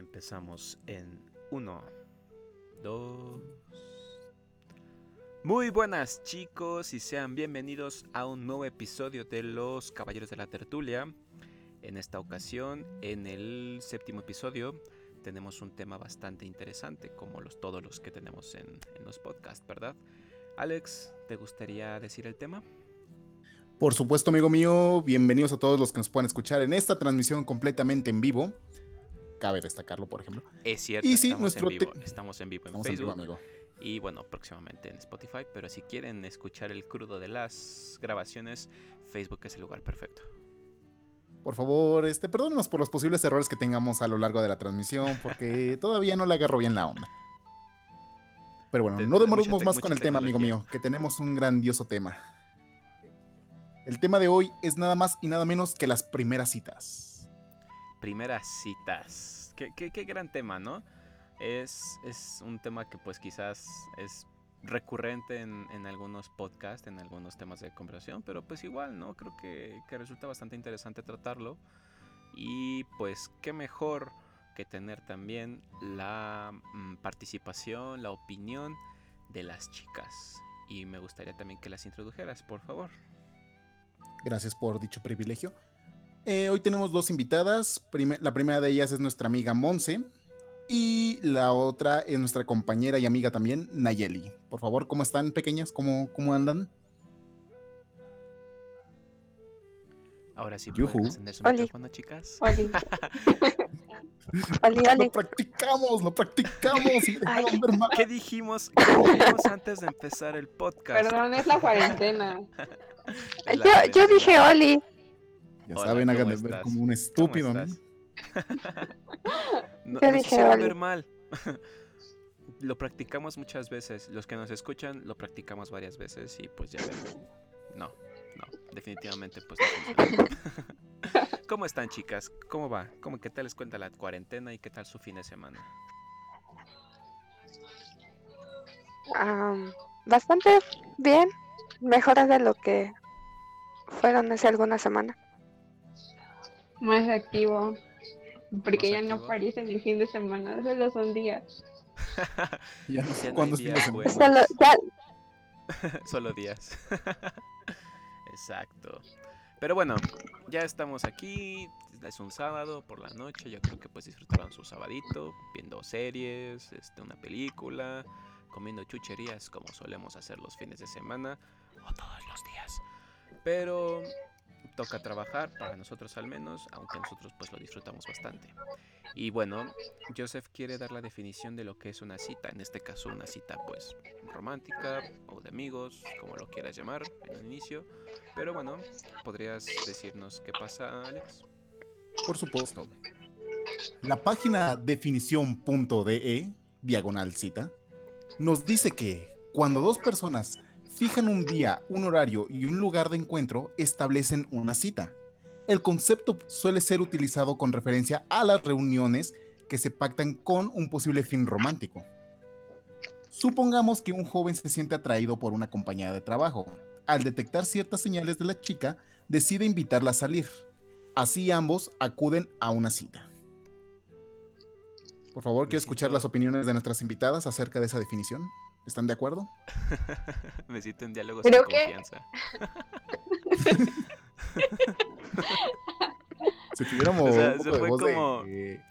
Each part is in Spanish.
Empezamos en 1, 2. Muy buenas chicos y sean bienvenidos a un nuevo episodio de Los Caballeros de la Tertulia. En esta ocasión, en el séptimo episodio, tenemos un tema bastante interesante, como los, todos los que tenemos en, en los podcasts, ¿verdad? Alex, ¿te gustaría decir el tema? Por supuesto, amigo mío, bienvenidos a todos los que nos puedan escuchar en esta transmisión completamente en vivo. Cabe destacarlo, por ejemplo. Es cierto, Y sí, estamos, nuestro en vivo, estamos en vivo en Estamos en Facebook vivo, amigo. y bueno, próximamente en Spotify, pero si quieren escuchar el crudo de las grabaciones, Facebook es el lugar perfecto. Por favor, este, perdónenos por los posibles errores que tengamos a lo largo de la transmisión, porque todavía no le agarro bien la onda. Pero bueno, no demoremos más con el tema, amigo mío, que tenemos un grandioso tema. El tema de hoy es nada más y nada menos que las primeras citas. Primeras citas. Qué, qué- qué gran tema, ¿no? Es, es un tema que pues quizás es recurrente en, en algunos podcasts, en algunos temas de conversación, pero pues igual, ¿no? Creo que, que resulta bastante interesante tratarlo. Y pues qué mejor que tener también la mm, participación, la opinión de las chicas. Y me gustaría también que las introdujeras, por favor. Gracias por dicho privilegio. Eh, hoy tenemos dos invitadas. La primera de ellas es nuestra amiga Monse. Y la otra es nuestra compañera y amiga también, Nayeli. Por favor, ¿cómo están, pequeñas? ¿Cómo, cómo andan? Ahora sí pueden encender su Oli. micrófono, chicas. Oli. Oli, Lo Oli. practicamos, lo practicamos. y ver mal. ¿Qué dijimos, qué dijimos antes de empezar el podcast? Perdón, es la cuarentena. Yo, yo dije Oli. Ya Hola, saben, ¿cómo hagan de ver como un estúpido, ¿no? estás? no, nos dije Oli. ver mal. lo practicamos muchas veces. Los que nos escuchan lo practicamos varias veces y pues ya ven. No, no, definitivamente pues no funciona. ¿Cómo están chicas? ¿Cómo va? ¿Cómo qué tal les cuenta la cuarentena y qué tal su fin de semana? Am, bastante bien. Mejoras de lo que fueron hace alguna semana. Más activo. Porque Más ya no activo. aparece en el fin de semana, solo son días. Ya no sé Ya no cuándo hay es fin de días semana. buenos. Solo, ya, Solo días. Exacto. Pero bueno, ya estamos aquí. Es un sábado por la noche. Yo creo que pues disfrutaron su sabadito, viendo series, este, una película, comiendo chucherías como solemos hacer los fines de semana o todos los días. Pero toca trabajar para nosotros al menos, aunque nosotros pues lo disfrutamos bastante. Y bueno, Joseph quiere dar la definición de lo que es una cita, en este caso una cita pues romántica o de amigos, como lo quieras llamar en el inicio. Pero bueno, ¿podrías decirnos qué pasa, Alex? Por supuesto. La página definición.de, diagonal cita, nos dice que cuando dos personas fijan un día, un horario y un lugar de encuentro, establecen una cita. El concepto suele ser utilizado con referencia a las reuniones que se pactan con un posible fin romántico. Supongamos que un joven se siente atraído por una compañera de trabajo. Al detectar ciertas señales de la chica, decide invitarla a salir. Así ambos acuden a una cita. Por favor, quiero escuchar las opiniones de nuestras invitadas acerca de esa definición. ¿Están de acuerdo? Me siento en diálogo Creo sin que- confianza. Si tuviéramos O sea, un se poco de fue de- como-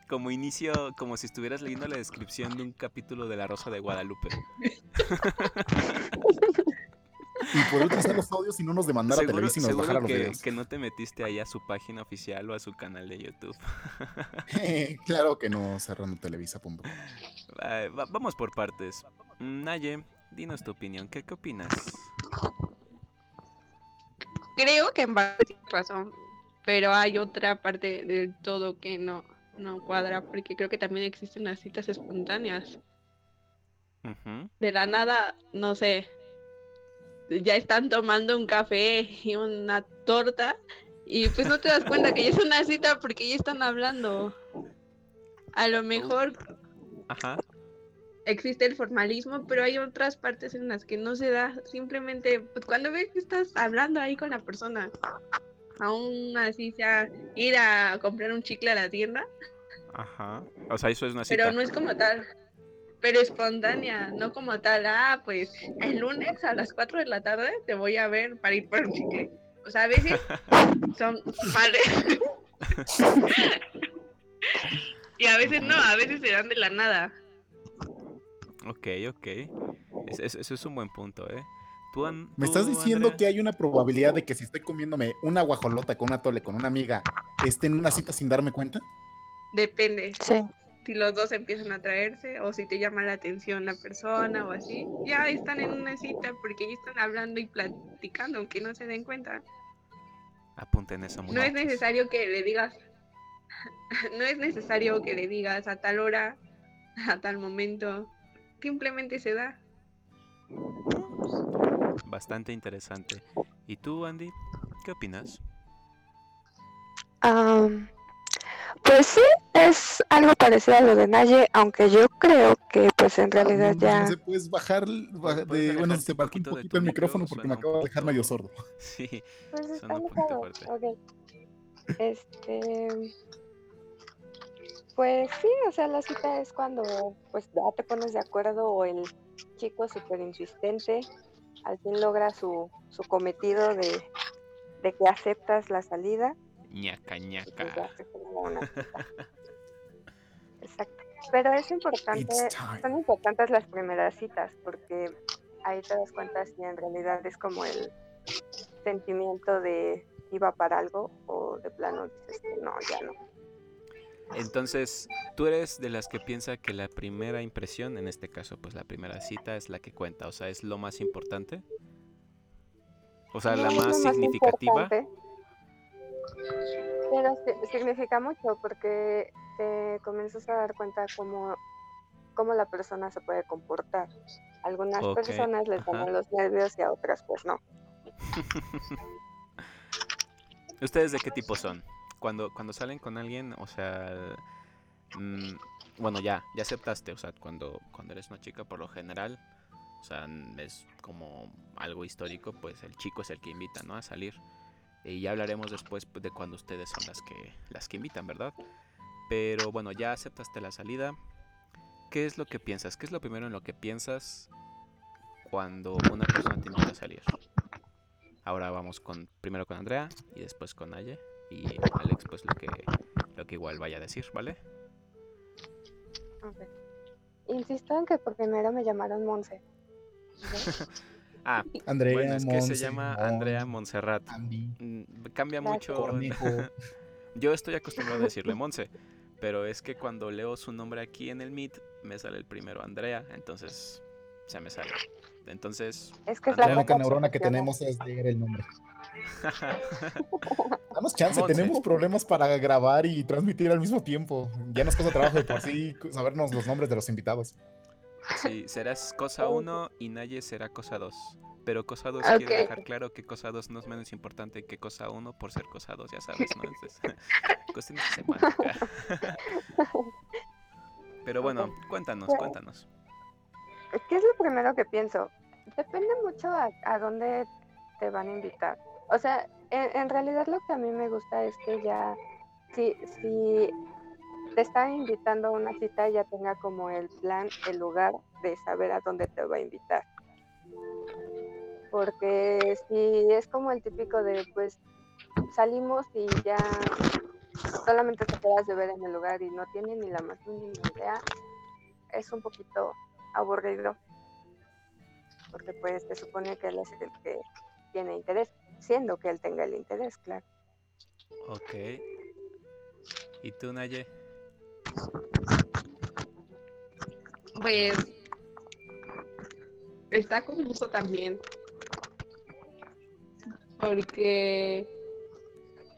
Como inicio, como si estuvieras leyendo la descripción de un capítulo de La Rosa de Guadalupe. y poder utilizar los audios y no nos demandara Seguro, Televisa y nos bajara los que, videos. que no te metiste ahí a su página oficial o a su canal de YouTube. claro que no, cerrando televisa.com. Va- va- vamos por partes. Naye, dinos tu opinión. ¿Qué, qué opinas? Creo que en parte tienes razón, pero hay otra parte del todo que no, no cuadra, porque creo que también existen las citas espontáneas. De la nada, no sé, ya están tomando un café y una torta y pues no te das cuenta que ya es una cita porque ya están hablando. A lo mejor Ajá. existe el formalismo, pero hay otras partes en las que no se da. Simplemente, pues cuando ves que estás hablando ahí con la persona, aún así sea ir a comprar un chicle a la tienda, Ajá. O sea, eso es una cita. pero no es como tal. Pero espontánea, no como tal. Ah, pues el lunes a las 4 de la tarde te voy a ver para ir por un chicle. O sea, a veces son padres. y a veces no, a veces se dan de la nada. Ok, ok. Es- es- eso es un buen punto, ¿eh? Tú, An- ¿Me estás diciendo Andrea? que hay una probabilidad de que si estoy comiéndome una guajolota con una tole con una amiga, esté en una cita sin darme cuenta? Depende. Sí. Si los dos empiezan a traerse o si te llama la atención la persona o así, ya están en una cita porque ya están hablando y platicando, aunque no se den cuenta. Apunten eso, No es necesario que le digas, no es necesario que le digas a tal hora, a tal momento, simplemente se da. Bastante interesante. ¿Y tú, Andy? ¿Qué opinas? Am, pues sí, es algo parecido a lo de Naye, aunque yo creo que pues en realidad ya... No sé, puedes bajar, baja- ¿Puedes de, bueno, se un bajó un poquito de poquito el micrófono porque me acabo de dejar medio sordo. Sí. Pues Suena está un poquito fuerte. Este... Pues sí, o sea, la cita es cuando pues ya te pones de acuerdo o el chico súper insistente al fin logra su, su cometido de, de que aceptas la salida ñaca, ñaca. Exacto. Pero es importante, son importantes las primeras citas porque ahí te das cuenta si en realidad es como el sentimiento de iba para algo o de plano dices que no, ya no. Entonces, tú eres de las que piensa que la primera impresión, en este caso, pues la primera cita es la que cuenta, o sea, es lo más importante. O sea, No la más significativa. importante, Pero si- significa mucho porque te comienzas a dar cuenta cómo, cómo la persona se puede comportar. Algunas personas les dan los nervios y a otras pues no. ¿Ustedes de qué tipo son? Cuando, cuando salen con alguien, o sea, mm, bueno, ya, ya aceptaste, o sea, cuando, cuando eres una chica por lo general, o sea, es como algo histórico, pues el chico es el que invita, ¿no? A salir. Y ya hablaremos después de cuando ustedes son las que, las que invitan, ¿verdad? Pero bueno, ya aceptaste la salida. ¿Qué es lo que piensas? ¿Qué es lo primero en lo que piensas cuando una persona te invita a salir? Ahora vamos con primero con Andrea y después con Aye y Alex pues lo que lo que igual vaya a decir, ¿vale? Ok. Insisto en que por primero me llamaron Monse. ¿ok? Ah, Andrea, bueno, es que se llama Andrea Montserrat. Andy, Mm, Cambia mucho. Yo estoy acostumbrado a decirle Monse, pero es que cuando leo su nombre aquí en el Meet me sale el primero Andrea, entonces se me sale. Entonces, Es que es La única neurona que tenemos es leer el nombre. Damos chance, Monse. tenemos problemas para grabar y transmitir al mismo tiempo. Ya nos cuesta trabajo de por sí sabernos los nombres de los invitados. Sí, serás cosa 1 y Naye será cosa 2. Pero cosa 2 Ok. quiere dejar claro que cosa 2 no es menos importante que cosa 1 por ser cosa 2, ya sabes, ¿no? Entonces, cuestiones de semántica. Pero bueno, cuéntanos, Pues, cuéntanos. ¿Qué es lo primero que pienso? Depende mucho a, a dónde te van a invitar. O sea, en, en realidad lo que a mí me gusta es que ya, si, si te están invitando a una cita, ya tenga como el plan, el lugar de saber a dónde te va a invitar. Porque si es como el típico de, pues, salimos y ya solamente te quedas de ver en el lugar y no tiene ni la más mínima idea, es un poquito aburrido. Porque pues se supone que él es el que tiene interés, siendo que él tenga el interés, claro. Ok. ¿Y tú, Naye? Pues está confuso también. Porque,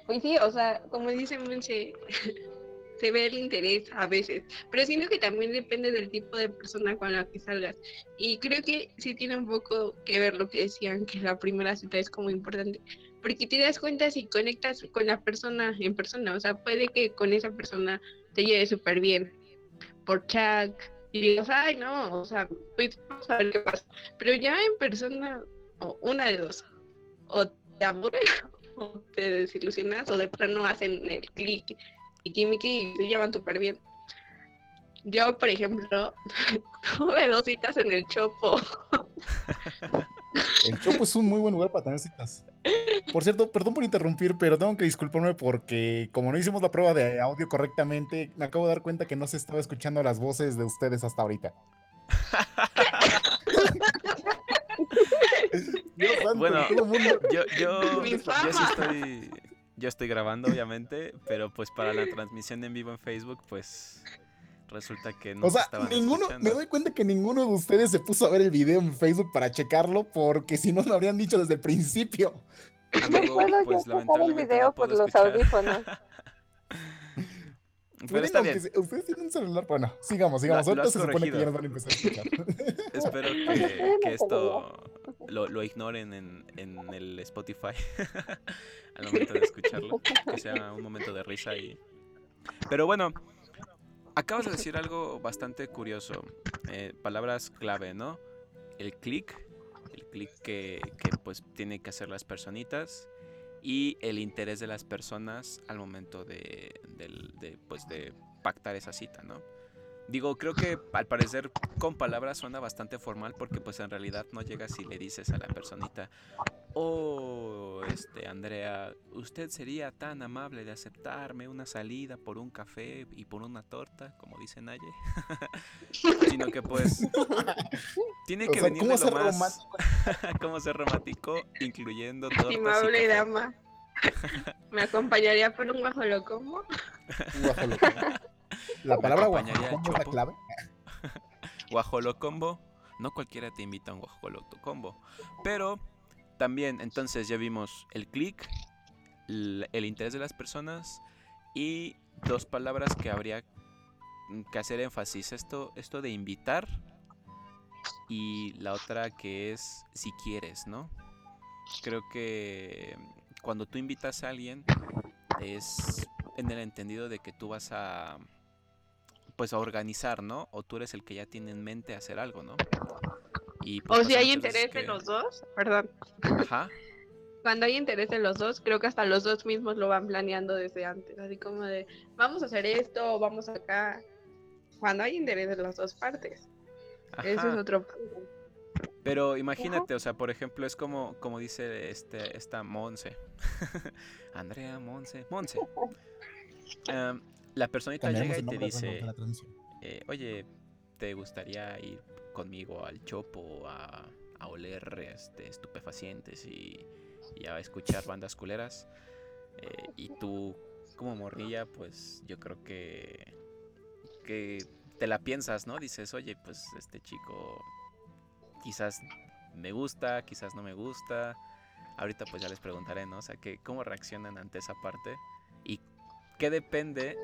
pues sí, o sea, como dice Monse, se ve el interés a veces, pero siento que también depende del tipo de persona con la que salgas. Y creo que sí tiene un poco que ver lo que decían, que la primera cita es como importante, porque te das cuenta si conectas con la persona en persona, o sea, puede que con esa persona te lleve súper bien por chat y digas, ay, no, o sea, pues vamos a ver qué pasa. Pero ya en persona, o una de dos, o te aburres, o te desilusionas, o de plano hacen el clic y Kimiki se llevan súper bien. Yo, por ejemplo, tuve dos citas en el Chopo. El Chopo es un muy buen lugar para tener citas. Por cierto, perdón por interrumpir, pero tengo que disculparme porque como no hicimos la prueba de audio correctamente, me acabo de dar cuenta que no se estaba escuchando las voces de ustedes hasta ahorita. Dios Bueno, Yo, yo, sí estoy. Yo estoy grabando, obviamente, pero pues para la transmisión en vivo en Facebook, pues resulta que no O se sea, ninguno, escuchando. me doy cuenta que ninguno de ustedes se puso a ver el video en Facebook para checarlo, porque si no lo habrían dicho desde el principio. No Amigo, puedo yo pues escuchar el video no por los escuchar. audífonos. Pero está bien. se- Ustedes tienen un celular. Bueno, sigamos, sigamos. Ahorita se supone que corregido. ya nos van a empezar a escuchar. Espero estoy que, que esto lo, lo ignoren en, en el Spotify al momento de escucharlo. Que sea un momento de risa y. Pero bueno, acabas de decir algo bastante curioso. eh, palabras clave, ¿no? El clic, el clic que, que pues tiene que hacer las personitas y el interés de las personas al momento de, del- de, pues, de pactar esa cita, ¿no? Digo, creo que al parecer con palabras suena bastante formal porque pues en realidad no llegas y le dices a la personita, oh, este, Andrea, usted sería tan amable de aceptarme una salida por un café y por una torta, como dice Naye, sino que pues tiene O que sea, venir ¿cómo de lo ser más, cómo ser romántico, incluyendo tortas café. dama. ¿Me acompañaría por un guajolocomo? Guajoloco. La palabra acompañaría guajoloco es la clave. No cualquiera te invita a un guajolo combo. Pero también, entonces ya vimos el clic, l- el interés de las personas y dos palabras que habría que hacer énfasis. Esto, esto de invitar y la otra que es si quieres, ¿no? Creo que cuando tú invitas a alguien es en el entendido de que tú vas a pues a organizar, ¿no? O tú eres el que ya tiene en mente hacer algo, ¿no? Y, pues, O si pasa hay interés en los dos, perdón. Ajá. Cuando hay interés en los dos, creo que hasta los dos mismos lo van planeando desde antes. Así como de, vamos a hacer esto, vamos acá. Cuando hay interés en las dos partes. Ese es ajá. otro punto. Pero imagínate, o sea, por ejemplo, es como, como dice este, esta Monse. Andrea Monse. Monse. Em, la personita llega y te dice, eh, oye, ¿te gustaría ir conmigo al chopo a, a oler este, estupefacientes y, y a escuchar bandas culeras? Eh, y tú, como morrilla, pues yo creo que, que te la piensas, ¿no? Dices, oye, pues este chico quizás me gusta, quizás no me gusta. Ahorita pues ya les preguntaré, ¿no? O sea, que, ¿cómo reaccionan ante esa parte? Y qué depende,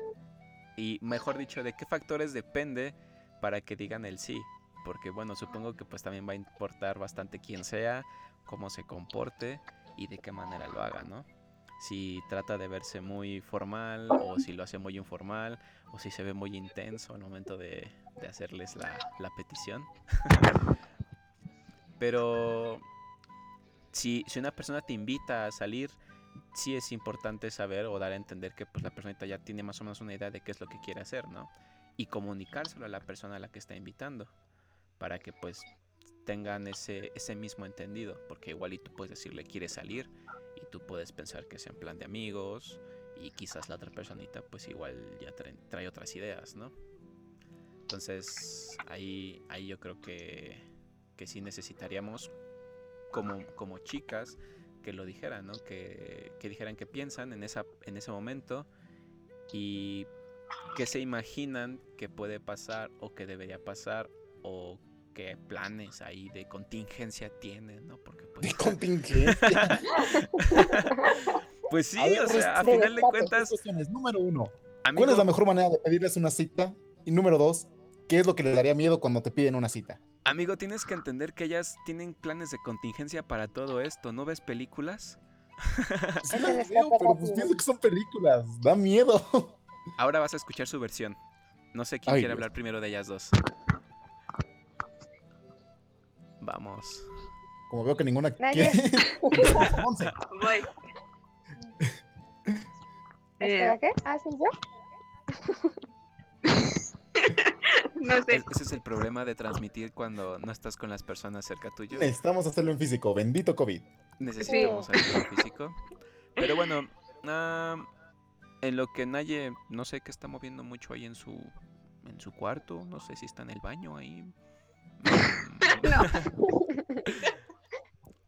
y mejor dicho, de qué factores depende para que digan el sí. Porque bueno, supongo que pues también va a importar bastante quién sea, cómo se comporte y de qué manera lo haga, ¿no? Si trata de verse muy formal o si lo hace muy informal o si se ve muy intenso al momento de, de hacerles la, la petición. Pero si, si una persona te invita a salir, sí es importante saber o dar a entender que pues, la personita ya tiene más o menos una idea de qué es lo que quiere hacer, ¿no? Y comunicárselo a la persona a la que está invitando, para que pues tengan ese, ese mismo entendido, porque igual y tú puedes decirle quieres salir y tú puedes pensar que sea en plan de amigos y quizás la otra personita pues igual ya trae, trae otras ideas, ¿no? Entonces ahí, ahí yo creo que, que sí necesitaríamos como, como chicas que lo dijeran, ¿no? Que, que dijeran qué piensan en, esa, en ese momento y qué se imaginan que puede pasar o que debería pasar o qué planes ahí de contingencia tienen, ¿no? Porque pues... De contingencia. Pues sí, ver, o sea, a final de cuentas. Número uno, amigo, ¿cuál es la mejor manera de pedirles una cita? Y número dos, ¿qué es lo que les daría miedo cuando te piden una cita? Amigo, tienes que entender que ellas tienen planes de contingencia para todo esto. ¿No ves películas? Sí el veo, pero pues pienso que son películas. Da miedo. Ahora vas a escuchar su versión. No sé quién Ay, quiere Dios. hablar primero de ellas dos. Vamos. Como veo que ninguna Nadie. Voy. ¿Espera Eh, qué? ¿Ah, sí, yo? No sé. Es- ese es el problema de transmitir cuando no estás con las personas cerca tuyo. Necesitamos hacerlo en físico. Bendito COVID. Necesitamos algo físico. Pero bueno, ah, en lo que Naye, no sé qué está moviendo mucho ahí en su en su cuarto, no sé si está en el baño ahí. Mm,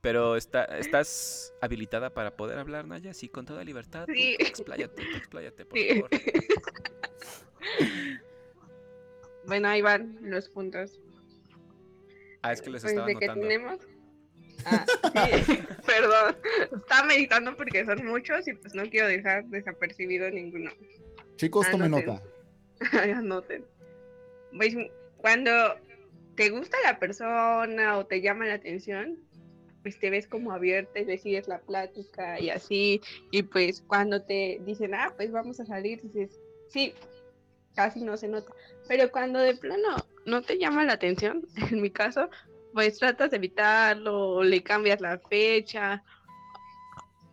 Pero está, estás habilitada para poder hablar, Naya, sí, con toda libertad. tú Sí. Expláyate, expláyate, por Sí. favor. Bueno, ahí van los puntos. Ah, es que les Pues estaba de que tenemos. Ah, sí, perdón. Estaba meditando porque son muchos y pues no quiero dejar desapercibido ninguno. Chicos, tomen nota. Anoten. Pues cuando te gusta la persona o te llama la atención, pues te ves como abierta y le sigues la plática y así. Y pues cuando te dicen, ah, pues vamos a salir, dices, sí, casi no se nota. Pero cuando de plano no te llama la atención, en mi caso, pues tratas de evitarlo, le cambias la fecha.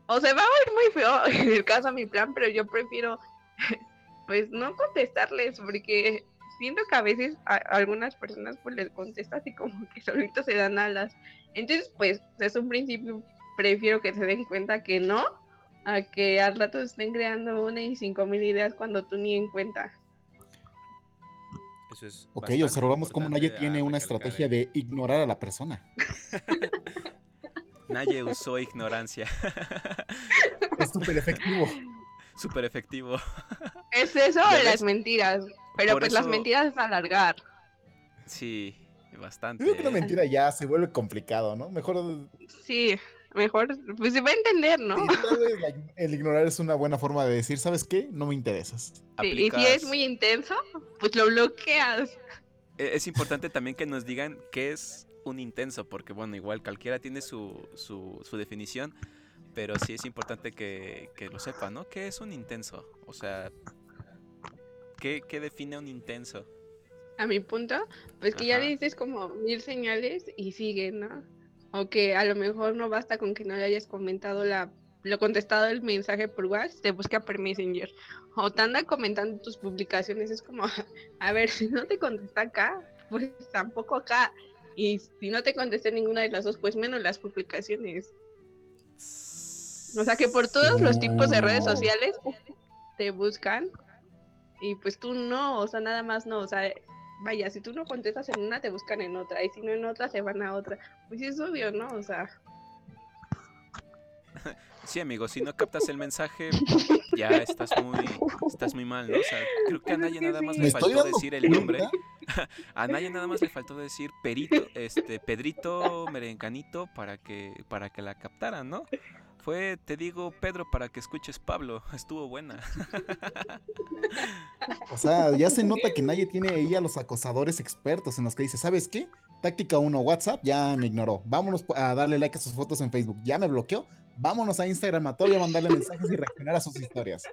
O se va a ver muy feo en el caso a mi plan, pero yo prefiero pues no contestarles porque siento que a veces a, algunas personas pues les contestas y como que solito se dan alas. Entonces pues desde un principio prefiero que se den cuenta que no a que al rato estén creando una y cinco mil ideas cuando tú ni en cuenta. Eso es Ok, observamos cómo Naye tiene una estrategia de ignorar a la persona. Naye usó ignorancia. Es súper efectivo. Súper efectivo. ¿Es eso ¿Ya o las mentiras? Pero Por pues las mentiras es alargar. Sí, bastante. Creo que una mentira ya se vuelve complicado, ¿no? Mejor Sí, mejor, pues se va a entender, ¿no? sí, tal vez la- el ignorar es una buena forma de decir, ¿sabes qué? No me interesas. Sí, y si es muy intenso, pues lo bloqueas. E- Es importante también que nos digan qué es un intenso, porque bueno, igual cualquiera tiene su, su, su definición, pero sí es importante que, que lo sepa, ¿no? ¿Qué es un intenso? O sea, ¿qué, qué define un intenso? a mi punto, pues que ya le dices como mil señales y sigue, ¿no? O que a lo mejor no basta con que no le hayas comentado la, lo contestado el mensaje por WhatsApp, te busca por Messenger. O te anda comentando tus publicaciones, es como, a ver, si no te contesta acá, pues tampoco acá. Y si no te contesté ninguna de las dos, pues menos las publicaciones. O sea que por todos los tipos de redes sociales te buscan y pues tú no, o sea, nada más no, o sea, vaya, si tú no contestas en una, te buscan en otra, y si no en otra, se van a otra. Pues es obvio, ¿no? O sea, Sí, amigo, si no captas el mensaje, ya estás muy, estás muy mal, ¿no? O sea, creo que a Es nadie que nada más le faltó decir el nombre. A nadie nada más le faltó decir Perito, este, Pedrito Merencanito para que, para que la captaran, ¿no? Fue, te digo, Pedro, para que escuches Pablo. Estuvo buena. O sea, ya se nota que nadie tiene ahí a los acosadores expertos en los que dice, ¿sabes qué? Táctica 1, WhatsApp, ya me ignoró. Vámonos a darle like a sus fotos en Facebook, ya me bloqueó. Vámonos a Instagram a todavía mandarle mensajes y reaccionar a sus historias.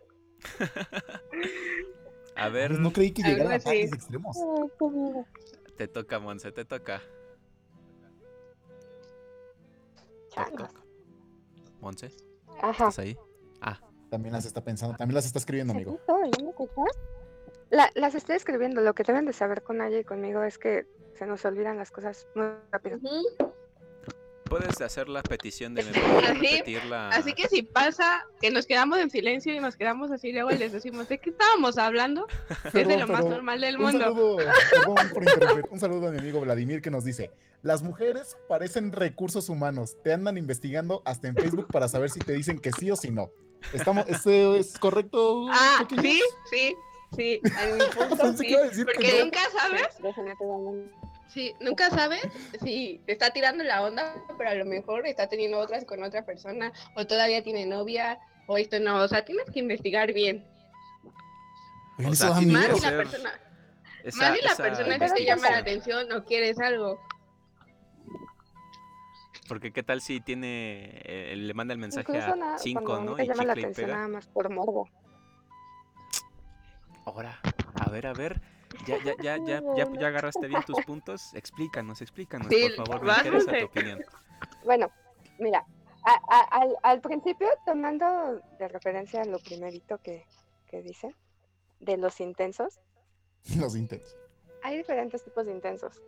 A ver, Pues no creí que Algo llegaran a partes extremos. Miedo. te toca, Monse, te toca. Te toca. Monse, Ajá. ¿estás ahí? Ah, También las está pensando, también las está escribiendo, amigo. Seguito, ¿ya me escuchas? La- las estoy escribiendo. Lo que deben de saber con Aya y conmigo es que se nos olvidan las cosas muy rápido. Puedes hacer la petición de me Así- puedes repetir la... así que si pasa que nos quedamos en silencio y nos quedamos así, luego les decimos, ¿de qué estábamos hablando? es de lo más normal del Un mundo. saludo, perdón un saludo a mi amigo Vladimir que nos dice, las mujeres parecen recursos humanos, te andan investigando hasta en Facebook para saber si te dicen que sí o si no. Estamos, ¿Esto es correcto? Ah, sí, sí, sí, a mi punto sí. Porque no. nunca sabes. Sí, nunca sabes si te está tirando la onda, pero a lo mejor está teniendo otras con otra persona, o todavía tiene novia, o esto no, o sea, tienes que investigar bien. O sea. Más si la persona, esa- más si la persona que te llama la atención o quieres algo. Porque qué tal si tiene, eh, le manda el mensaje Incluso a nada, 5, cuando ¿no? te Y llama la atención pega. nada más por morbo. Ahora, a ver, a ver. Ya, ya, ya, ya, ya, ya agarraste bien tus puntos. Explícanos, explícanos, Sí, por favor. Me interesa tu opinión. Bueno, mira, a- a- al, al principio, tomando de referencia lo primerito que, que dice, de los intensos. Los intentos. Hay diferentes tipos de intensos.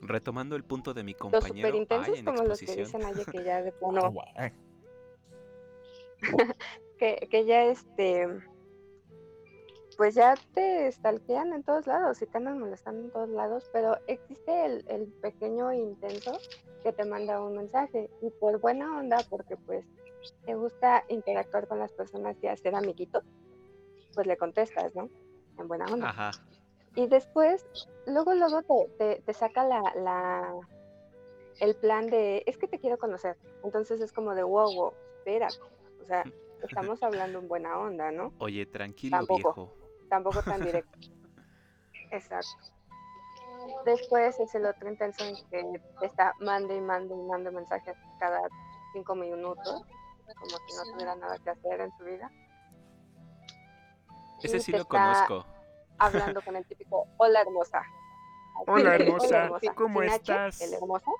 Retomando el punto de mi Los compañero, super intensos, ay, en como los que dicen ayer que ya de plano, guay. que, que ya este, pues ya te stalkean en todos lados y te andan molestando en todos lados, pero existe el, el pequeño intenso que te manda un mensaje y por buena onda, porque pues te gusta interactuar con las personas y hacer amiguitos, pues le contestas, ¿no? En buena onda. Ajá. Y después, luego, luego te, te, te saca la, la, el plan de, es que te quiero conocer. Entonces es como de, wow, wow, espera. O sea, estamos hablando en buena onda, ¿no? Oye, tranquilo, Tampoco. viejo. Tampoco tan directo. Exacto. Después es el otro intenso en que está mande y mande y mande mensajes cada cinco minutos, como si no tuviera nada que hacer en su vida. Ese Y sí lo está conozco. Hablando con el típico, hola hermosa. Hola, hermosa, ¿cómo Sin H, estás? el hermosa.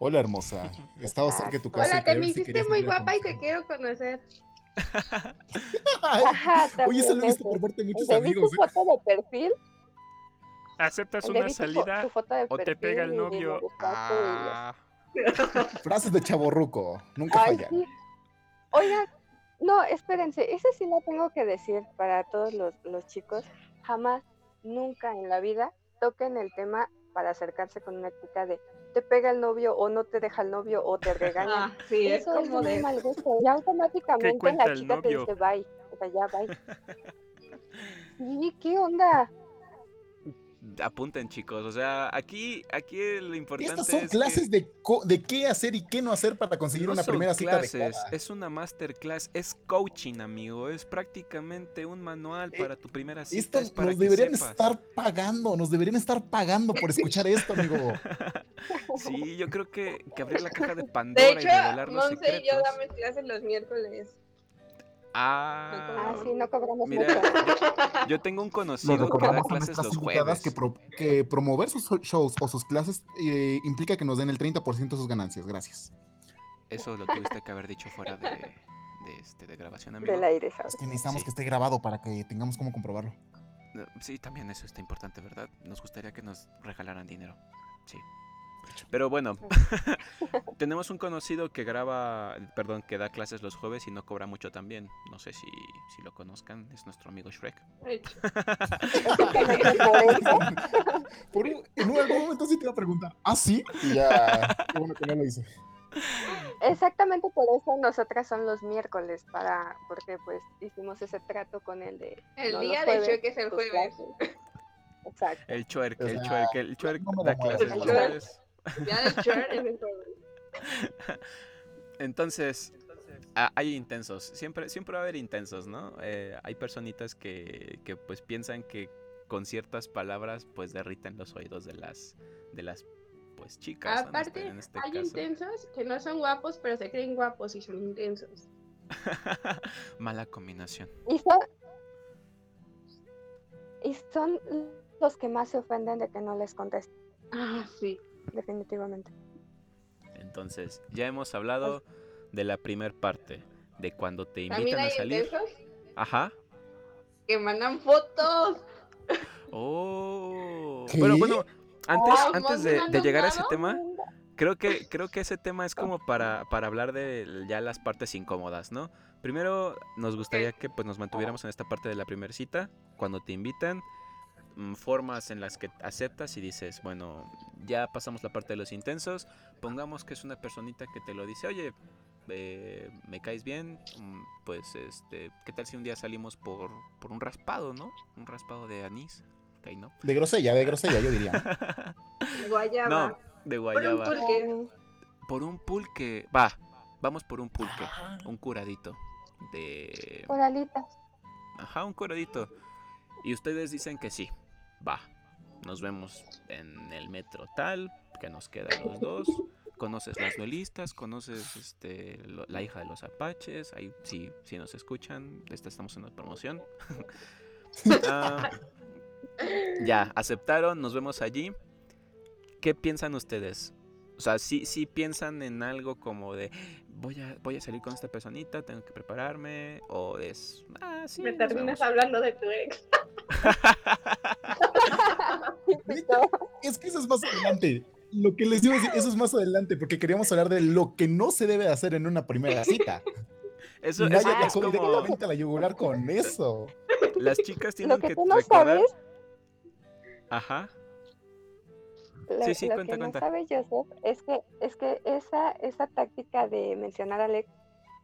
Hola, hermosa. Estaba cerca de tu casa. Hola, y te me si hiciste muy guapa y te quiero conocer. Ajá, Oye, eso lo he visto por parte de muchos vi amigos. tu ¿eh? foto de perfil. ¿Aceptas una salida tu foto de o te pega el novio? Ah, Frases de chaborruco. Nunca Ay, fallan. sí. Oigan, no, espérense, ese sí lo tengo que decir para todos los, los chicos. Jamás, nunca en la vida toquen el tema para acercarse con una chica de te pega el novio o no te deja el novio o te regaña. Ah, sí, es Eso es como de muy mal gusto. Ya automáticamente la chica te dice bye. O sea, ya bye. Sí, ¿qué onda? Apunten, chicos. O sea, aquí, aquí lo importante Estas son es clases que de, co- de qué hacer y qué no hacer para conseguir no una son primera cita clases, adecuada. es una masterclass, es coaching, amigo. Es prácticamente un manual Eh, para tu primera cita. Esto es para nos que deberían sepas. estar pagando, nos deberían estar pagando por escuchar esto, amigo. Sí, yo creo que, que abrir la caja de De Pandora y revelar los Monse y yo damos clases los miércoles. Ah, Ah, sí, no cobramos mira, mucho. yo, yo tengo un conocido que da clases los jueves. que, pro- que promover sus shows o sus clases eh, implica que nos den el 30% de sus ganancias. Gracias. Eso lo tuviste que haber dicho fuera de, de, este, de grabación, amigo. Del aire, Es ¿sabes? que necesitamos Sí. que esté grabado para que tengamos cómo comprobarlo. Sí, también eso está importante, ¿verdad? Nos gustaría que nos regalaran dinero. Sí. Pero bueno, tenemos un conocido que graba, perdón, que da clases los jueves y no cobra mucho también. No sé si, si lo conozcan, es nuestro amigo Shrek. Por un- en un- algún momento sí te iba a preguntar. ¿Ah, sí? Y ya. Qué bueno que no lo hice. Exactamente por eso nosotras son los miércoles, para, porque pues hicimos ese trato con el de el no, día de Shrek es el jueves. clases. Exacto. El Chuerk, O el Chuerk, el me da clases los jueves. Ya de jueves. Entonces, ah, hay intensos. Siempre, siempre va a haber intensos, ¿no? Eh, hay personitas que, que pues piensan que con ciertas palabras pues derriten los oídos de las de las pues chicas. este- Aparte, en este hay caso. intensos que no son guapos, pero se creen guapos y son intensos. Mala combinación. Y son, y son los que más se ofenden de que no les contesten, Ah, sí. Definitivamente. Entonces, ya hemos hablado de la primer parte, de cuando te invitan a salir. Ajá. que mandan fotos. Oh. ¿Qué? Bueno, bueno, antes, Ah, antes de, ¿Monse de llegar a ese tema, creo que, creo que ese tema es como para, para hablar de ya las partes incómodas, ¿no? Primero, nos gustaría que pues, nos mantuviéramos en esta parte de la primera cita, cuando te invitan, formas en las que aceptas y dices, bueno, ya pasamos la parte de los intensos, pongamos que es una personita que te lo dice, oye, eh, me caes bien, mm, pues, este, ¿qué tal si un día salimos por, por un raspado, ¿no? Un raspado de anís, ok, ¿no? De grosella, de grosella, yo diría. Guayaba. no, de Por un guayaba. pulque. Por un pulque. Va, vamos por un pulque. Un curadito. De. Por alitas. Ajá, un curadito. Y ustedes dicen que sí. Va. Nos vemos en el metro tal, que nos quedan los dos. Conoces las duelistas, conoces este, lo- la hija de los apaches. Ahí sí, sí nos escuchan. Esta estamos en una promoción. Ah, ya, aceptaron, nos vemos allí. ¿Qué piensan ustedes? O sea, sí, sí piensan en algo como de, voy a, voy a salir con esta personita, tengo que prepararme, o es, ah, sí, Me terminas hablando de tu ex. Es que eso es más adelante. Lo que les digo es eso es más adelante, porque queríamos hablar de lo que no se debe hacer en una primera cita. Eso, Nadie eso es como, directamente a la yugular con eso. las chicas Lo tienen que que tú no recordar, sabes, ajá, lo, Sí, sí, lo cuenta, que cuenta. no sabe Joseph es que es que esa esa táctica de mencionar a Alex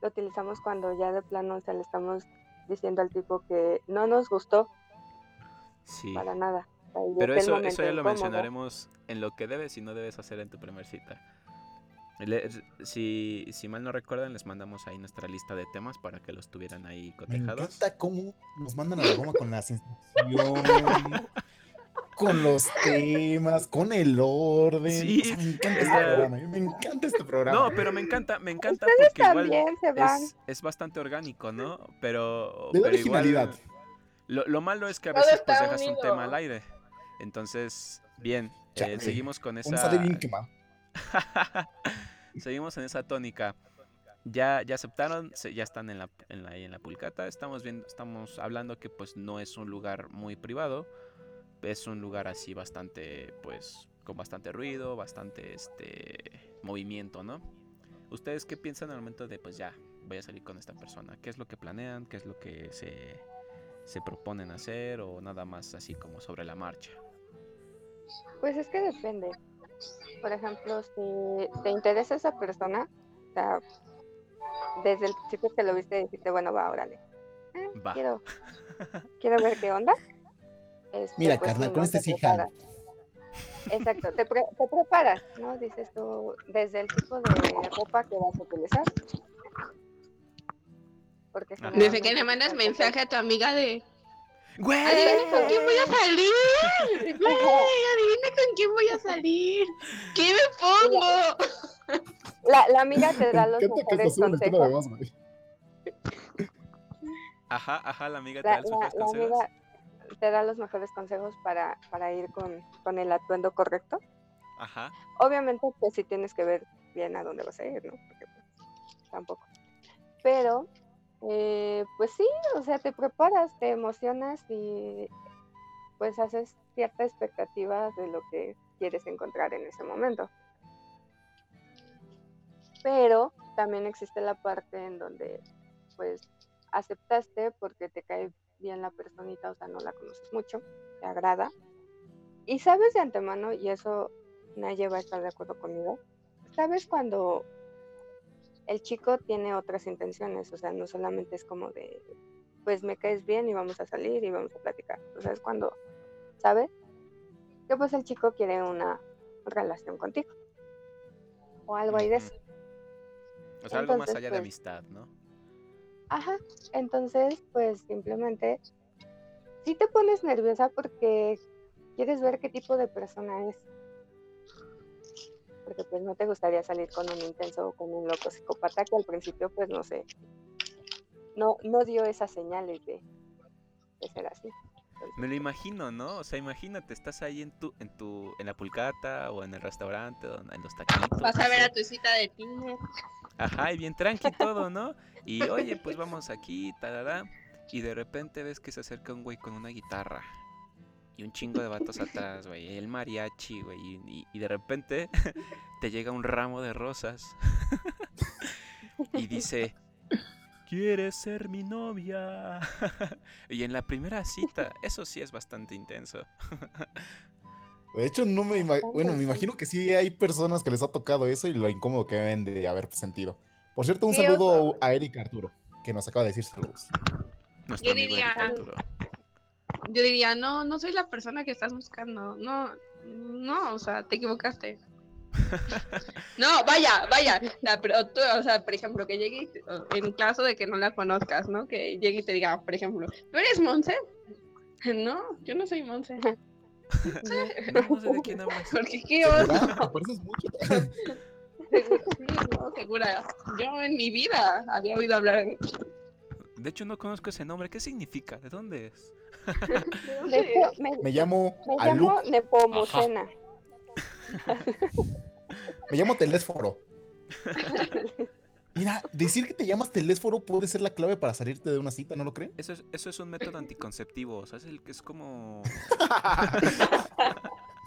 lo utilizamos cuando ya de plano o sea, le estamos diciendo al tipo que no nos gustó sí. para nada. O sea, y Pero eso, eso ya lo incómodo. mencionaremos en lo que debes y no debes hacer en tu primer cita. Le- si, si mal no recuerdan, les mandamos ahí nuestra lista de temas para que los tuvieran ahí Me cotejados. encanta cómo nos mandan a la goma con las instrucciones, con los temas, con el orden. Sí, O sea, me encanta este programa. Me encanta este programa. No, pero me encanta, me encanta Ustedes porque igual también se van. es, es bastante orgánico, ¿no? Pero, da pero igual, originalidad. lo, lo malo es que a veces pues dejas un tema al aire. Entonces, bien, eh, seguimos con esa... sale bien quemado. Seguimos en esa tónica. Ya, ya aceptaron, se- ya están en la, en la, en la pulcata. Estamos viendo, estamos hablando que pues no es un lugar muy privado. Es un lugar así bastante, pues, con bastante ruido, bastante este movimiento, ¿no? ¿Ustedes qué piensan al momento de pues ya, voy a salir con esta persona? ¿Qué es lo que planean? ¿Qué es lo que se, se proponen hacer? ¿O nada más así como sobre la marcha? Pues es que depende. Por ejemplo, si te interesa esa persona, o sea, desde el principio que lo viste, dijiste, bueno, va, órale. Eh, Va. Quiero, quiero ver qué onda. Este, Mira, pues, carnal, con este Te sí. Exacto, te, pre- te preparas, ¿no? Dices tú, desde el tipo de ropa que vas a utilizar. Porque Ajá. Desde que le mandas mensaje a tu amiga de ¡Güey! adivina con quién voy a salir. Güey, adivina con quién voy a salir. ¿Qué me pongo? La, la amiga te da los mejores consejos. Ajá, ajá, la amiga te La, da la- mejores consejos. amiga te da los mejores consejos para, para ir con, con el atuendo correcto. Ajá. Obviamente, pues sí tienes que ver bien a dónde vas a ir, ¿no? Porque pues, tampoco. Pero, eh, pues sí, o sea, te preparas, te emocionas y pues haces cierta expectativa de lo que quieres encontrar en ese momento. Pero también existe la parte en donde pues aceptaste porque te cae bien la personita, o sea, no la conoces mucho, te agrada. Y sabes de antemano, y eso Naye va a estar de acuerdo conmigo, sabes cuando el chico tiene otras intenciones, o sea, no solamente es como de, pues me caes bien y vamos a salir y vamos a platicar, o sea, es cuando, ¿sabes? Que pues el chico quiere una relación contigo. O algo ahí de eso. O sea, algo más allá de pues, amistad, ¿no? Ajá, entonces pues simplemente si te pones nerviosa porque quieres ver qué tipo de persona es. Porque pues no te gustaría salir con un intenso o con un loco psicópata que al principio pues no sé, no, no dio esas señales de, de ser así. Entonces, Me lo imagino, ¿no? O sea, imagínate, estás ahí en tu, en tu, en la pulcata o en el restaurante, o en los taquitos. Vas a ver a tu cita de Tinder. Ajá, y bien tranqui todo, ¿no? Y oye, pues vamos aquí, tarará. Y de repente ves que se acerca un güey con una guitarra. Y un chingo de vatos atrás, güey. El mariachi, güey. Y, de repente te llega un ramo de rosas. y dice, ¿quieres ser mi novia? y en la primera cita, eso sí es bastante intenso. De hecho, no me imagino. Bueno, me imagino que sí hay personas que les ha tocado eso y lo incómodo que deben de haber sentido. Por cierto, un Sí, saludo oso. a Erika Arturo, que nos acaba de decir saludos. Nuestro Yo diría- Eric Arturo. Yo diría, no, no soy la persona que estás buscando. No, no, o sea, te equivocaste. No, vaya, vaya. La- pero tú, o sea, por ejemplo, que llegue, y en caso de que no la conozcas, ¿no? Que llegue y te diga, por ejemplo, ¿tú eres Monse? No, yo no soy Monse. No, no sé de quién hablas. Porque qué ¿Segura? ¿Te pareces mucho? Sí, no, segura. Yo en mi vida había oído hablar de De hecho, no conozco ese nombre. ¿Qué significa? ¿De dónde es? de hecho, me, Me llamo me llamo Nepomucena. me llamo Telésforo. Mira, decir que te llamas telésforo puede ser la clave para salirte de una cita, ¿no lo creen? Eso es, eso es un método anticonceptivo, o sea, es el que es como...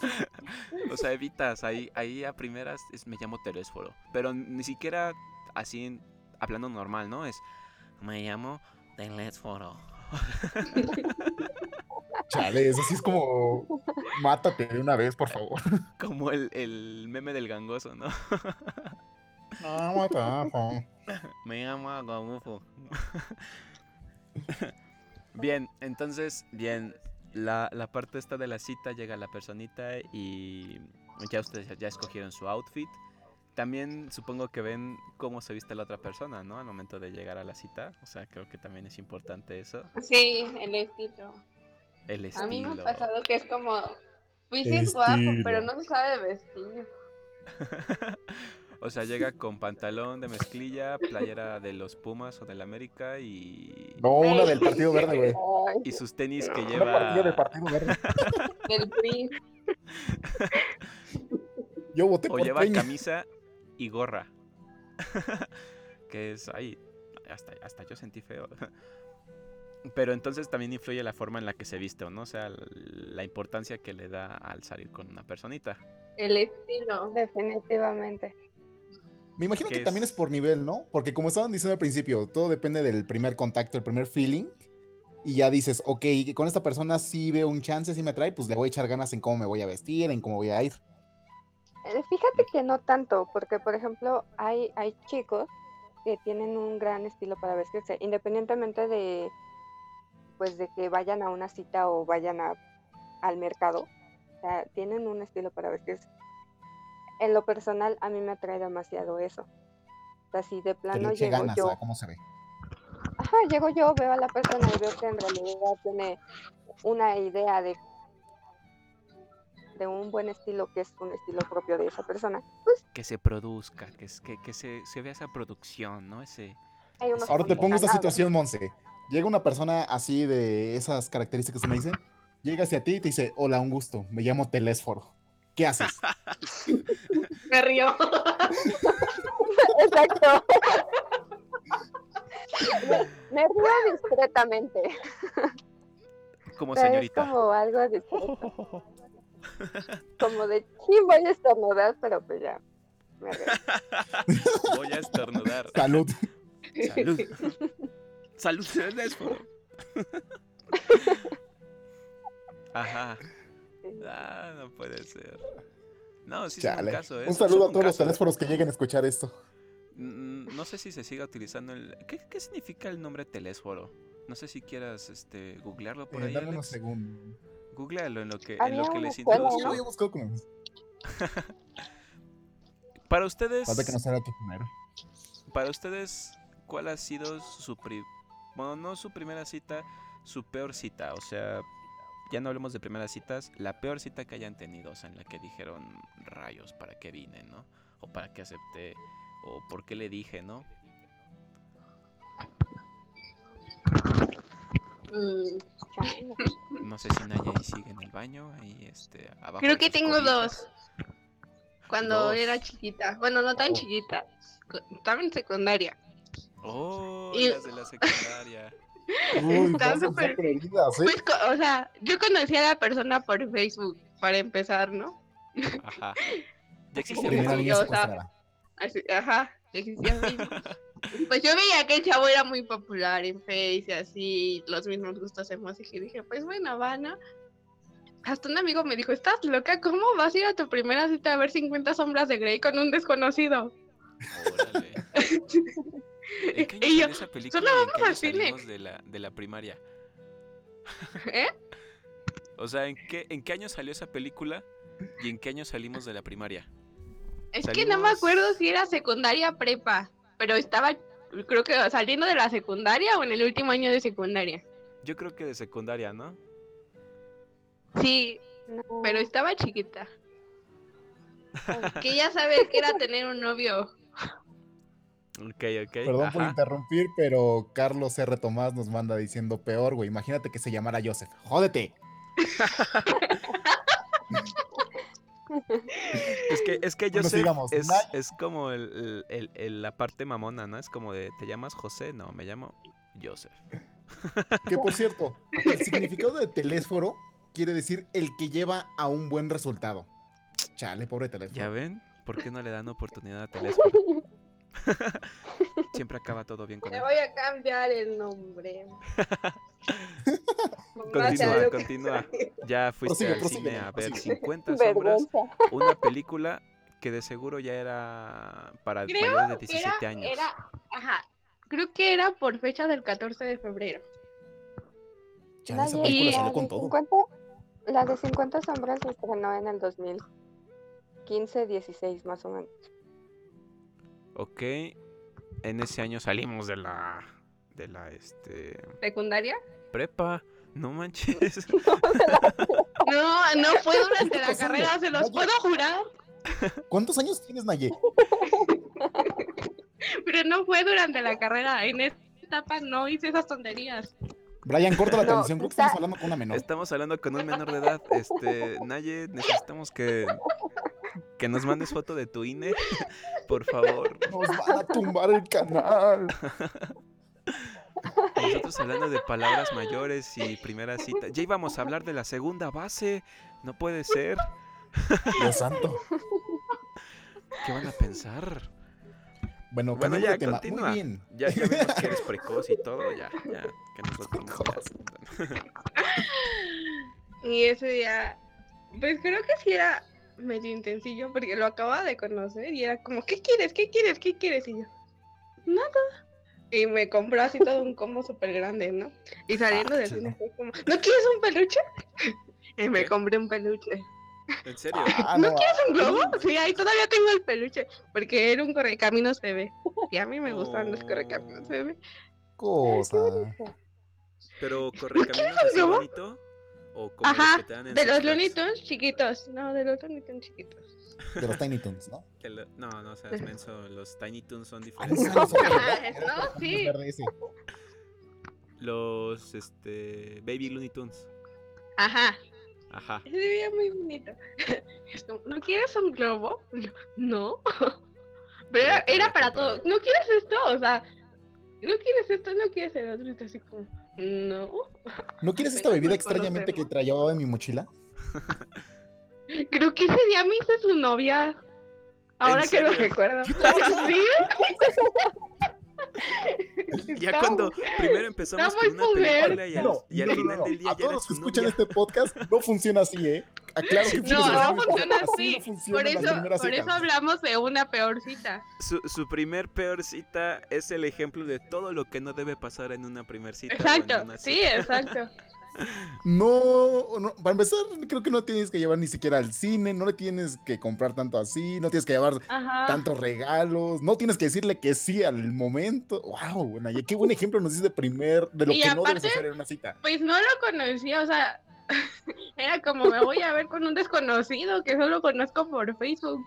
o sea, evitas, ahí, ahí a primeras es- me llamo telésforo, pero ni siquiera así hablando normal, ¿no? Es, me llamo telésforo. Chale, eso sí es como. Mátate de una vez, por favor. Como el, el meme del gangoso, ¿no? No, matajo. Me llamo Agabufo. bien, entonces, bien, la, la parte esta de la cita llega la personita y ya ustedes ya- escogieron su outfit. También supongo que ven cómo se viste la otra persona, ¿no? Al momento de llegar a la cita. O sea, creo que también es importante eso. Sí, el estilo. El estilo. A mí me ha pasado que es como, pues sí es guapo, pero no se sabe vestir. o sea, llega con pantalón de mezclilla, playera de los Pumas o del América y, No, una del Partido Verde, güey. Y sus tenis que Una partida del lleva Partido Verde. Del PRI. Yo voté o por lleva Peña. camisa y gorra. que es ahí, hasta, hasta yo sentí feo. Pero entonces también influye la forma en la que se viste, ¿o ¿no? O sea, la importancia que le da al salir con una personita. El estilo. definitivamente. Me imagino que que también es- es por nivel, ¿no? Porque como estaban diciendo al principio, todo depende del primer contacto, el primer feeling. Y ya dices, ok, con esta persona sí veo un chance, sí me atrae, pues le voy a echar ganas en cómo me voy a vestir, en cómo voy a ir. Eh, Fíjate que no tanto, porque por ejemplo hay, hay chicos que tienen un gran estilo para vestirse, independientemente de pues de que vayan a una cita o vayan a, al mercado, o sea, tienen un estilo para vestirse. En lo personal a mí me atrae demasiado eso. O sea, si de plano llego ganas yo, cómo se ve. ajá, llego yo, veo a la persona y veo que en realidad tiene una idea de de un buen estilo que es un estilo propio de esa persona, pues Que se produzca, que, es- que, que se, se vea esa producción, ¿no? Ese... Ahora te pongo esta situación, Monse. Llega una persona así de esas características que me dicen, llega hacia ti y te dice, hola, un gusto, me llamo Telésforo. ¿Qué haces? Me río. Exacto. me, río discretamente. Como es señorita. como algo discreto. Como de, sí, voy a estornudar, pero pues ya. Me río. Voy a estornudar. Salud. Salud. Salud. Ajá. Ah, no puede ser. No, sí es un caso, ¿eh? Un saludo a todos los casos. telésforos que lleguen a escuchar esto. Mm, No sé si se siga utilizando el... ¿Qué, qué significa el nombre telésforo? No sé si quieras este, googlearlo por Eh, ahí, dame unos segundos. Googlealo en lo que, en lo que les introduzco. a buscar con Para ustedes, Falta que no sea tu primero. para ustedes, ¿cuál ha sido su pri- bueno, no su primera cita, su peor cita? O sea, ya no hablemos de primeras citas, la peor cita que hayan tenido, o sea, en la que dijeron rayos, ¿para qué vine, no? O para qué acepté, o por qué le dije, ¿no? Mm. No sé si Naya ahí sigue en el baño, ahí este, abajo. Creo de que tengo dos. Cuando Dos. era chiquita. Bueno, no tan Oh. chiquita. Estaba en secundaria. Oh, Y- las de la secundaria. Uy, Está súper- ¿eh? Pues, o sea, yo conocí a la persona por Facebook, para empezar, ¿no? Ajá. Ya Sí, existía Primera sí, Facebook. niña o sea, secuestrada. Así- ajá, existía Facebook. Pues yo veía que el chavo era muy popular en Face y así, los mismos gustos en música y dije, pues bueno, va, ¿no? Hasta un amigo me dijo, ¿estás loca? ¿Cómo vas a ir a tu primera cita a ver 50 sombras de Grey con un desconocido? Órale. ¿En qué año Y yo, esa película? "Solo vamos qué año al cine". salimos de la, de la primaria? ¿Eh? O sea, ¿en qué, ¿en qué año salió esa película? ¿Y en qué año salimos de la primaria? Es que no me acuerdo si era secundaria prepa, pero estaba, creo que saliendo de la secundaria o en el último año de secundaria. Yo creo que de secundaria, ¿no? Sí, No. pero estaba chiquita. Que ya sabes que era tener un novio. Ok, ok. Perdón por interrumpir, pero Carlos R. Tomás nos manda diciendo peor, güey. Imagínate que se llamara Joseph. ¡Jódete! Es que, es que Bueno, Joseph sigamos. es, es como el, el- el- la parte mamona, ¿no? Es como de, ¿te llamas José? No, me llamo Joseph. Que por cierto, el significado de telésforo quiere decir el que lleva a un buen resultado. Chale, pobre teléfono. ¿Ya ven? ¿Por qué no le dan oportunidad a Telésforo? Siempre acaba todo bien con Le él. voy a cambiar el nombre. Continúa, continúa. Ya fuiste Prosigue, al prosigue, cine a ver prosigue. 50 sombras, una película que de seguro ya era para Creo mayores de que 17 era, años. era, ajá, creo que era por fecha del 14 de febrero. Chale, esa Nadie- película Y- salió la con de todo. 50 la de 50 sombras se estrenó en el 2015, 16 más o menos. Ok, en ese año salimos de la de la este ¿Secundaria? prepa. No manches. No, no fue durante la carrera, se los puedo jurar, ¿Cuántos años tienes, Naye? pero no fue durante la carrera. En esta etapa no hice esas tonterías. Brian, corta la No, transmisión. Creo que está- estamos hablando con una menor. Estamos hablando con un menor de edad. Este, Naye, necesitamos que que nos mandes foto de tu INE, por favor. Nos van a tumbar el canal. Nosotros hablando de palabras mayores y primera cita. Ya íbamos a hablar de la segunda base. No puede ser. Dios santo. ¿Qué van a pensar? Bueno, Bueno, ya, tema. continúa. Muy bien. Ya, ya vimos que eres precoz y todo, ya, ya, que nosotros ya. Y ese día, pues creo que sí era medio intensillo porque lo acababa de conocer y era como, ¿qué quieres? ¿Qué quieres? ¿Qué quieres? Y yo, nada. Y me compró así todo un combo súper grande, ¿no? Y saliendo Ah, del cine fue como, ¿no quieres un peluche? Y me compré un peluche. ¿En serio? Ah, ¿No no, quieres un globo? Sí, ahí todavía tengo el peluche, porque era un correcaminos bebé. Y a mí me gustan los correcaminos bebé. cosa. Pero correcaminos un así globo? bonito o como Ajá, los que te dan en De los? Looney Tunes chiquitos. No, de los Looney Tunes chiquitos. De los Tiny Toons, ¿no? Lo- No, no seas menso, los Tiny Toons son Ah, diferentes. no, son los Ah, no, sí. este Baby Looney Tunes. Ajá, Ajá. se veía muy bonito. Es como, ¿no quieres un globo? No. Pero era, para todo. ¿No quieres esto? O sea, ¿no quieres esto? ¿No quieres el otro? Y tú así como, no. ¿No quieres esta bebida extrañamente que traía en mi mochila? Creo que ese día me hice su novia. Ahora que lo recuerdo. Ya Está cuando primero empezamos con una película y al, No, y al no, no, final no. del día A ya todos los que escuchan este podcast no funciona así, ¿eh? Aclaro que No, funciona no funciona así no Por eso, por hablamos de una peor cita. Su, su primer peor cita es el ejemplo de todo lo que no debe pasar en una primer cita. Exacto, sí, exacto. No, no, para empezar, creo que no tienes que llevar ni siquiera al cine, no le tienes que comprar tanto así, no tienes que llevar Ajá. tantos regalos, no tienes que decirle que sí al momento. Wow, qué buen ejemplo nos dice de primer, de lo Y que no debes aparte- hacer en una cita. Pues no lo conocía, o sea, era como me voy a ver con un desconocido que solo conozco por Facebook.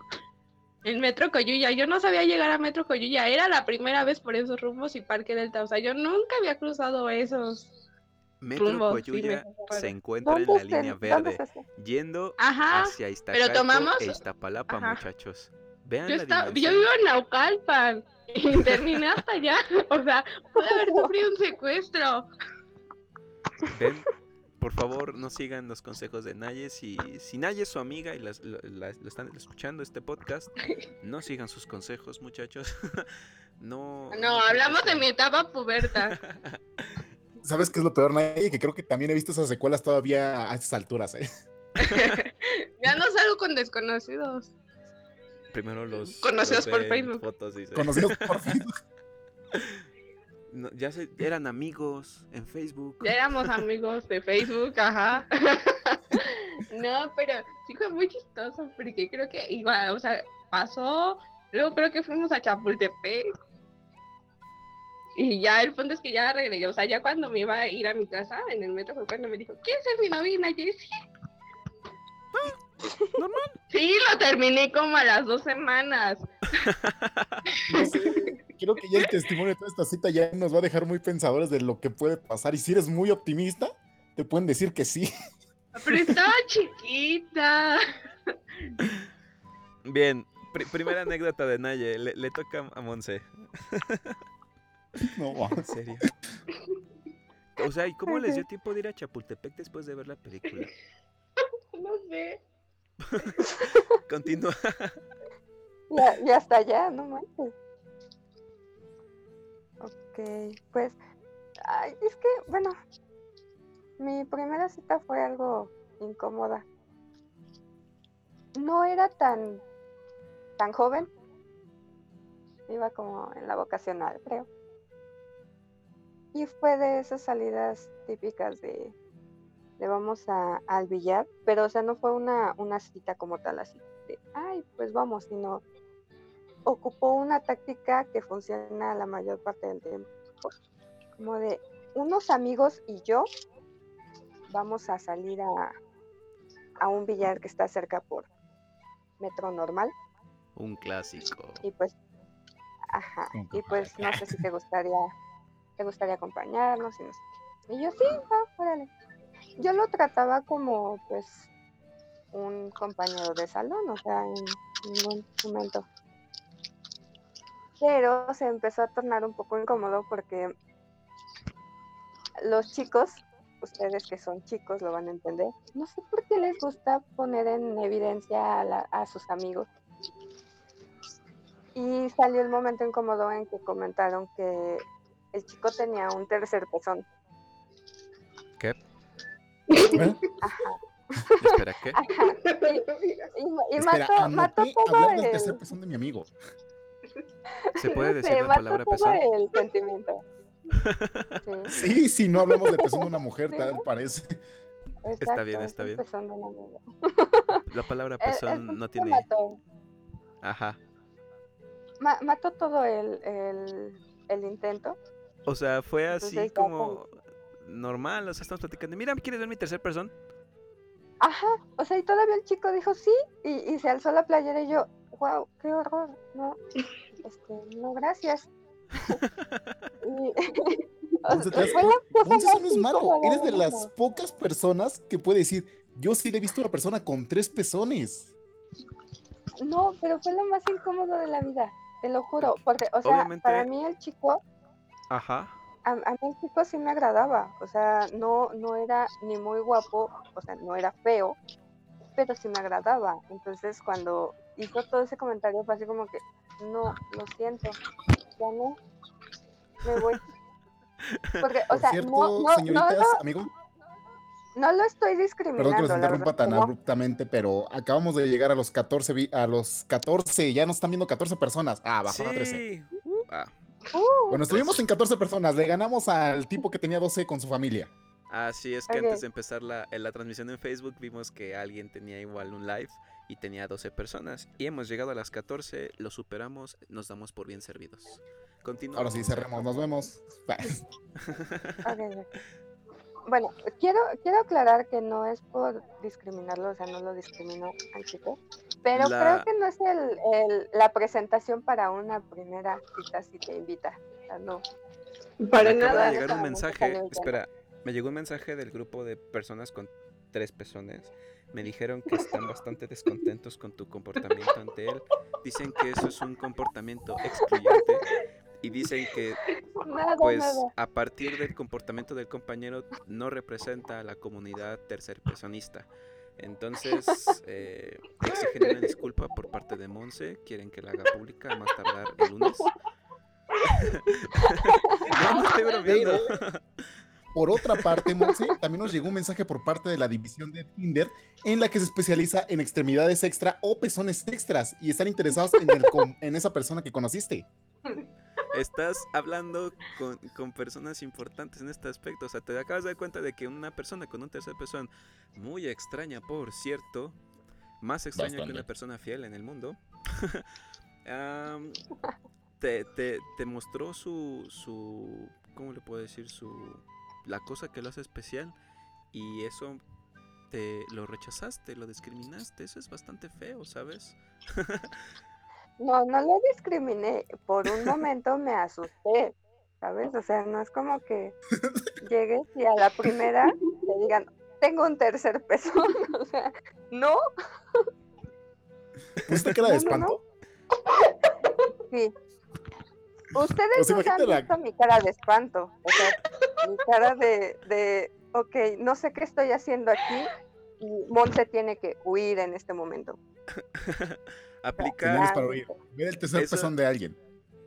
En Metro Coyuya, yo no sabía llegar a Metro Coyuya, era la primera vez por esos rumbos y Parque Delta, o sea, yo nunca había cruzado esos Metro rumbos. sí, me Coyuya se encuentra en ¿Dónde la línea verde, yendo Ajá, hacia Iztacalco tomamos- e Iztapalapa, Ajá. muchachos. Vean yo, la vivo en Naucalpan y terminé hasta allá, o sea, pude haber sufrido un secuestro. Ven, por favor, no sigan los consejos de Naye. Si, si Naye es su amiga y las- lo, la- lo están escuchando este podcast, no sigan sus consejos, muchachos. no. No, hablamos de mi etapa puberta. ¿Sabes qué es lo peor, Naye? Que creo que también he visto esas secuelas todavía a estas alturas, ¿eh? ya no salgo con desconocidos. Primero los. Conocidos los por Facebook. Fotos, dice. Conocidos por Facebook. No, ya se, eran amigos en Facebook. Ya éramos amigos de Facebook, ajá. No, pero sí fue muy chistoso porque creo que igual, o sea, pasó, luego creo que fuimos a Chapultepec. Y ya el punto es que ya regresé, o sea, ya cuando me iba a ir a mi casa en el metro fue cuando me dijo, ¿quieres ser mi? Y yo, sí. normal. Sí, lo terminé como a las dos semanas. Creo que ya el testimonio de toda esta cita ya nos va a dejar muy pensadores de lo que puede pasar. Y si eres muy optimista, te pueden decir que sí. Pero estaba chiquita. Bien, pri- primera anécdota de Naye, le, le toca a Monse. No, va. En serio. O sea, ¿y cómo les dio tiempo de ir a Chapultepec después de ver la película? No sé. Continúa. Ya, ya hasta allá, no manches. Ok, pues, ay, es que, bueno, mi primera cita fue algo incómoda. No era tan, tan joven. Iba como en la vocacional, creo. Y fue de esas salidas típicas de, de vamos a, al billar, pero o sea, no fue una, una cita como tal así de, ay, pues vamos, sino ocupó una táctica que funciona la mayor parte del tiempo. Como de unos amigos y yo vamos a salir a, a un billar que está cerca por metro normal. Un clásico. Y pues, ajá, y pues no sé si te gustaría, te gustaría acompañarnos y no sé. Y yo sí, va, órale. Yo lo trataba como pues un compañero de salón, o sea, en ningún momento. Pero se empezó a tornar un poco incómodo porque los chicos, ustedes que son chicos lo van a entender, no sé por qué les gusta poner en evidencia a, la- a sus amigos. Y salió el momento incómodo en que comentaron que el chico tenía un tercer pezón. ¿Qué? ¿Eh? Ajá, Espera, ¿qué? ajá. Y, y y Espera, mató, mató todo hablar del el, tercer pezón de mi amigo. ¿Se puede decir la palabra pezón? el sentimiento. Sí, Sí, sí, no hablamos de pezón de una mujer, tal parece. exacto, bien, es está el bien. pezón de una amiga. La palabra El- el pezón punto no tiene... mató, Ajá. ma- mató todo el, el, el intento. O sea, fue así Entonces, como normal, o sea, estamos platicando. Mira, ¿quieres ver mi tercer pezón? Ajá, o sea, y todavía el chico dijo sí, y, y se alzó la playera y yo, wow, qué horror, no, este, no, gracias. no es malo. Eres de las pocas personas que puede decir, yo sí le he visto a una persona con tres pezones. No, pero fue lo más incómodo de la vida, te lo juro, porque, o sea, Obviamente- para mí el chico, Ajá. a, a mí el chico sí me agradaba, o sea, no, no era ni muy guapo, o sea, no era feo, pero sí me agradaba. Entonces, cuando hizo todo ese comentario, fue así como que, no, lo siento, ya no, me voy. Porque, o Por sea, cierto, no, no, no, señoritas, lo- amigo, no lo estoy discriminando. perdón que los interrumpa tan no. abruptamente, pero acabamos de llegar a los 14, vi- a los 14, ya nos están viendo 14 personas. Ah, bajó a 13. Sí. Ah, Uh, Bueno, estuvimos en 14 personas, le ganamos al tipo que tenía 12 con su familia. Así es que Ok. antes de empezar la, en la transmisión en Facebook vimos que alguien tenía igual un live y tenía 12 personas. Y hemos llegado a las 14, lo superamos, nos damos por bien servidos. Continúa. Ahora sí, cerremos, nos vemos. Bueno, quiero, quiero aclarar que no es por discriminarlo, o sea, no lo discrimino al chico, pero La- creo que no es el, el- la presentación para una primera cita si te invita. O sea, no. Para me acaba nada. de llegar un mensaje. Espera, me llegó un mensaje del grupo de personas con tres pezones. Me dijeron que están bastante descontentos con tu comportamiento ante él. Dicen que eso es un comportamiento excluyente. Y dicen que Nada, pues nada. a partir del comportamiento del compañero no representa a la comunidad tercerpersonista. Entonces, eh, exigen una disculpa por parte de Monse, quieren que la haga pública a más tardar el lunes. no, no estoy bromeando. Por otra parte, Monse, también nos llegó un mensaje por parte de la división de Tinder en la que se especializa en extremidades extra o pezones extras y están interesados en, el com- en esa persona que conociste. Estás hablando con, con personas importantes en este aspecto. O sea, te acabas de dar cuenta de que una persona con un tercer pezón, muy extraña, por cierto, más extraña que una persona fiel en el mundo, te- te mostró su, su, ¿cómo le puedo decir? Su, la cosa que lo hace especial y eso te lo rechazaste, lo discriminaste. Eso es bastante feo, ¿sabes? No, no lo discriminé. Por un momento me asusté, ¿sabes? O sea, no es como que llegues y a la primera te digan, tengo un tercer pezón. O sea, no. ¿Pusiste cara de No, no, no. espanto? Sí. Ustedes sea, no se han la- visto mi cara de espanto. O sea, mi cara de, de, ok, no sé qué estoy haciendo aquí. Y Monse tiene que huir en este momento. Aplica. Señales Ya, para oír. Ver el tercer Eso- pezón de alguien.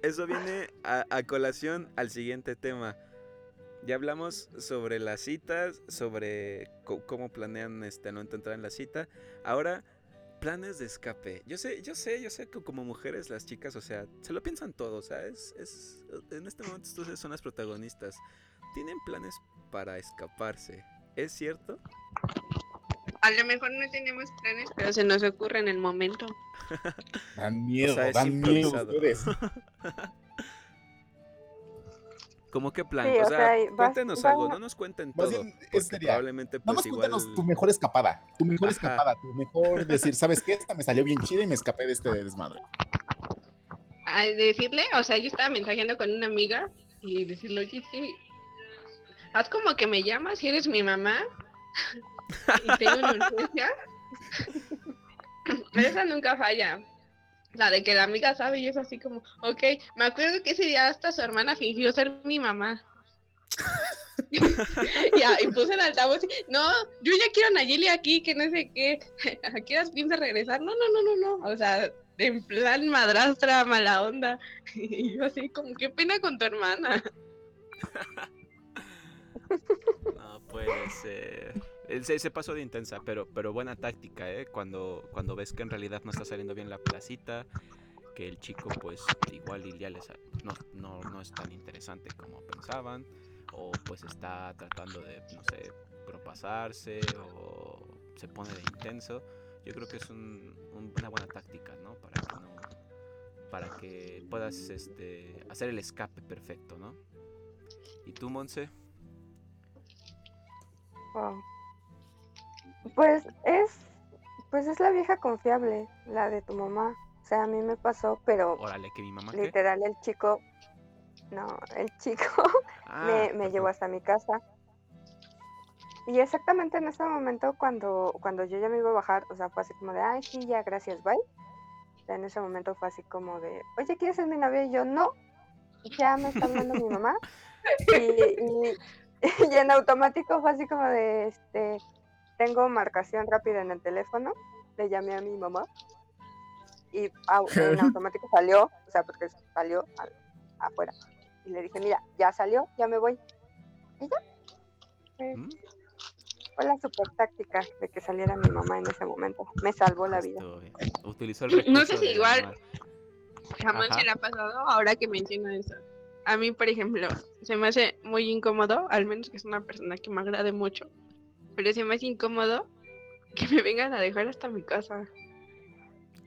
Eso viene a, a colación al siguiente tema. Ya hablamos sobre las citas, sobre co- cómo planean este, no entrar en la cita. Ahora, planes de escape. Yo sé, yo sé, yo sé que como mujeres las chicas, o sea, se lo piensan todo, o sea, es, es- en este momento ustedes son las protagonistas. Tienen planes para escaparse, ¿es cierto? A lo mejor no tenemos planes, pero se nos ocurre en el momento. Dan miedo, sea, es dan miedo ustedes. ¿Cómo qué plan? Sí, o o sea, sea, y vas- cuéntenos vas- algo, no nos cuenten todo. bien, probablemente pues más igual... cuéntanos tu mejor escapada. Tu mejor Ajá. escapada, tu mejor decir, ¿sabes qué? Esta me salió bien chida y me escapé de este desmadre. Decirle, o sea, yo estaba mensajeando con una amiga y decirle, oye, sí, haz como que me llamas y eres mi mamá y tengo una urgencia. Esa nunca falla. La de que la amiga sabe y es así como, ok, me acuerdo que ese día hasta su hermana fingió ser mi mamá. y puse el altavoz y, no, yo ya quiero a Nayeli aquí, que no sé qué, ¿a qué horas piensa regresar? No, no, no, no, no, o sea, en plan madrastra, mala onda. Y yo así como, qué pena con tu hermana. No puede ser. Eh, Se, se pasó de intensa, pero, pero buena táctica, ¿eh? Cuando, cuando ves que en realidad no está saliendo bien la placita, que el chico pues igual y ya les, no, no, no es tan interesante como pensaban, o pues está tratando de, no sé, propasarse, o se pone de intenso. Yo creo que es un- un- una buena táctica, ¿no? Para que no para que puedas este, hacer el escape perfecto, ¿no? ¿Y tú, Monse? Wow. Pues es, pues es la vieja confiable, la de tu mamá. O sea, a mí me pasó, pero Órale, que mi mamá qué? literal el chico, no, el chico Ah, me, me llevó hasta mi casa. Y exactamente en ese momento cuando, cuando yo ya me iba a bajar, o sea, fue así como de, ay, sí, ya, gracias, bye. O sea, en ese momento fue así como de, oye, ¿quieres ser mi novia? Y yo, no, ya me está hablando mi mamá. Y, y- y en automático fue así como de, este, tengo marcación rápida en el teléfono, le llamé a mi mamá. Y au- en automático salió, o sea, porque salió al- afuera. Y le dije, mira, ya salió, ya me voy. Y ya. Fue, ¿Mm? fue la super táctica de que saliera mi mamá en ese momento. Me salvó la vida. Eh, Utilizó el No sé si igual-. Jamás Ajá. se le ha pasado ahora que menciona eso. A mí, por ejemplo, se me hace muy incómodo, al menos que es una persona que me agrade mucho, pero se me hace incómodo que me vengan a dejar hasta mi casa.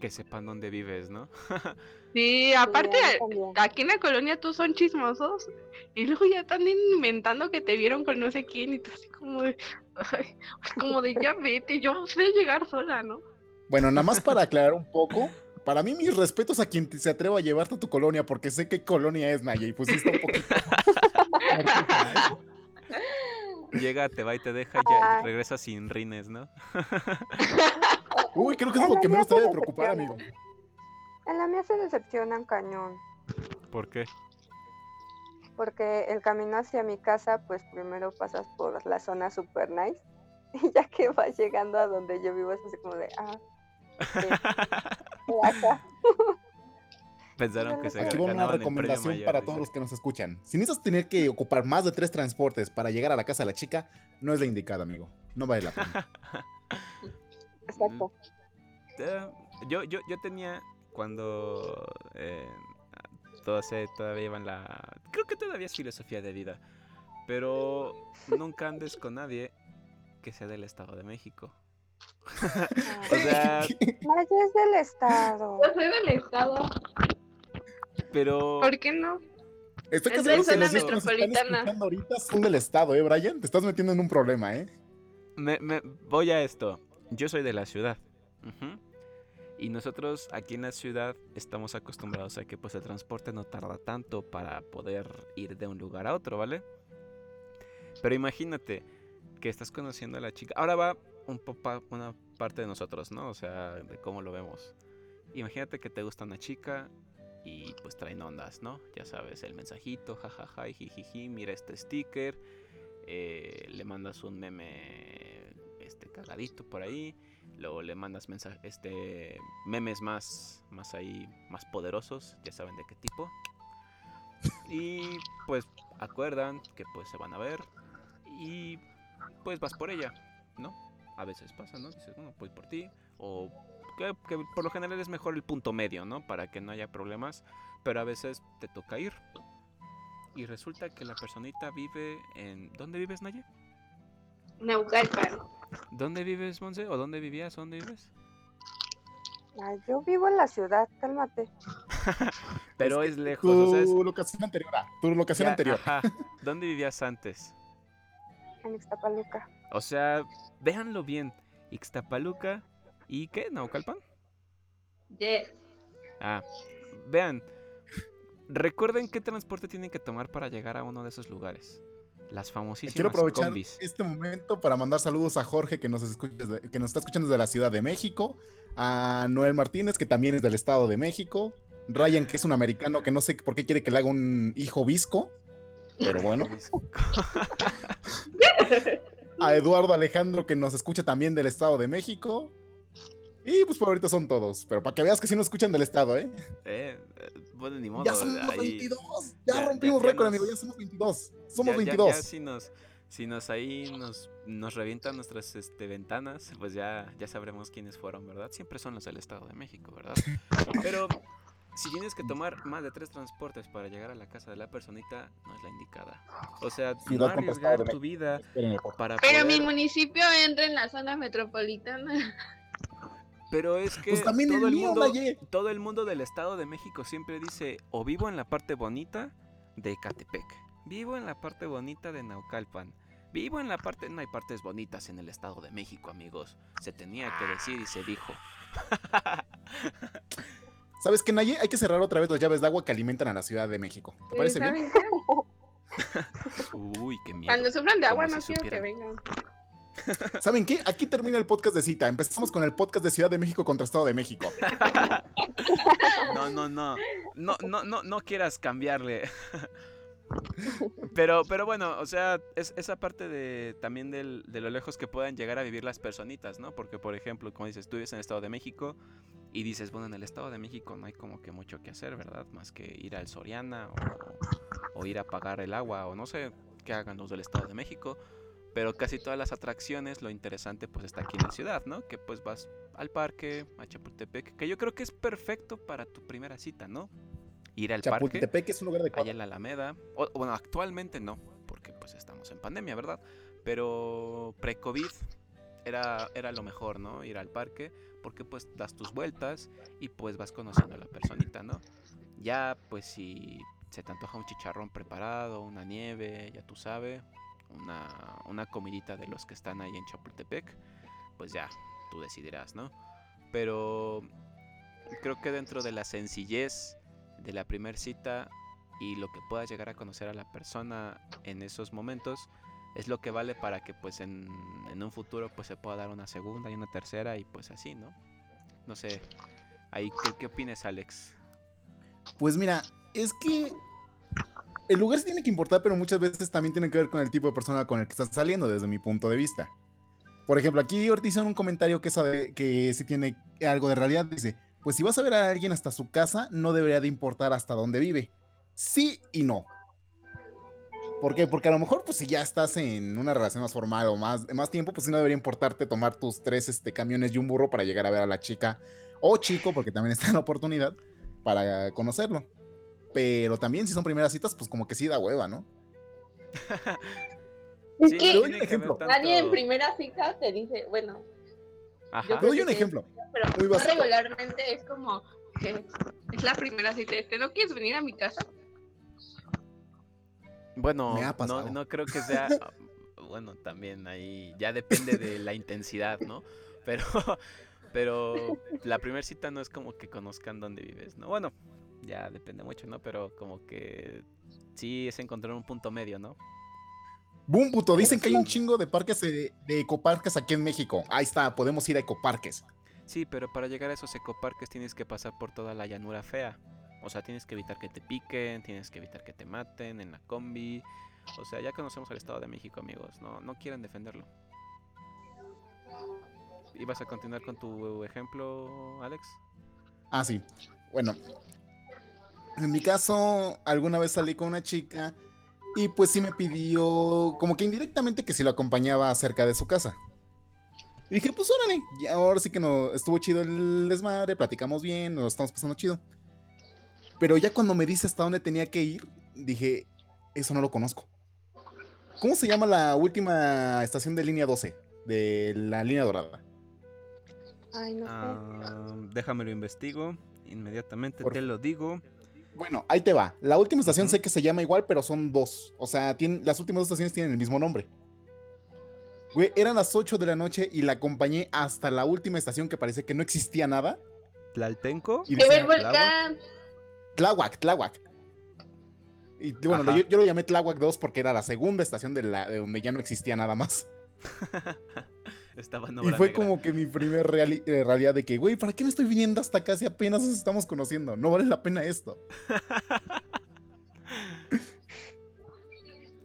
Que sepan dónde vives, ¿no? Sí, aparte, también. aquí en la colonia todos son chismosos y luego ya están inventando que te vieron con no sé quién y tú así como de, ay, como de ya vete, yo sé llegar sola, ¿no? Bueno, nada más para aclarar un poco, para mí mis respetos a quien te- se atreva a llevarte a tu colonia, porque sé qué colonia es, Naya, y pues está un poquito... Llega, te va y te deja y ya regresa sin rines, ¿no? Uy, creo que es lo que menos te debe preocupar, amigo. En la mía se decepcionan cañón. ¿Por qué? Porque el camino hacia mi casa, pues primero pasas por la zona super nice. Y ya que vas llegando a donde yo vivo, es así como de, ah, sí, de acá. Pensaron que se Aquí va una recomendación mayor, para dice. todos los que nos escuchan. Si necesitas tener que ocupar más de tres transportes para llegar a la casa de la chica, no es la indicada, amigo. No vale la pena. Exacto. Eh, yo, yo, yo tenía cuando eh, todas eh, todavía iban la... Creo que todavía es filosofía de vida. Pero nunca andes con nadie que sea del Estado de México. O sea, Maya es del estado. Yo soy del estado, pero... ¿por qué no? Estoy Es que zona están metropolitana. escuchando ahorita son del estado, ¿eh, Brian? Te estás metiendo en un problema, ¿eh? Me, me- voy a esto. Yo soy de la ciudad. Y nosotros aquí en la ciudad estamos acostumbrados a que pues el transporte no tarda tanto para poder ir de un lugar a otro, ¿vale? Pero imagínate que estás conociendo a la chica. Ahora va un poco una parte de nosotros, ¿no? O sea, de cómo lo vemos. imagínate que te gusta una chica y pues traen ondas, ¿no? Ya sabes, el mensajito, jajaja, y jijiji, mira este sticker, eh, le mandas un meme este cagadito por ahí, luego le mandas mensaje, este memes más más ahí más poderosos, ya saben de qué tipo. Y pues acuerdan que pues se van a ver y pues vas por ella, ¿no? A veces pasa, ¿no? Dices, bueno, pues por ti o que, que por lo general es mejor el punto medio, ¿no? Para que no haya problemas, pero a veces te toca ir. Y resulta que la personita vive en... ¿Dónde vives, Naye? Naucalpan. ¿Dónde vives, Monse? ¿O dónde vivías? ¿Dónde vives? Ah, yo vivo en la ciudad, cálmate. Pero es lejos, o sea, es- Tu locación anterior. ah, Tu locación ya, anterior. ajá. ¿Dónde vivías antes? En Ixtapaluca. O sea, véanlo bien. Ixtapaluca y ¿qué? ¿Naucalpan? Yes. Ah, vean. Recuerden qué transporte tienen que tomar para llegar a uno de esos lugares. Las famosísimas Quiero aprovechar combis. este momento para mandar saludos a Jorge que nos, escucha desde- que nos está escuchando desde la Ciudad de México, a Noel Martínez que también es del Estado de México, Ryan que es un americano que no sé por qué quiere que le haga un hijo visco, pero bueno, a Eduardo Alejandro que nos escucha también del Estado de México. Y pues por ahorita son todos, pero para que veas que sí nos escuchan del Estado, ¿eh? Eh, eh, bueno, ni modo. ya somos ahí- 22, ya, ya- rompimos récord, nos- amigo, ya somos 22, somos ya- ya- 22. Ya, si nos, si nos ahí nos, nos revientan nuestras este, ventanas, pues ya, ya sabremos quiénes fueron, ¿verdad? Siempre son los del Estado de México, ¿verdad? Pero si tienes que tomar más de tres transportes para llegar a la casa de la personita, no es la indicada. O sea, no arriesgar tu vida para Pero mi municipio entra en la zona metropolitana. Pero es que Pues también todo el el mío, mundo, todo el mundo del Estado de México siempre dice o vivo en la parte bonita de Ecatepec, vivo en la parte bonita de Naucalpan, vivo en la parte no hay partes bonitas en el Estado de México, amigos. Se tenía que decir y se dijo. ¿Sabes qué, Naye? Hay que cerrar otra vez las llaves de agua que alimentan a la Ciudad de México. ¿Te parece bien? Uy, qué miedo. Cuando sufran de agua no quiero que vengan. ¿Saben qué? Aquí termina el podcast de cita. Empezamos con el podcast de Ciudad de México contra Estado de México. No, no, no. No, no, no, no quieras cambiarle. Pero, pero bueno, o sea, es esa parte de también del- de lo lejos que puedan llegar a vivir las personitas, ¿no? Porque, por ejemplo, como dices, tú vives en el Estado de México y dices, bueno, en el Estado de México no hay como que mucho que hacer, ¿verdad? Más que ir al Soriana o, o ir a pagar el agua o no sé qué hagan los del Estado de México. Pero casi todas las atracciones, lo interesante pues está aquí en la ciudad, ¿no? Que pues vas al parque, a Chapultepec, que yo creo que es perfecto para tu primera cita, ¿no? Ir al parque, Chapultepec es un lugar de allá en la Alameda. O- bueno, actualmente no, porque pues estamos en pandemia, ¿verdad? Pero pre-COVID era, era lo mejor, ¿no? Ir al parque, porque pues das tus vueltas y pues vas conociendo a la personita, ¿no? Ya pues si se te antoja un chicharrón preparado, una nieve, ya tú sabes, una, una comidita de los que están ahí en Chapultepec, pues ya, tú decidirás, ¿no? Pero creo que dentro de la sencillez de la primer cita y lo que puedas llegar a conocer a la persona en esos momentos es lo que vale para que pues en, en un futuro pues se pueda dar una segunda y una tercera y pues así, ¿no? No sé, ahí ¿qué, qué opinas Alex? Pues mira, es que el lugar sí tiene que importar, pero muchas veces también tiene que ver con el tipo de persona con el que estás saliendo, desde mi punto de vista. Por ejemplo, aquí Ortiz en un comentario que sabe que sí tiene algo de realidad, dice, pues si vas a ver a alguien hasta su casa, no debería de importar hasta dónde vive. Sí y no. ¿Por qué? Porque a lo mejor, pues si ya estás en una relación más formal o más, más tiempo, pues sí no debería importarte tomar tus tres este, camiones y un burro para llegar a ver a la chica o chico, porque también está la oportunidad, para conocerlo. Pero también si son primeras citas, pues como que sí da hueva, ¿no? Es Sí, que doy un que ver ejemplo. tanto- nadie en primera cita te dice, bueno, Ajá. Te doy un ejemplo. pero Muy no regularmente es como que es la primera cita. Este, ¿no quieres venir a mi casa? Bueno, no, no creo que sea. bueno, también ahí ya depende de la intensidad, ¿no? Pero, pero la primera cita no es como que conozcan dónde vives, ¿no? Bueno, ya depende mucho, ¿no? Pero como que sí es encontrar un punto medio, ¿no? Boom, puto, dicen que hay un chingo de parques de, de ecoparques aquí en México. Ahí está, podemos ir a ecoparques. Sí, pero para llegar a esos ecoparques tienes que pasar por toda la llanura fea. O sea, tienes que evitar que te piquen, tienes que evitar que te maten en la combi. O sea, ya conocemos al Estado de México, amigos. No, no quieren defenderlo. ¿Ibas a continuar con tu ejemplo, Alex? Ah, sí. Bueno, en mi caso, alguna vez salí con una chica y pues sí me pidió, como que indirectamente, que si lo acompañaba cerca de su casa. Y dije, pues órale, y ahora sí que no, estuvo chido el desmadre, platicamos bien, nos estamos pasando chido. Pero ya cuando me dice hasta dónde tenía que ir, dije, eso no lo conozco. ¿Cómo se llama la última estación de línea 12? De la línea dorada. Ay, no sé. Ah, déjame lo investigo. Inmediatamente Por te lo digo. Bueno, ahí te va. La última estación sé que se llama igual, pero son dos. O sea, tienen, las últimas dos estaciones tienen el mismo nombre. Güey, eran las 8 de la noche y la acompañé hasta la última estación que parece que no existía nada. ¿Tlaltenco? Y ¡Que ve decía, el volcán! Tláhuac, Tláhuac. Y bueno, yo lo llamé Tláhuac 2 porque era la segunda estación de, la, de donde ya no existía nada más. Estaba en y fue negra. como que mi primer reali- eh, realidad de que, güey, ¿para qué me estoy viniendo hasta acá si apenas nos estamos conociendo? No vale la pena esto.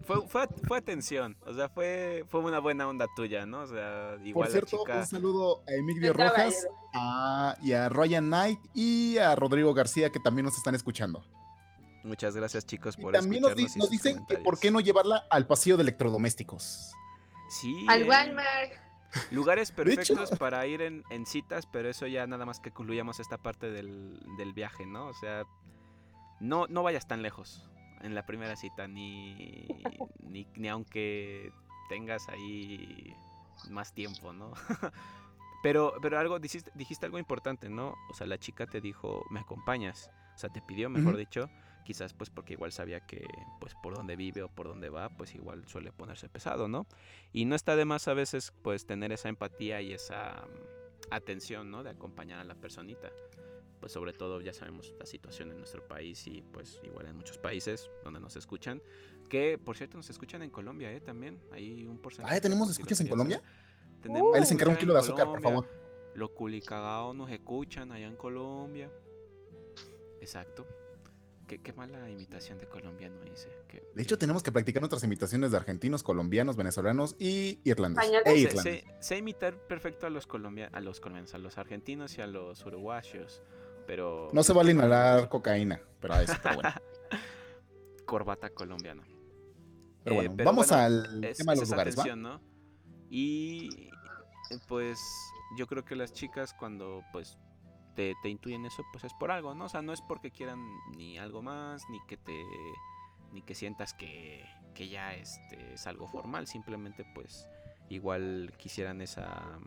Fue, fue, fue atención, o sea, fue, fue una buena onda tuya, ¿no? O sea, igual Por cierto, chica... un saludo a Emilio Rojas a- y a Ryan Knight y a Rodrigo García que también nos están escuchando. Muchas gracias, chicos, Y por también nos, di- nos sus dicen que por qué no llevarla al pasillo de electrodomésticos. Sí, Al eh, Walmart. Lugares perfectos para ir en, en citas, pero eso ya nada más que concluyamos esta parte del, del viaje, ¿no? O sea, no, no vayas tan lejos en la primera cita, ni, ni, ni aunque tengas ahí más tiempo, ¿no? pero, pero algo, dijiste, dijiste algo importante, ¿no? O sea, la chica te dijo, me acompañas. O sea, te pidió, mejor dicho, quizás pues porque igual sabía que pues por donde vive o por donde va, pues igual suele ponerse pesado, ¿no? Y no está de más a veces pues tener esa empatía y esa mm, atención, ¿no? De acompañar a la personita. Pues sobre todo ya sabemos la situación en nuestro país y pues igual en muchos países donde nos escuchan. Que por cierto nos escuchan en Colombia, ¿eh? También hay un porcentaje. Ah, ¿tenemos por escuchas en Colombia? Tenemos Ahí les encargo un kilo de azúcar, por Colombia. favor. Los culicagados nos escuchan allá en Colombia. Exacto. Qué, qué mala imitación de colombiano hice. Qué- De hecho, tenemos que practicar nuestras imitaciones de argentinos, colombianos, venezolanos y irlandeses. E Sé, irlandeses. sé- sé imitar perfecto a los colombianos, a los colombianos, a los argentinos y a los uruguayos, pero No se vale inhalar cocaína, pero a eso, pero bueno. corbata colombiana. Pero Eh, bueno, pero vamos bueno, al Es, tema de los lugares, ¿va? atención, ¿no? Y pues yo creo que las chicas cuando pues te, te intuyen eso, pues es por algo, ¿no? O sea, no es porque quieran ni algo más, ni que te ni que sientas que, que ya este es algo formal, simplemente pues igual quisieran esa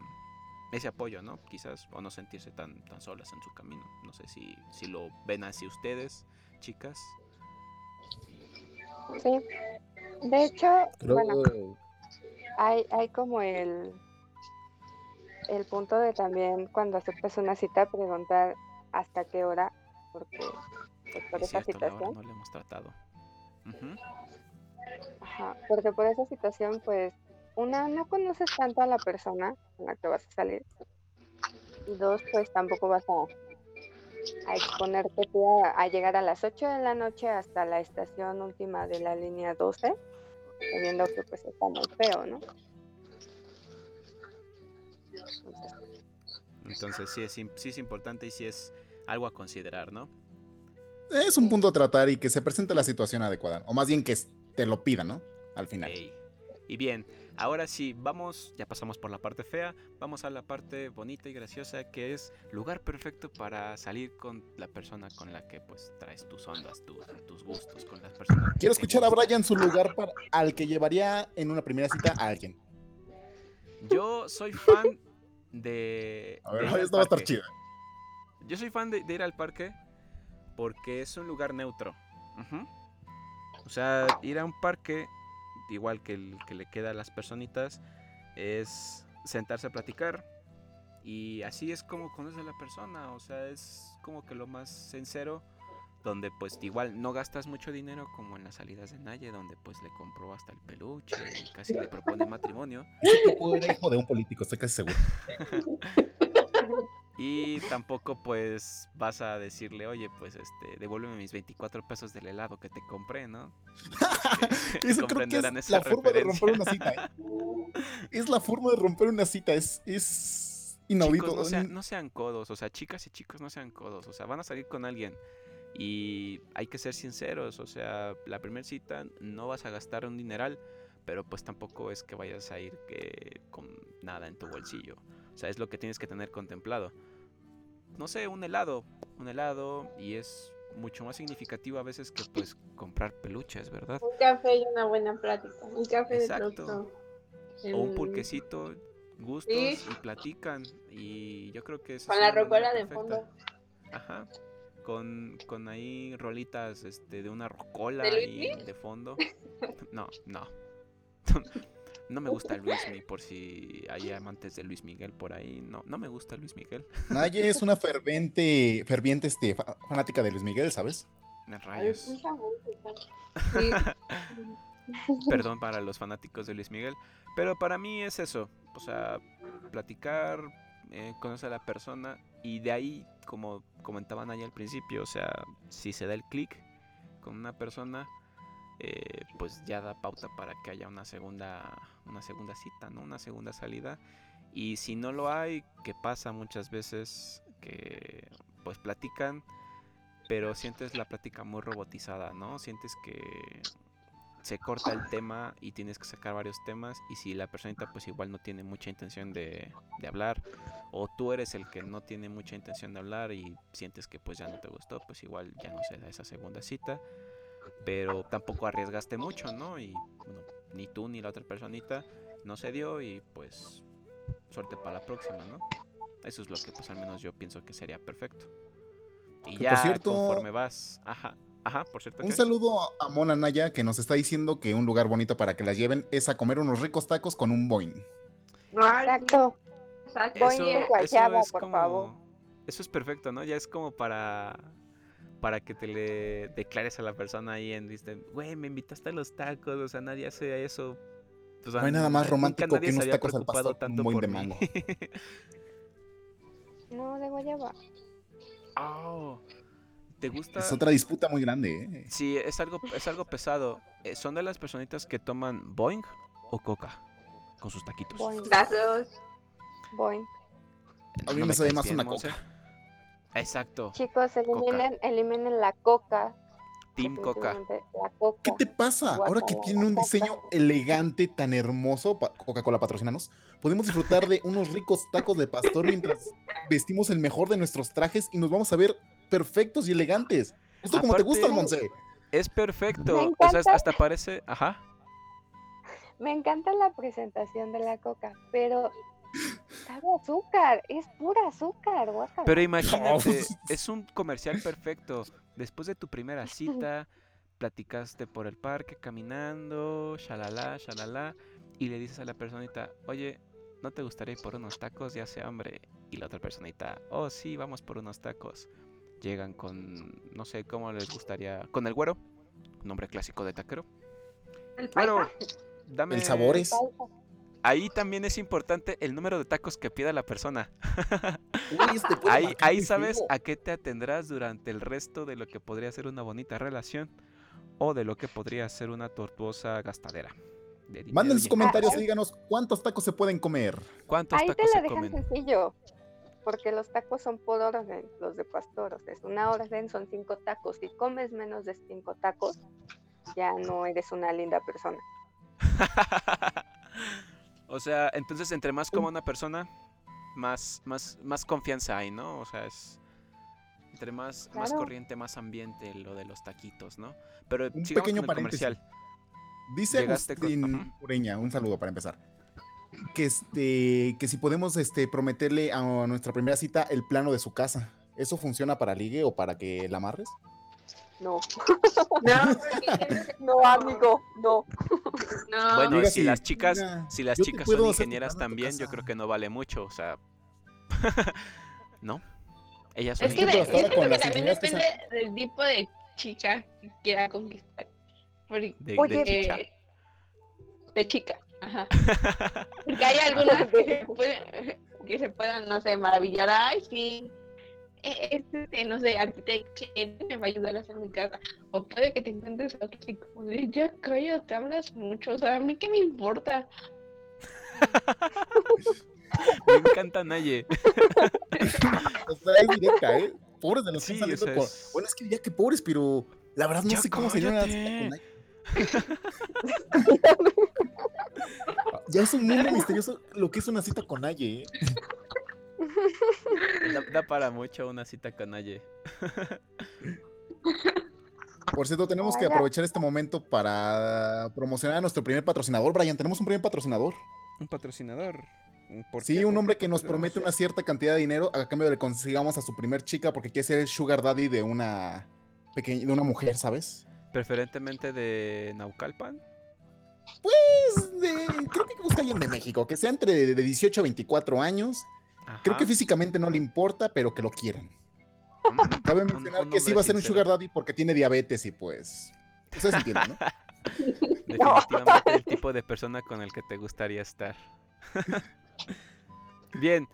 ese apoyo, ¿no? Quizás o no sentirse tan tan solas en su camino. No sé si si lo ven así ustedes, chicas. Sí. De hecho, Creo- bueno, hay, hay como el, el punto de también cuando aceptas una cita preguntar hasta qué hora, porque pues, por Es esa cierto, situación, no la hemos tratado. Ajá, porque por esa situación, pues, una, no conoces tanto a la persona con la que vas a salir, y dos, pues tampoco vas a, a exponerte tú a, a llegar a las 8 de la noche hasta la estación última de la línea 12, sabiendo que pues está muy feo, ¿no? Entonces, sí es, im- sí es importante y sí es algo a considerar, ¿no? Es un punto a tratar y que se presente la situación adecuada. O más bien que te lo pida, ¿no? Al final. Y bien, ahora sí, vamos, ya pasamos por la parte fea, vamos a la parte bonita y graciosa que es lugar perfecto para salir con la persona con la que pues traes tus ondas, tus, tus gustos, con las personas. Quiero escuchar a. Brian su lugar para, al que llevaría en una primera cita a alguien. Yo soy fan de... A de ver, ir al esto va a estar parque. chido. Yo soy fan de, de ir al parque porque es un lugar neutro. Ujú. O sea, ir a un parque, igual que el que le queda a las personitas, es sentarse a platicar. Y así es como conoces a la persona. O sea, es como que lo más sincero. Donde pues igual no gastas mucho dinero como en las salidas de Naye, donde pues le compró hasta el peluche y casi le propone matrimonio. Era hijo de un político, estoy casi seguro. Y tampoco pues vas a decirle, oye, pues este, devuélveme mis 24 pesos del helado que te compré, ¿no? Eso creo que es la forma de romper una cita. ¿eh? Es la forma de romper una cita. Es, es inaudito. Chicos, no, sean, no sean codos, o sea, chicas y chicos no sean codos, o sea, van a salir con alguien y hay que ser sinceros, o sea, la primera cita no vas a gastar un dineral, pero pues tampoco es que vayas a ir que con nada en tu bolsillo, o sea, es lo que tienes que tener contemplado. No sé, un helado, un helado y es mucho más significativo a veces que pues comprar peluches, ¿verdad? Un café y una buena plática. Un café Exacto. de producto. O un Mm, pulquecito, gustos Sí. y platican y yo creo que eso Con es la rocola de fondo. Ajá. Con, con ahí rolitas este, de una rocola ¿De ahí Luismi? de fondo. No, no. No me gusta Luismi, por si hay amantes de Luis Miguel por ahí. No, no me gusta Luis Miguel. Naye es una fervente, ferviente este, fa- fanática de Luis Miguel, ¿sabes? Rayos. Sí. Perdón para los fanáticos de Luis Miguel. Pero para mí es eso. O sea, platicar, eh, conocer a la persona. Y de ahí, como comentaban ahí al principio, o sea, si se da el clic con una persona, eh, pues ya da pauta para que haya una segunda, una segunda cita, ¿no? Una segunda salida. Y si no lo hay, que pasa muchas veces que pues platican, pero sientes la plática muy robotizada, ¿no? Sientes que se corta el tema y tienes que sacar varios temas y si la personita pues igual no tiene mucha intención de, de hablar o tú eres el que no tiene mucha intención de hablar y sientes que pues ya no te gustó, pues igual ya no se da esa segunda cita, pero tampoco arriesgaste mucho, ¿no? Y bueno, ni tú ni la otra personita no se dio y pues suerte para la próxima, ¿no? Eso es lo que pues al menos yo pienso que sería perfecto. Y Que, ya por cierto- conforme vas, ajá, ajá, por cierto. Un saludo a Mona Naya que nos está diciendo que un lugar bonito para que las lleven es a comer unos ricos tacos con un boing. Exacto. Exacto. Eso, eso guayaba, es por como- favor. Eso es perfecto, ¿no? Ya es como para para que te le declares a la persona ahí en viste, güey, me invitaste a los tacos, o sea, nadie hace eso. O sea, No hay nada más romántico que unos tacos al pastor un tanto boing por de mango. No, de guayaba. Oh, ¿Te gusta? Es otra disputa muy grande, ¿eh? Sí, es algo, es algo pesado. Eh, ¿Son de las personitas que toman Boeing o Coca con sus taquitos? Boing, Las dos. Boing. A mí ¿No me sabe más una coca. Exacto, Chicos, eliminen, eliminen la coca. Team Coca. definitivamente, La coca. ¿Qué te pasa? Ahora que tiene un diseño elegante tan hermoso, Coca-Cola patrocinanos, podemos disfrutar de unos ricos tacos de pastor mientras vestimos el mejor de nuestros trajes y nos vamos a ver perfectos y elegantes. Esto como te gusta, Monse. Es perfecto. O sea, hasta parece, ajá. Me encanta la presentación de la coca, pero sabe azúcar, es pura azúcar, guacala. Pero imagínate, es un comercial perfecto. Después de tu primera cita, platicaste por el parque caminando, shalala, shalala, y le dices a la personita, oye, ¿no te gustaría ir por unos tacos? Ya hace hambre. Y la otra personita, oh sí, vamos por unos tacos. Llegan con, no sé cómo les gustaría, con el güero, nombre clásico de taquero. El paisa. dame... El sabor es. Ahí también es importante el número de tacos que pida la persona. Uy, este Ahí, sabes a qué te atendrás durante el resto de lo que podría ser una bonita relación o de lo que podría ser una tortuosa gastadera. Manden sus en- comentarios y díganos cuántos tacos se pueden comer. ¿Cuántos Ahí te la se dejan comen? sencillo, porque los tacos son por orden, los de pastor, o sea, es una orden, son cinco tacos. Si comes menos de cinco tacos, ya no eres una linda persona. o sea, entonces entre más como una persona, más, más, más confianza hay, ¿no? O sea, es entre más, más corriente, más ambiente lo de los taquitos, ¿no? Pero Un pequeño con el paréntesis. comercial. Dice Llegaste con- Agustín Ajá. Ureña, un saludo para empezar. Que este, que si podemos este, prometerle a nuestra primera cita el plano de su casa. ¿Eso funciona para ligue o para que la amarres? No, No, amigo, no. no. Bueno, si las chicas, "Mira, si las yo chicas son ingenieras también, yo casa". creo que no vale mucho, o sea, ¿no? Ellas son Es que, de- con que también depende del tipo de chica que quiera conquistar. Porque, de, Oye, de chicha. de chica, ajá. Porque hay algunas que pueden, que se puedan, no sé, maravillar. Ay, sí, este, este, no sé, arquitecto me va a ayudar a hacer mi casa. O puede que te encuentres a otro así como de, ya cállate, hablas mucho. O sea, a mí qué me importa. Me encanta Naye. O sea, es directa, ¿eh? Pobres de los que Sí, están o saliendo sea, con- es- Bueno, es que diría que pobres, pero la verdad no Ya sé cómo sería una cállate. cita con Naye. Ya es un mundo misterioso lo que es una cita con Naye, ¿eh? Da, da para mucho una cita con Naye. Por cierto, tenemos que aprovechar este momento para promocionar a nuestro primer patrocinador. Brian, tenemos un primer patrocinador. Un patrocinador. ¿Por Sí, qué? un ¿Por hombre que nos promete una cierta cantidad de dinero a cambio de que consigamos a su primer chica porque quiere ser el sugar daddy de una pequeña, de una mujer, ¿sabes? Preferentemente de Naucalpan. Pues de, creo que busca alguien de México, que sea entre de 18 a 24 años. Creo que físicamente no le importa, pero que lo quieran. Cabe mencionar un que sí va a ser un sugar daddy porque tiene diabetes y pues... Ustedes entienden, ¿no? Definitivamente el tipo de persona con el que te gustaría estar. Bien.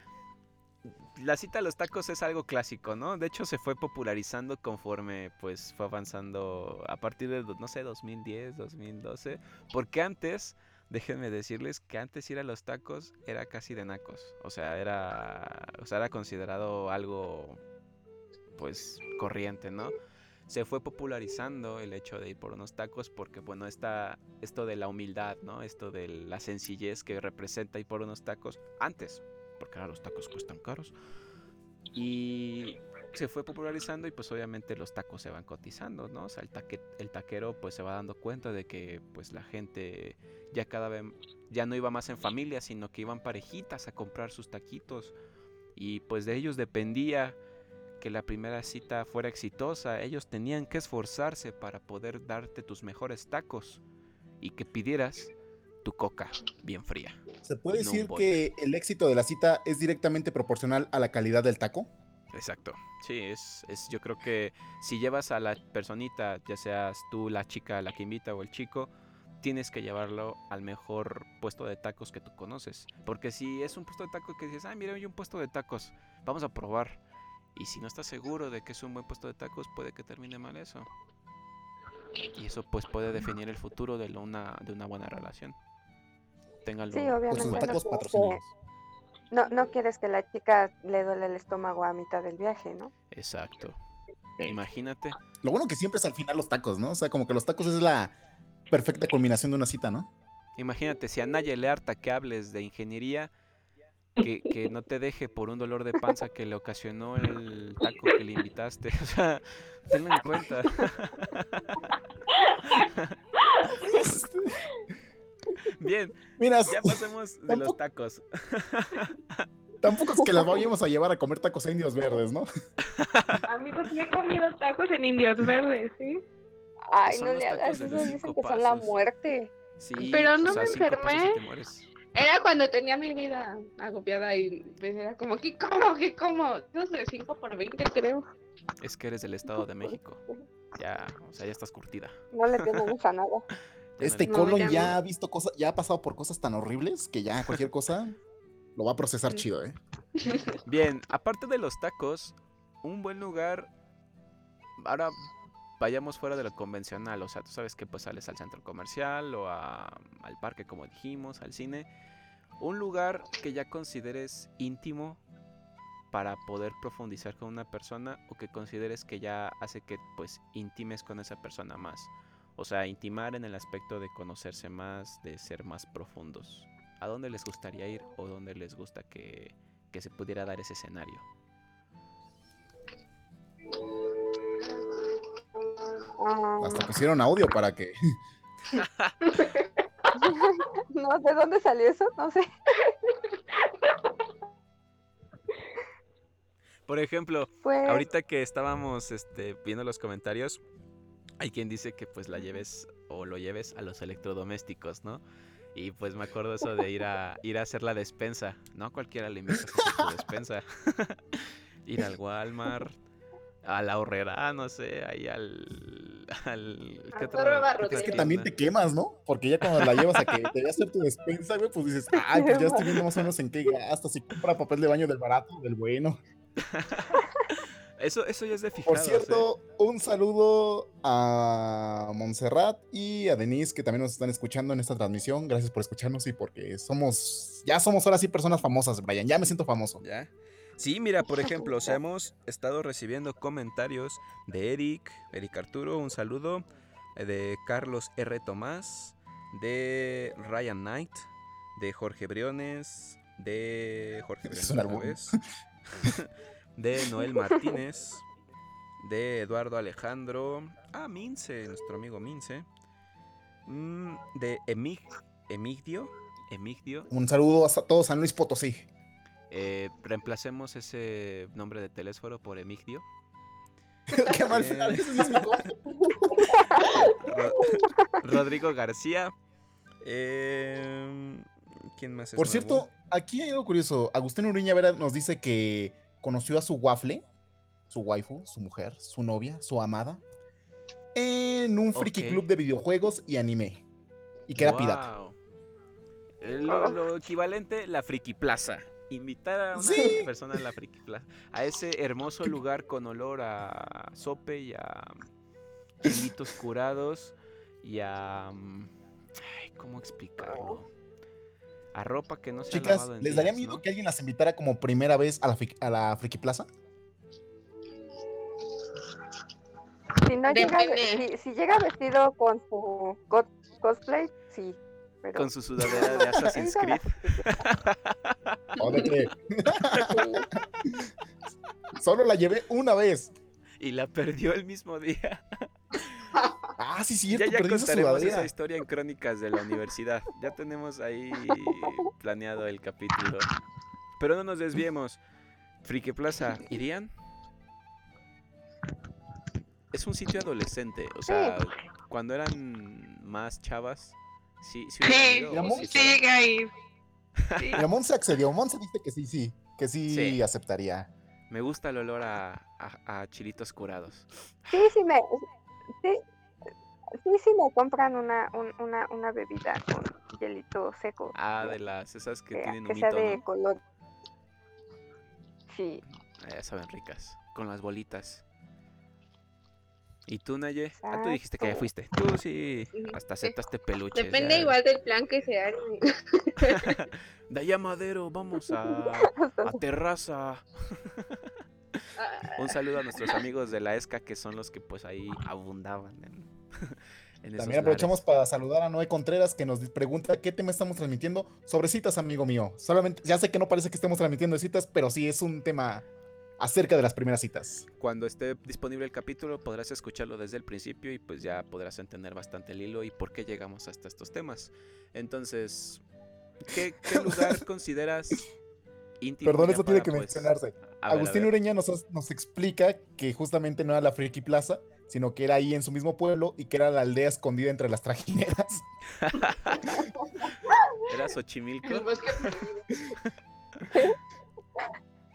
La cita a los tacos es algo clásico, ¿no? De hecho se fue popularizando conforme pues fue avanzando a partir de, no sé, 2010, 2012. Porque antes, déjenme decirles que antes ir a los tacos era casi de nacos. O sea, era, o sea, era considerado algo pues corriente, ¿no? se fue popularizando el hecho de ir por unos tacos porque, bueno, está esto de la humildad, ¿no? Esto de la sencillez que representa ir por unos tacos antes, porque ahora los tacos cuestan caros. Y se fue popularizando y pues obviamente los tacos se van cotizando, ¿no? O sea, el, taque- el taquero pues se va dando cuenta de que pues la gente ya cada vez, ya no iba más en familia, sino que iban parejitas a comprar sus taquitos. Y pues de ellos dependía que la primera cita fuera exitosa, ellos tenían que esforzarse para poder darte tus mejores tacos y que pidieras tu coca bien fría. ¿Se puede decir que el éxito de la cita es directamente proporcional a la calidad del taco? Exacto. Sí, es, es yo creo que si llevas a la personita, ya seas tú la chica la que invita o el chico, tienes que llevarlo al mejor puesto de tacos que tú conoces. Porque si es un puesto de tacos que dices, ah, mira, hay un puesto de tacos, vamos a probar. Y si no estás seguro de que es un buen puesto de tacos, puede que termine mal eso. Y eso pues puede definir el futuro de, lo- una, de una buena relación. Ténganlo. Sí, obviamente. cuenta. tacos no, patrocinados. No, no quieres que la chica le duele el estómago a mitad del viaje, ¿no? Exacto. Imagínate. Lo bueno que siempre es al final los tacos, ¿no? O sea, como que los tacos es la perfecta culminación de una cita, ¿no? Imagínate, si a Naye le harta que hables de ingeniería, que, que no te deje por un dolor de panza que le ocasionó el taco que le invitaste. O sea, tenlo en cuenta. Bien, Mira, ya pasemos de los tacos. tampoco es que las vayamos a llevar a comer tacos a indios verdes, ¿no? Amigos, yo he comido tacos en Indios Verdes, ¿sí? Ay, Son no le hagas eso, dicen que son la muerte. Sí, Pero no o sea, me enfermé. Era cuando tenía mi vida agobiada y pues era como, ¿qué como? ¿Qué como? No sé, 5 por 20 creo. Es que eres del Estado de México. Ya, o sea, ya estás curtida. No le tenemos a nada. Este no- colon ya ya no. ha visto cosas, ya ha pasado por cosas tan horribles que ya cualquier cosa lo va a procesar chido, ¿eh? Bien, aparte de los tacos, un buen lugar. Ahora vayamos fuera de lo convencional. O sea, tú sabes que pues sales al centro comercial o a- al parque, como dijimos, al cine. Un lugar que ya consideres íntimo para poder profundizar con una persona o que consideres que ya hace que pues intimes con esa persona más. O sea, intimar en el aspecto de conocerse más, de ser más profundos. ¿A dónde les gustaría ir o dónde les gusta que, que se pudiera dar ese escenario? Hasta pusieron audio para que. no, ¿de dónde salió eso? No sé. Por ejemplo, Pues, ahorita que estábamos este, viendo los comentarios, hay quien dice que pues la lleves o lo lleves a los electrodomésticos, ¿no? Y pues me acuerdo eso de ir a ir a hacer la despensa, ¿no? Cualquiera le invita a hacer su despensa. ir al Walmart, a la horrera, no sé, ahí al al ¿qué otra-. Es que también te quemas, ¿no? Porque ya cuando la llevas a que te voy a hacer tu despensa, güey, pues dices, ay, pues ya estoy viendo más o menos en qué gastas. Si compra papel de baño del barato, del bueno. Eso, eso ya es de Por fijados, ¿eh? cierto, un saludo a Montserrat y a Denise que también nos están escuchando en esta transmisión. Gracias por escucharnos y porque somos, ya somos ahora sí personas famosas, Brian. Ya me siento famoso. ¿Ya? Sí, mira, por ejemplo, o sea, hemos estado recibiendo comentarios de Eric, Eric Arturo, un saludo, eh, de Carlos R. Tomás, de Ryan Knight, de Jorge Briones, de Jorge Es Briones de Noel Martínez, de Eduardo Alejandro, ah, Mince, nuestro amigo Mince, mm, de Emig, Emigdio, Emigdio, Un saludo a todos San Luis Potosí. eh, reemplacemos ese nombre de teléfono por Emigdio. Qué mal Eh. final. Ro- Rodrigo García. eh, ¿Quién más es Por nuevo? cierto, aquí hay algo curioso. Agustín Uriña Vera nos dice que conoció a su waffle, su waifu, su mujer, su novia, su amada, en un friki club de videojuegos y anime. Y que era pirata. Guau. Eh, Lo, lo equivalente, la Friki Plaza. Invitar a una Sí. persona a la Friki Plaza. A ese hermoso lugar con olor a sope y a chilitos curados y a... mm, Ay, ¿Cómo explicarlo? A ropa que no se ha Chicas, lavado en ¿les daría días, miedo ¿no? que alguien las invitara como primera vez a la, a la Friki Plaza? Si no llega, Depende. si, si llega vestido con su co- cosplay, sí. Pero Con su sudadera de Assassin's Creed. ¿O de qué? Solo la llevé una vez. Y la perdió el mismo día. Ah, sí, Ya, cierto, ya esa contaremos esa historia en Crónicas de la Universidad. Ya tenemos ahí planeado el capítulo. Pero no nos desviemos. Friki Plaza, ¿irían? Es un sitio adolescente. O sea, cuando eran más chavas, sí, sí Sí, Digamos, sí Sí. Sí. Mira, Monse accedió. Monse dice que sí, sí. Que sí, Sí. aceptaría. Me gusta el olor a, a- a chilitos curados. sí, sí me, sí, sí, sí me compran una, un- una, una bebida con hielito seco. Ah, de las esas que que, tienen que sea humito, de ¿no? color. Sí, Ya saben ricas. Con las bolitas. ¿Y tú, Naye? Ah, tú dijiste que ya fuiste. Tú sí. Hasta aceptaste peluches. Depende ya. igual del plan que se haga. De allá Madero, vamos a, a Terraza. Ah, Un saludo a nuestros amigos de la ESCA que son los que pues ahí abundaban en, También aprovechamos lares. para saludar a Noé Contreras que nos pregunta qué tema estamos transmitiendo sobre citas, amigo mío. Solamente, ya sé que no parece que estemos transmitiendo de citas, pero sí es un tema acerca de las primeras citas. Cuando esté disponible el capítulo podrás escucharlo desde el principio y pues ya podrás entender bastante el hilo y por qué llegamos hasta estos temas. Entonces, ¿qué, qué lugar consideras íntimo? Perdón, eso tiene que pues, mencionarse. ver, Agustín. Ureña nos, nos explica que justamente no era la Friki Plaza, sino que era ahí en su mismo pueblo y que era la aldea escondida entre las trajineras. ¿Era Xochimilco?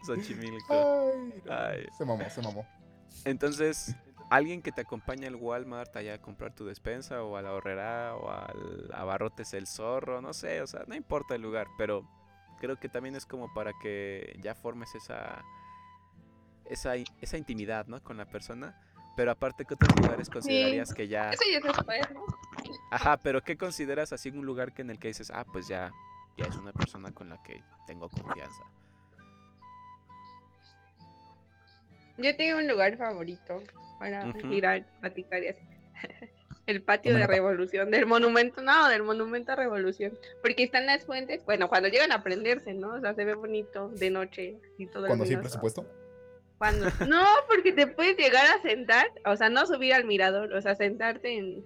Xochimilco. Ay, no, Ay. Se mamó, se mamó. Entonces, alguien que te acompañe al Walmart allá a comprar tu despensa o a la horrera o al abarrotes el zorro, no sé, o sea, no importa el lugar, pero creo que también es como para que ya formes esa esa, esa intimidad, ¿no? Con la persona. Pero aparte, ¿qué otros lugares considerarías que ya... Eso ya después, ¿no? Ajá, pero ¿qué consideras así un lugar que en el que dices, ah, pues ya, ya es una persona con la que tengo confianza? Yo tengo un lugar favorito para Ujú. ir a platicar y así. El patio de revolución, del monumento, no, del monumento a revolución. Porque están las fuentes, bueno, cuando llegan a prenderse, ¿no? O sea, se ve bonito de noche y todo Cuando luminoso. presupuesto. Cuando... No, porque te puedes llegar a sentar, o sea, no subir al mirador, o sea, sentarte en,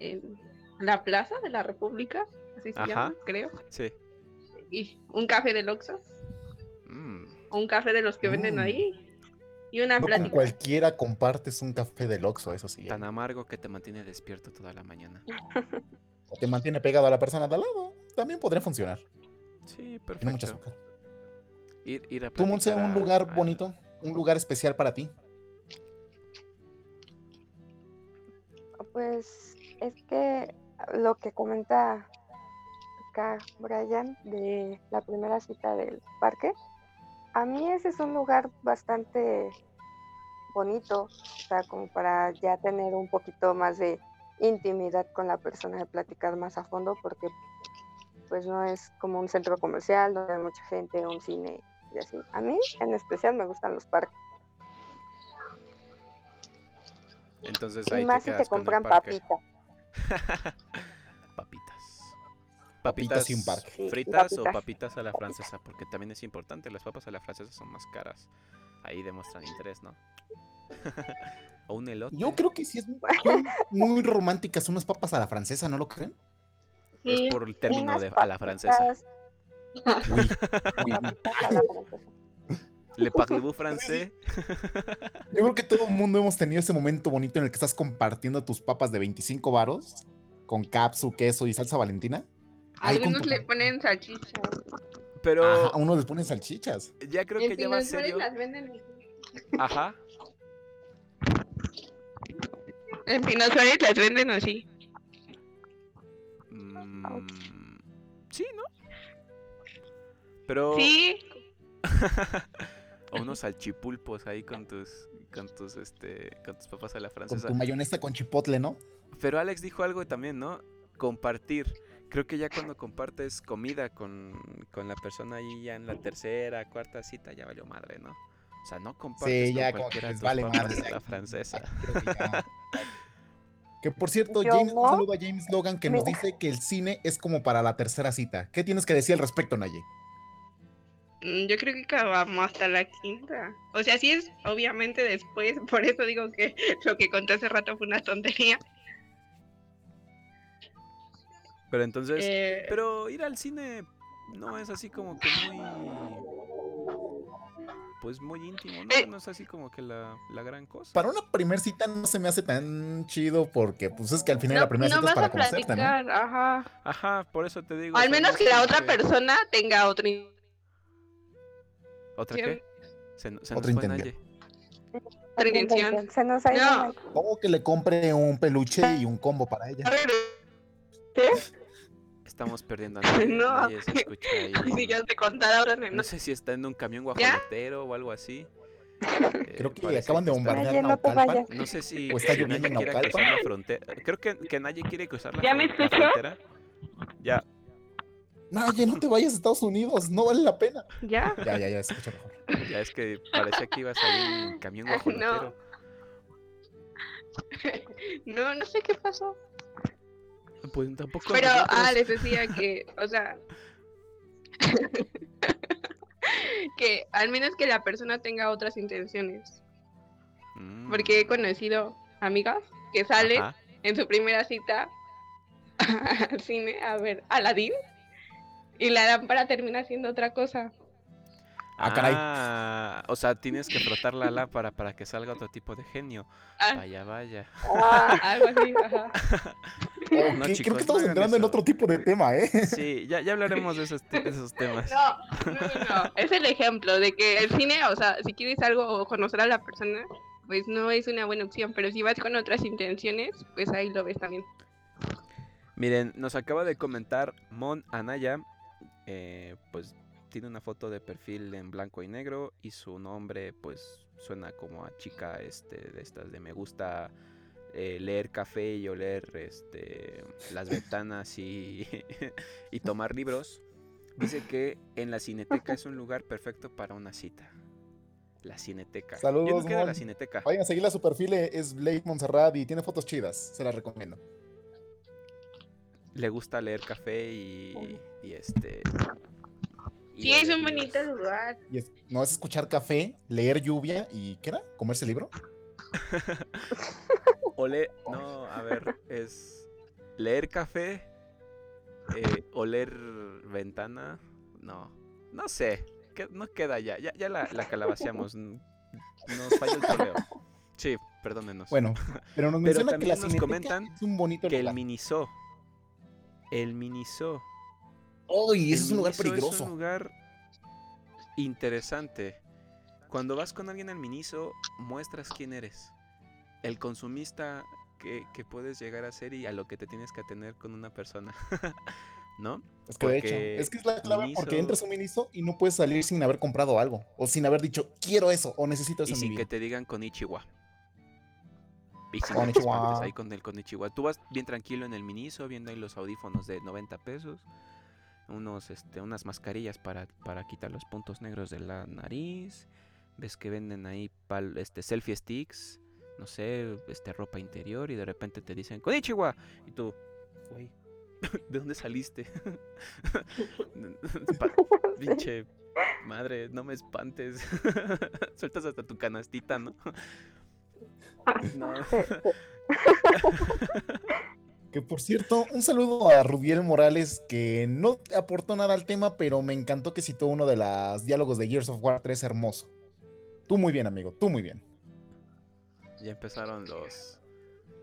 en la plaza de la República, así se Ajá. llama, creo. Sí. Y un café del Oxxo, Mm, o un café de los que venden Mm. ahí. Y una No con plática. cualquiera compartes un café del Oxxo, eso sí. ¿eh? tan amargo que te mantiene despierto toda la mañana. O te mantiene pegado a la persona de al lado. También podría funcionar. Sí, Tiene mucha perfecto. azúcar. Ir, ir a ¿Tú, Monse, platicar un a- lugar a- bonito? ¿Un lugar especial para ti? Pues es que lo que comenta acá Brian de la primera cita del parque, a mí ese es un lugar bastante bonito, o sea, como para ya tener un poquito más de intimidad con la persona, de platicar más a fondo, porque pues no es como un centro comercial donde hay mucha gente, un cine y así. A mí en especial me gustan los parques. Entonces Y ahí más te si te compran parque. papitas. Papitas. Papitas y un parque. Sí, y fritas o papitas. a la francesa, porque también es importante, las papas a la francesa son más caras. Ahí demuestran interés, ¿no? o un elote. Yo creo que sí es muy, muy románticas unas papas a la francesa, ¿no lo creen? Sí. Es por el término de a la francesa. Le parlez-vous francés? Yo creo que todo el mundo hemos tenido ese momento bonito en el que estás compartiendo tus papas de 25 varos con capsu, queso y salsa valentina. Algunos tu- le ponen salchicha. Pero Ajá, a uno les ponen salchichas. ya creo En que ya va serio. las venden. Ajá. En Pino Suárez las venden así. Mm, Pero Sí, o unos salchipulpos ahí con tus con tus este con tus papas a la Con francesa. tu mayonesa con chipotle, ¿no? Pero Alex dijo algo también, ¿no? Compartir. Creo que ya cuando compartes comida con, con la persona ahí ya en la tercera, cuarta cita, ya valió madre, ¿no? O sea, no compartes Sí, con ya como que cualquiera tus vale papas madre. a la francesa. Que ya- Que por cierto, James, un no. saludo a James Logan que nos dice que el cine es como para la tercera cita. ¿Qué tienes que decir al respecto, Naye? Mm, Yo creo que acabamos hasta la quinta. O sea, sí es obviamente después, por eso digo que lo que conté hace rato fue una tontería. Pero entonces, Eh, pero ir al cine no es así como que muy pues muy íntimo, ¿no? Eh. No es así como que la, la gran cosa. Para una primer cita no se me hace tan chido porque pues es que al final no, la primera no cita es vas para a conocerte, ¿no? platicar, ajá. Ajá, por eso te digo. Al o menos que la otra que- persona tenga otra in- ¿Otra qué? Se, se Otra nos fue intención. Naye. Otra intención. Se nos ha ido No. Que le compre un peluche y un combo para ella. Estamos perdiendo a Naye. No. Naye se escucha ahí. Si ya te contara ahora No no. sé si está en un camión ¿Ya? guajolotero o algo así. Creo Eh, que acaban de bombardear no Naucalpan. vayas. No sé si ¿O está si lloviendo Naye Naucalpan? cruzar la frontera. Creo que, que Naye quiere cruzar la, ¿Ya me fron- la escuchó? frontera. Ya, Naye, no te vayas a Estados Unidos, no vale la pena. ¿Ya? Ya, ya, ya, escucha mejor. ya es que parecía que ibas ahí en camión No. guajolotero. No, no sé qué pasó. Pues tampoco. Pero, nosotros. ah, les decía que, o sea, que al menos que la persona tenga otras intenciones. Mm, Porque he conocido amigas que salen ajá. en su primera cita al cine a ver Aladdin y la lámpara termina haciendo otra cosa. Ah, caray. Ah, o sea, tienes que frotar la lámpara para que salga otro tipo de genio. Ah, Vaya, vaya. Ah, algo así, ajá. Oh, No, que- chicos, creo que estamos entrando en otro tipo de tema, ¿eh? Sí, ya, ya hablaremos de esos, te- de esos temas. No, no, no, no. Es el ejemplo de que el cine, o sea, si quieres algo o conocer a la persona, pues no es una buena opción. Pero si vas con otras intenciones, pues ahí lo ves también. Miren, nos acaba de comentar Mon Anaya. Eh, pues tiene una foto de perfil en blanco y negro y su nombre pues suena como a chica este de estas de me gusta eh, leer café y oler este las ventanas y, y tomar libros. Dice que en la cineteca es un lugar perfecto para una cita. La cineteca. Yo Saludos, no quiero la cineteca. Vayan a seguirla, su perfil es Blake Montserrat y tiene fotos chidas, se las recomiendo. Le gusta leer café y, y este. y Sí, es un bonito lugar. Y es- no es escuchar café, leer lluvia y ¿qué era? ¿Comerse libro? Oler, no, a ver, es leer café, eh, oler ventana, no, no sé, que, no queda ya, ya, ya la, la calabaceamos, nos falló el correo. Sí, perdónenos. Bueno, pero nos Pero menciona que la nos cineteca comentan es un bonito que el. Miniso, el Miniso, ¡Uy! ese es un lugar peligroso. Es un lugar interesante. Cuando vas con alguien al Miniso, muestras quién eres. El consumista que, que puedes llegar a hacer y a lo que te tienes que atener con una persona. ¿No? Es que de hecho, es que es la clave porque entras a un Miniso y no puedes salir sin haber comprado algo. O sin haber dicho, quiero eso, o necesito eso Y en mi sin vida. que te digan Konichiwa. Y espantes ahí con el Konichiwa. Tú vas bien tranquilo en el Miniso, viendo ahí los audífonos de 90 pesos. Unos, este, unas mascarillas para, para quitar los puntos negros de la nariz. Ves que venden ahí pal- este, selfie sticks. No sé, este, ropa interior. Y de repente te dicen, Konichiwa. Y tú, güey, ¿de dónde saliste? Pinche madre, no me espantes. Sueltas hasta tu canastita, ¿no? No. Que por cierto, un saludo a Rubiel Morales, que no aportó nada al tema, pero me encantó que citó uno de los diálogos de Gears of War 3 hermoso. Tú muy bien, amigo, tú muy bien. Ya empezaron los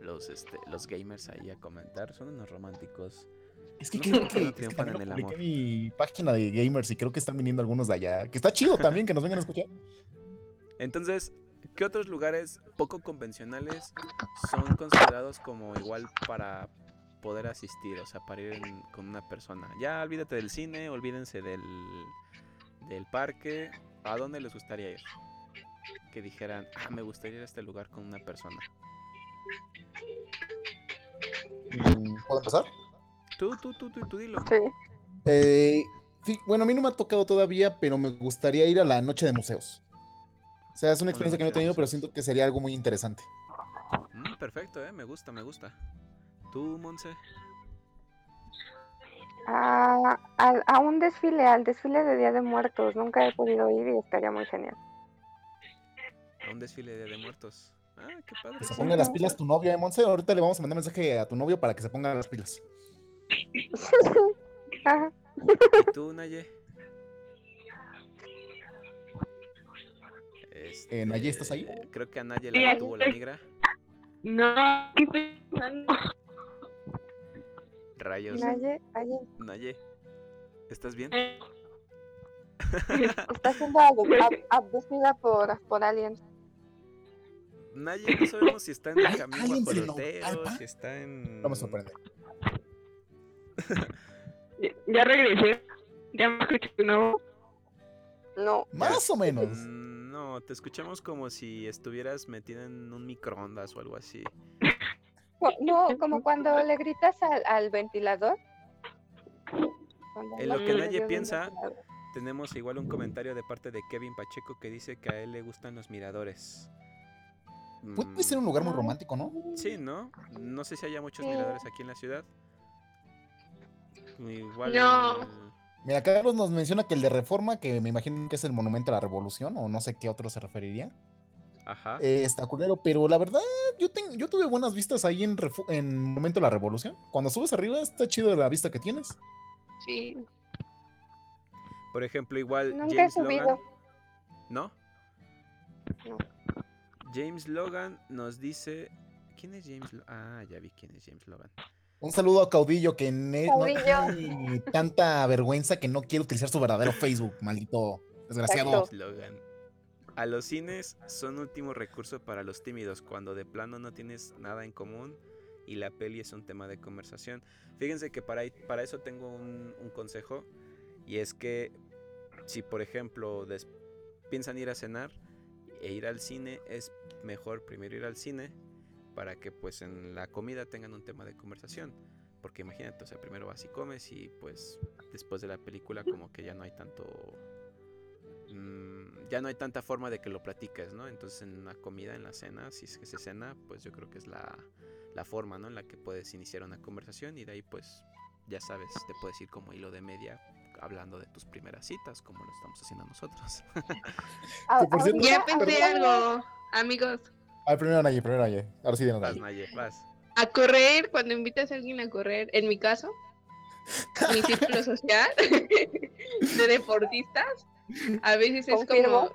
los este los gamers ahí a comentar, son unos románticos. Es que No, creo no que, es que también en el amor. mi página de gamers y creo que están viniendo algunos de allá. Que está chido también que nos vengan a escuchar. Entonces, ¿qué otros lugares poco convencionales son considerados como igual para poder asistir, o sea, para ir en- con una persona? Ya olvídate del cine, olvídense del del parque, ¿a dónde les gustaría ir? Que dijeran, "Ah, me gustaría ir a este lugar con una persona." Mm, ¿Puedo empezar? Tú, tú, tú, tú, tú dilo. Sí. Eh, sí, bueno, a mí no me ha tocado todavía, pero me gustaría ir a la noche de museos. O sea, es una experiencia que no he tenido, pero siento que sería algo muy interesante. Mm, perfecto, eh, me gusta, me gusta. ¿Tú, Monse? A, al- a un desfile, al desfile de Día de Muertos. Nunca he podido ir y estaría muy genial. A un desfile de, de muertos. Ah, qué padre. Que se ponga las pilas tu novio, eh, Monse. Ahorita le vamos a mandar mensaje a tu novio para que se ponga las pilas. Ajá. ¿Y tú, Naye? Eh, Naye, ¿estás ahí? Este, Creo que a Naye Sí, la tuvo la migra. No, ¿qué estoy pensando? Rayos. Naye, Naye, Naye. ¿Estás bien? está siendo abdu- ab- abducida por, por aliens. Naye, no sabemos si está en el camino ¿alguien se lo guajolotero, palpa? si está en... No me sorprende. Ya- Ya regresé. Ya me escuché de nuevo. No, Más o menos. Mm, No, te escuchamos como si estuvieras metida en un microondas o algo así. no, como cuando le gritas al, al ventilador. Cuando En lo que nadie piensa. Tenemos igual un comentario de parte de Kevin Pacheco que dice que a él le gustan los miradores. Puede ser un lugar muy romántico, ¿no? Sí, ¿no? No sé si haya muchos Sí. miradores aquí en la ciudad. Igual. No. Mira, Carlos nos menciona que el de Reforma, que me imagino que es el Monumento a la Revolución, o no sé qué otro se referiría, Ajá. eh, está culero, pero la verdad, yo, ten- yo tuve buenas vistas ahí en, en Monumento a la Revolución. Cuando subes arriba, está chido la vista que tienes. Sí. Por ejemplo, igual Nunca he James subido. Logan. ¿No? No. James Logan nos dice. ¿Quién es James Logan? Ah, ya vi quién es James Logan. Un saludo a Caudillo, que ne- no Caudillo. tiene tanta vergüenza que no quiere utilizar su verdadero Facebook, maldito desgraciado. Logan. A los cines son último recurso para los tímidos cuando de plano no tienes nada en común y la peli es un tema de conversación. Fíjense que para, para eso tengo un, un consejo y es que si por ejemplo des- piensan ir a cenar e ir al cine es mejor primero ir al cine para que pues en la comida tengan un tema de conversación. Porque imagínate, o sea, primero vas y comes y pues después de la película como que ya no hay tanto mm, ya no hay tanta forma de que lo platiques, ¿no? Entonces en la comida, en la cena, si es que se cena, pues yo creo que es la, la forma, ¿no? En la que puedes iniciar una conversación y de ahí pues ya sabes, te puedes ir como hilo de media hablando de tus primeras citas, como lo estamos haciendo nosotros. A- Que por cierto- ahorita- Ya pensé algo, amigos. A ver, primero Naye, primero Naye. Ahora sí, dinos vas, Naye. Naye, vas. A correr, cuando invitas a alguien a correr, en mi caso, mi círculo social de deportistas, a veces es Confirmo. como.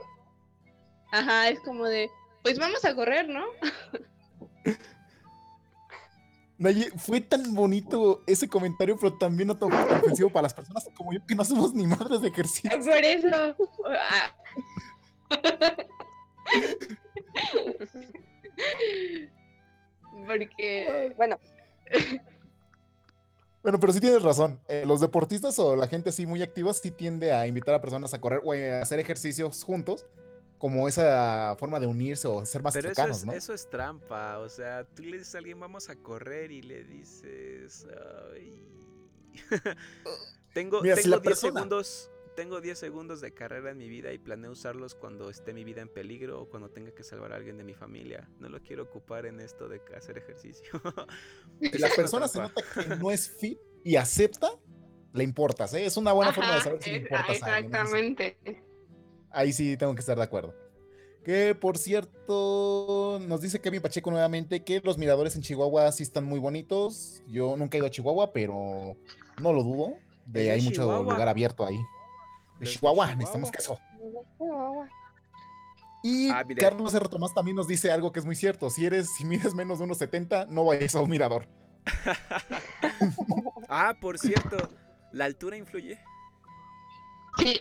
Ajá, es como de. Pues vamos a correr, ¿no? Naye, fue tan bonito ese comentario, pero también no tan ofensivo para las personas como yo que no somos ni madres de ejercicio. Por eso. Porque Bueno, Bueno, pero sí tienes razón. Eh, los deportistas o la gente así muy activa sí tiende a invitar a personas a correr o a hacer ejercicios juntos, como esa forma de unirse o ser más Pero eso cercanos, es, ¿no? eso es trampa, o sea, tú le dices a alguien vamos a correr y le dices, "Ay". tengo Mira, si tengo la 10 persona- segundos, tengo 10 segundos de carrera en mi vida y planeo usarlos cuando esté mi vida en peligro o cuando tenga que salvar a alguien de mi familia. No lo quiero ocupar en esto de hacer ejercicio. Si la persona se nota que no es fit y acepta, le importas, ¿eh? Es una buena forma de saber si le es- importas a alguien. exactamente. Ahí sí tengo que estar de acuerdo. Que por cierto, nos dice Kevin Pacheco nuevamente que los miradores en Chihuahua sí están muy bonitos. Yo nunca he ido a Chihuahua, pero no lo dudo. De de hay mucho Chihuahua. lugar abierto ahí. De Chihuahua, Chihuahua. necesitamos queso. Y Ah. Carlos R. Tomás también nos dice algo que es muy cierto. Si eres, si mides menos de unos 70, no vayas a un mirador. ah, por cierto, ¿la altura influye? Sí.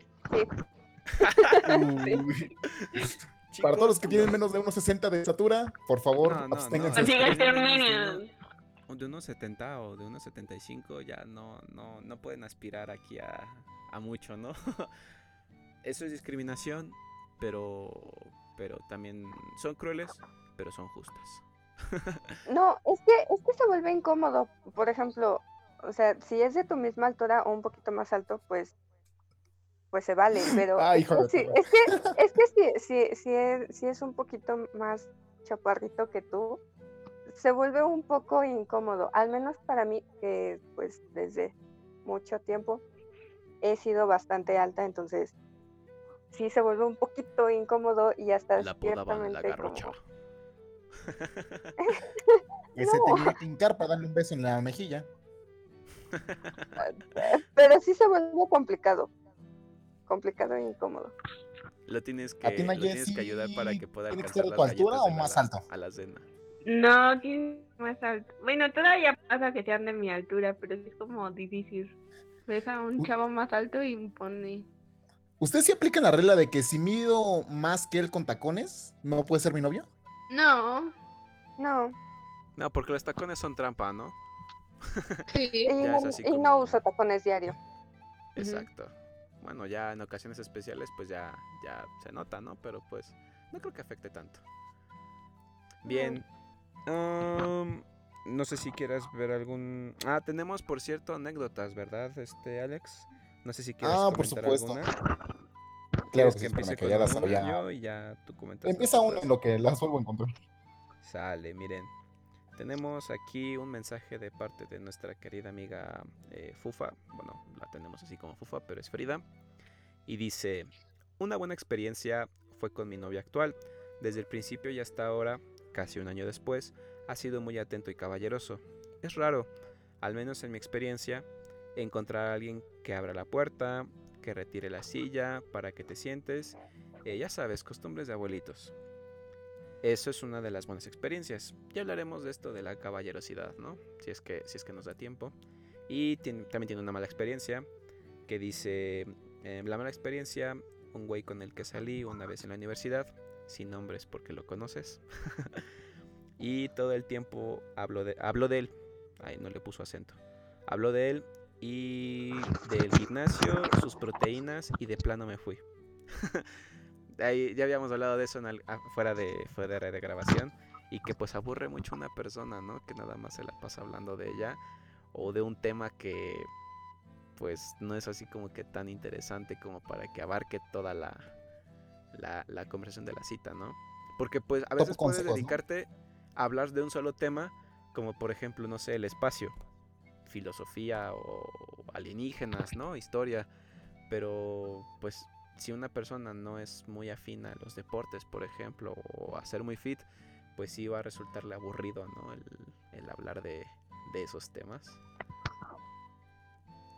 Para todos los que tienen menos de unos 60 de estatura, por favor, No, no, absténganse. no. O de unos 70 o de unos 75 ya no, no, no pueden aspirar aquí a, a mucho, ¿no? Eso es discriminación, pero, pero también son crueles, pero son justas. No, es que, es que se vuelve incómodo. Por ejemplo, o sea, si es de tu misma altura o un poquito más alto, pues, pues se vale. Pero Ay, es, sí- es que, es que si, si, si es, si es un poquito más chaparrito que tú, se vuelve un poco incómodo. Al menos para mí, que pues desde mucho tiempo he sido bastante alta, entonces sí se vuelve un poquito incómodo y hasta La apodaban la ciertamente garrocha. como- Que se No. tenía que hincar para darle un beso en la mejilla. Pero sí se vuelve complicado. Complicado e incómodo. Lo tienes A que, ti, lo tienes que ayudar para que pueda alcanzar las tu altura o más la- alto. A la cena. No, tiene más alto. Bueno, todavía pasa que sean de mi altura, pero sí es como difícil. Ves a un chavo más alto y pone. ¿Ustedes sí aplican la regla de que si mido más que él con tacones, no puede ser mi novio? No. No. No, porque los tacones son trampa, ¿no? Sí. Y, y no uso tacones diario. Exacto. Bueno, ya en ocasiones especiales, pues ya, ya se nota, ¿no? Pero pues no creo que afecte tanto. Bien. Am, no sé si quieras ver algún. Ah, tenemos por cierto anécdotas, ¿verdad, este Alex? No sé si quieres Ah, por supuesto. alguna. Claro ¿Quieres que, que empiece con ya las había- yo y ya tú comentas. Empieza una en lo que las vuelvo a encontrar. Sale, miren. Tenemos aquí un mensaje de parte de nuestra querida amiga eh, Fufa. Bueno, la tenemos así como Fufa, pero es Frida. Y dice, una buena experiencia fue con mi novia actual. Desde el principio y hasta ahora, casi un año después, ha sido muy atento y caballeroso. Es raro, al menos en mi experiencia, encontrar a alguien que abra la puerta, que retire la silla para que te sientes. Eh, ya sabes, costumbres de abuelitos. Eso es una de las buenas experiencias. Ya hablaremos de esto de la caballerosidad, ¿no? Si es que, si es que nos da tiempo. Y también tiene una mala experiencia que dice, eh, la mala experiencia, un güey con el que salí una vez en la universidad, sin nombres porque lo conoces. y todo el tiempo hablo de, hablo de él. Ay, no le puso acento. Hablo de él y del gimnasio, sus proteínas y de plano me fui. Ahí ya habíamos hablado de eso en ah, fuera de fuera de grabación y que pues aburre mucho una persona, ¿no? Que nada más se la pasa hablando de ella o de un tema que pues no es así como que tan interesante como para que abarque toda la la, la conversación de la cita, ¿no? Porque pues a veces puedes consejos, ¿no? dedicarte a hablar de un solo tema, como por ejemplo, no sé, el espacio, filosofía o alienígenas, ¿no? Historia, pero pues si una persona no es muy afina a los deportes, por ejemplo, o a ser muy fit, pues sí va a resultarle aburrido, ¿no? El, el hablar de, de esos temas.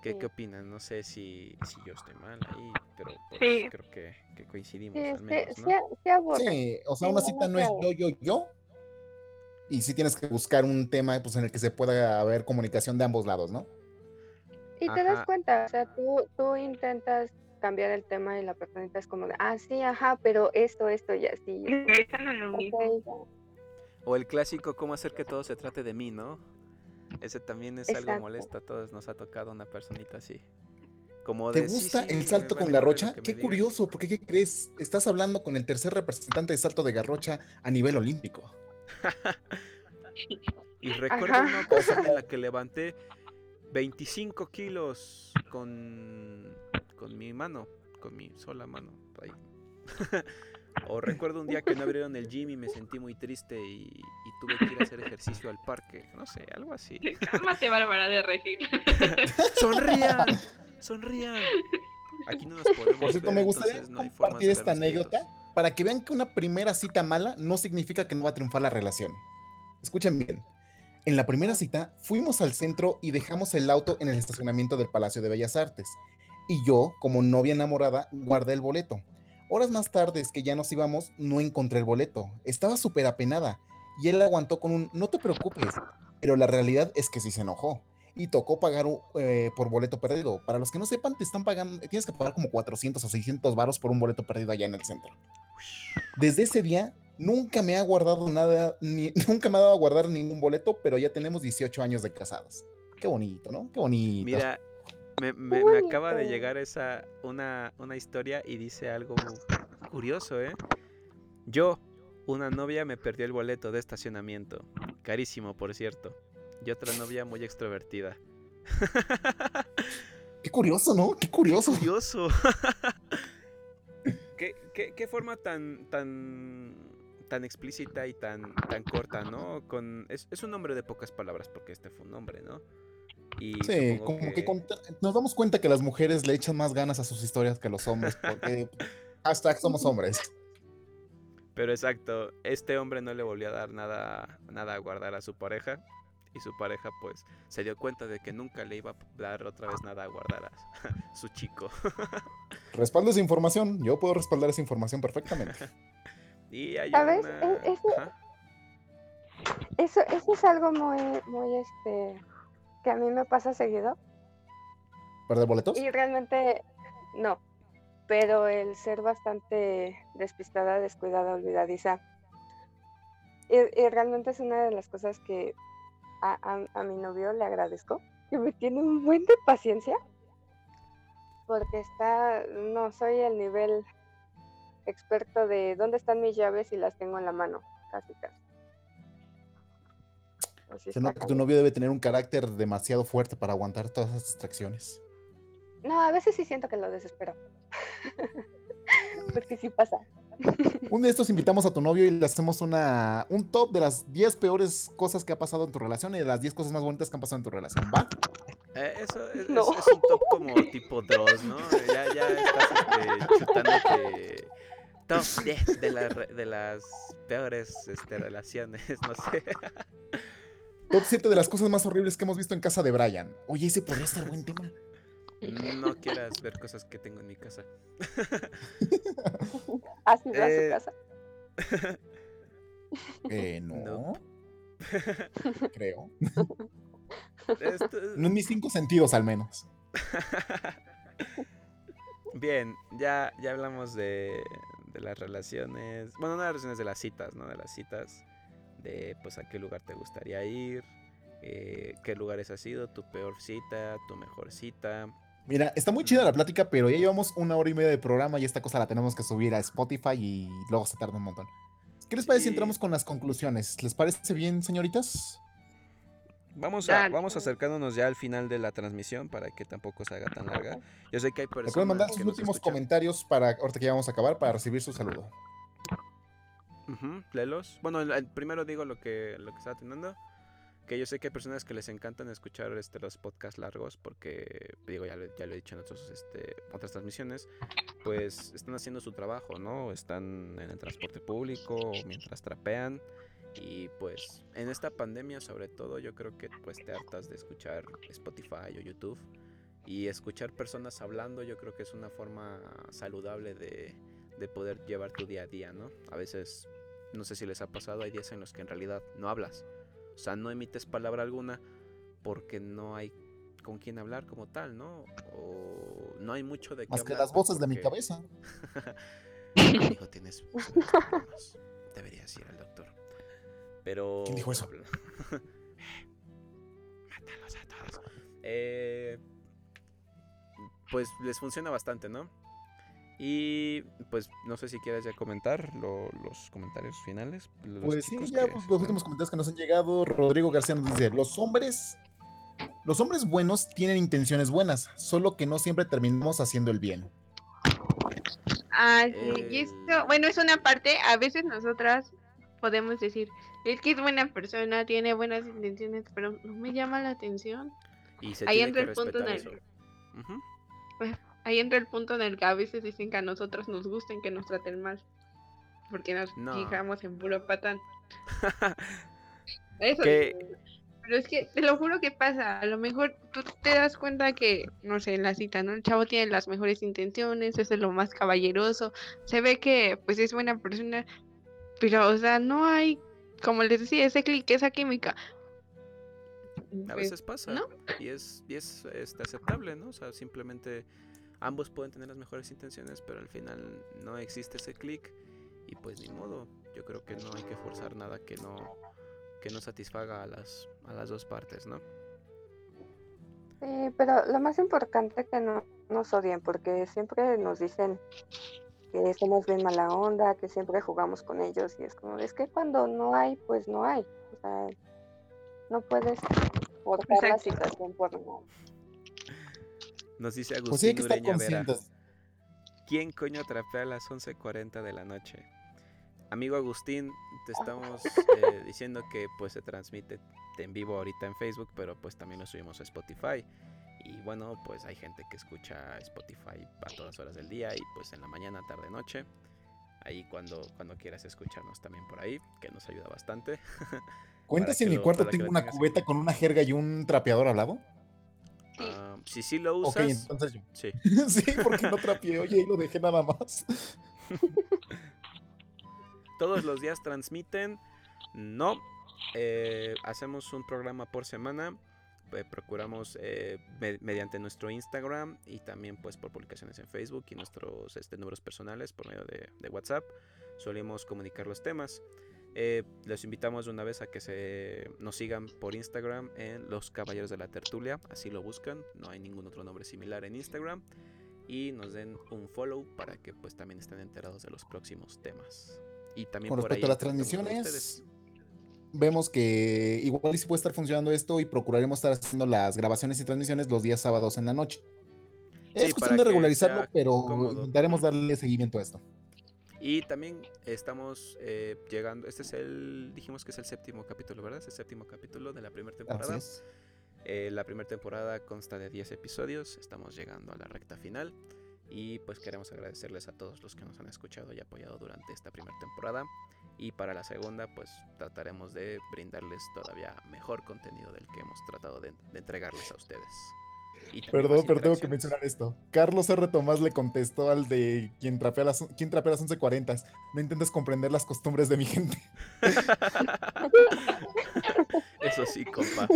¿Qué, Sí. ¿Qué opinan? No sé si, si yo estoy mal ahí, pero pues, Sí. creo que, que coincidimos Sí, al menos, sí, ¿no? sí aburre. Sí, o sea, Sí, una cita no es yo, yo, yo. Y sí tienes que buscar un tema pues, en el que se pueda haber comunicación de ambos lados, ¿no? Y te das cuenta, o sea, tú, tú intentas cambiar el tema y la personita es como de, ah, sí, ajá, pero esto, esto y así. O el clásico, cómo hacer que todo se trate de mí, ¿no? Ese también es algo molesto a todos. Nos ha tocado una personita así. Como ¿Te de, "Sí, gusta sí, el salto con la madre lo rocha? que me Qué digas". curioso, porque ¿qué crees? Estás hablando con el tercer representante de salto de garrocha a nivel olímpico. Y recuerdo Ajá. una ocasión en la que levanté 25 kilos con, con mi mano, con mi sola mano. ahí. o recuerdo un día que no abrieron el gym y me sentí muy triste y, y tuve que ir a hacer ejercicio al parque. No sé, algo así. Cálmate, Bárbara de Regil. ¡Sonrían! ¡Sonrían! Aquí no nos podemos Por cierto, ver, me gustaría no compartir de esta anécdota para que vean que una primera cita mala no significa que no va a triunfar la relación. Escuchen bien. En la primera cita fuimos al centro y dejamos el auto en el estacionamiento del Palacio de Bellas Artes. Y yo, como novia enamorada, guardé el boleto. Horas más tarde que ya nos íbamos, no encontré el boleto. Estaba súper apenada. Y él aguantó con un, no te preocupes. Pero la realidad es que sí se enojó. Y tocó pagar eh, por boleto perdido. Para los que no sepan, te están pagando, tienes que pagar como 400 o 600 varos por un boleto perdido allá en el centro. Desde ese día, nunca me ha guardado nada, ni, nunca me ha dado a guardar ningún boleto, pero ya tenemos 18 años de casados. Qué bonito, ¿no? Qué bonito. Mira, me, me- Qué me acaba de llegar esa una, una historia y dice algo curioso, ¿eh? Yo, una novia me perdió el boleto de estacionamiento. Carísimo, por cierto. Y otra novia muy extrovertida. Qué curioso, ¿no? Qué curioso. Curioso. ¿Qué, qué, qué forma tan, tan, tan explícita y tan, tan corta, ¿no? Con, es, es un nombre de pocas palabras porque este fue un nombre, ¿no? Y Sí, como que, nos damos cuenta que las mujeres le echan más ganas a sus historias que los hombres, porque hashtag somos hombres. Pero exacto, este hombre no le volvió a dar nada, nada a guardar a su pareja. Y su pareja pues se dio cuenta de que nunca le iba a dar otra vez nada a guardar a su chico. Respaldo esa información, yo puedo respaldar esa información perfectamente. Y hay ¿Sabes? una... Es- ese- Ajá. Eso, eso es algo muy, muy, este, que a mí me pasa seguido. ¿Perder boletos? Y realmente no, pero el ser bastante despistada, descuidada, olvidadiza. Y, y realmente es una de las cosas que a, a- a mi novio le agradezco, que me tiene un buen de paciencia, porque está, no soy el nivel experto de dónde están mis llaves y las tengo en la mano, casi casi. Así Se está nota que tu novio debe tener un carácter demasiado fuerte para aguantar todas esas distracciones. No, a veces sí siento que lo desespero. Porque sí pasa. Un día estos invitamos a tu novio y le hacemos una, un top de las 10 peores cosas que ha pasado en tu relación y de las 10 cosas más bonitas que han pasado en tu relación. ¿Va? Eh, eso es, es- No. es un top como tipo Dross, ¿no? Ya, ya estás este, chutándote top 10 de, la de las peores este, relaciones, no sé. Top 7 de las cosas más horribles que hemos visto en casa de Brian. Oye, ese podría ser buen tema. No quieras ver cosas que tengo en mi casa. ¿Has ido a Eh, su casa? Eh, no. No. Creo. Esto- No en mis cinco sentidos, al menos. Bien, ya, ya hablamos de, de las relaciones. Bueno, no de las relaciones, de las citas, ¿no? De las citas. De pues a qué lugar te gustaría ir. eh, qué lugares has ido, tu peor cita, tu mejor cita. Mira, está muy chida la plática, pero ya llevamos una hora y media de programa y esta cosa la tenemos que subir a Spotify y luego se tarda un montón. ¿Qué les parece si entramos con las conclusiones? ¿Les parece bien, señoritas? Vamos, a, vamos acercándonos ya al final de la transmisión para que tampoco se haga tan larga. Yo sé que hay personas Recuerden mandar que sus últimos escuchan. comentarios para ahorita que ya vamos a acabar para recibir su saludo. Ujú, léelos. Bueno, el- el primero digo lo que, lo que estaba teniendo. Que yo sé que hay personas que les encantan escuchar este, los podcasts largos porque, digo, ya lo, ya lo he dicho en otros, este, otras transmisiones, pues están haciendo su trabajo, ¿no? Están en el transporte público mientras trapean. Y pues en esta pandemia sobre todo yo creo que pues te hartas de escuchar Spotify o YouTube. Y escuchar personas hablando yo creo que es una forma saludable de, de poder llevar tu día a día, ¿no? A veces, no sé si les ha pasado, hay días en los que en realidad no hablas. O sea, no emites palabra alguna porque no hay con quién hablar como tal, ¿no? O no hay mucho de qué Más que hablar, las voces de mi cabeza. Amigo, tienes. Deberías ir al doctor. Pero. ¿Quién dijo eso? Mátalos a todos. Eh, pues les funciona bastante, ¿no? Y pues no sé si quieres ya comentar lo- los comentarios finales. los Pues sí, ya que- los últimos comentarios que nos han llegado. Rodrigo García nos dice: Los hombres. Los hombres buenos tienen intenciones buenas, solo que no siempre terminamos haciendo el bien. Ah, sí. Y El- esto, bueno, es una parte, a veces nosotras podemos decir, es que es buena persona, tiene buenas intenciones, pero no me llama la atención. Y se ahí tiene entra que el punto en el-. Ujú. Ahí entra el punto en el que a veces dicen que a nosotros nos gusten que nos traten mal. Porque nos No. fijamos en puro patán. Eso. Pero es que te lo juro que pasa. A lo mejor tú te das cuenta que, no sé, en la cita, ¿no? El chavo tiene las mejores intenciones, es lo más caballeroso. Se ve que, pues, es buena persona. Pero, o sea, no hay, como les decía, ese clic, esa química. A Pues, veces pasa. ¿no? Y es, y es este, aceptable, ¿no? O sea, simplemente ambos pueden tener las mejores intenciones, pero al final no existe ese clic. Y pues ni modo. Yo creo que no hay que forzar nada que no, que no satisfaga a las, a las dos partes, ¿no? Sí, pero lo más importante es que no nos odien, porque siempre nos dicen que somos bien mala onda, que siempre jugamos con ellos, y es como, es que cuando no hay, pues no hay. O sea, no puedes forzar la Exacto. situación por nada. Nos dice Pues sí, hay Agustín que estar Ureña Vera. conscientes. ¿Quién coño trapea a las 11.40 de la noche? Amigo Agustín, te estamos eh, diciendo que pues se transmite en vivo ahorita en Facebook, pero pues también lo subimos a Spotify. Y bueno, pues hay gente que escucha Spotify a todas horas del día y pues en la mañana, tarde, noche. Ahí cuando, cuando quieras escucharnos también por ahí, que nos ayuda bastante. ¿Cuenta si en mi cuarto tengo una cubeta con una jerga y un trapeador al lado? Sí. Ah, si sí lo Ok, usas, entonces yo. sí. sí, porque no trapeé, oye, y lo dejé nada más. Todos los días transmiten. No. Eh, hacemos un programa por semana. eh, procuramos eh, me- mediante nuestro Instagram y también pues por publicaciones en Facebook y nuestros este, números personales por medio de, de WhatsApp. Solemos comunicar los temas. Eh, los invitamos de una vez a que se nos sigan por Instagram en Los Caballeros de la Tertulia. Así lo buscan. No hay ningún otro nombre similar en Instagram. Y nos den un follow para que pues también estén enterados de los próximos temas. Y también Con por respecto ahí a las transmisiones, vemos que igual sí puede estar funcionando esto y procuraremos estar haciendo las grabaciones y transmisiones los días sábados en la noche. Sí, es cuestión de regularizarlo, pero cómodo. intentaremos darle seguimiento a esto. Y también estamos eh, llegando, este es el, dijimos que es el séptimo capítulo, ¿verdad? Es el séptimo capítulo de la primera temporada. Eh, la primera temporada consta de 10 episodios, estamos llegando a la recta final y pues queremos agradecerles a todos los que nos han escuchado y apoyado durante esta primera temporada y para la segunda pues trataremos de brindarles todavía mejor contenido del que hemos tratado de, de entregarles a ustedes. Perdón, pero tengo que mencionar esto. Carlos R. Tomás le contestó al de quien trapea las, quien trapea las 11.40. No intentes comprender las costumbres de mi gente. Eso sí, compa.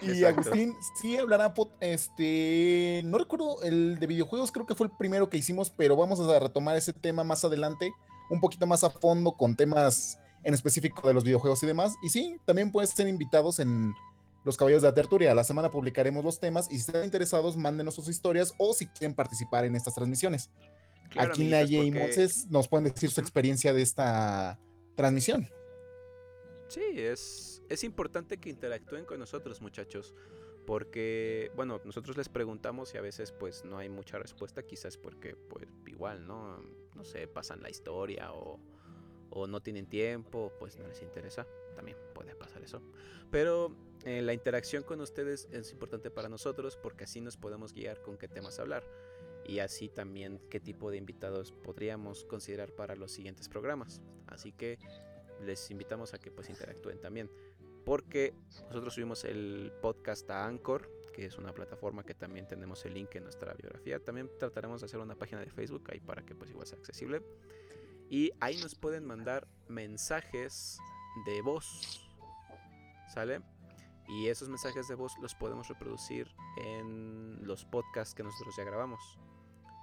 Y Exacto. Agustín sí hablará, este, no recuerdo, el de videojuegos creo que fue el primero que hicimos, pero vamos a retomar ese tema más adelante, un poquito más a fondo con temas en específico de los videojuegos y demás. Y sí, también pueden ser invitados en Los Caballeros de la Tertulia. A la semana publicaremos los temas y si están interesados, mándenos sus historias o si quieren participar en estas transmisiones. Claro, Aquí Naye y porque- Moisés nos pueden decir su experiencia de esta transmisión. Sí, es, es importante que interactúen con nosotros, muchachos. Porque, bueno, nosotros les preguntamos y a veces pues no hay mucha respuesta, quizás porque pues igual, ¿no? No sé, pasan la historia o, o no tienen tiempo, pues no les interesa. También puede pasar eso. Pero eh, la interacción con ustedes es importante para nosotros porque así nos podemos guiar con qué temas hablar. Y así también qué tipo de invitados podríamos considerar para los siguientes programas. Así que les invitamos a que pues interactúen también. Porque nosotros subimos el podcast a Anchor, que es una plataforma que también tenemos el link en nuestra biografía. También trataremos de hacer una página de Facebook ahí para que pues igual sea accesible. Y ahí nos pueden mandar mensajes de voz. ¿Sale? Y esos mensajes de voz los podemos reproducir en los podcasts que nosotros ya grabamos.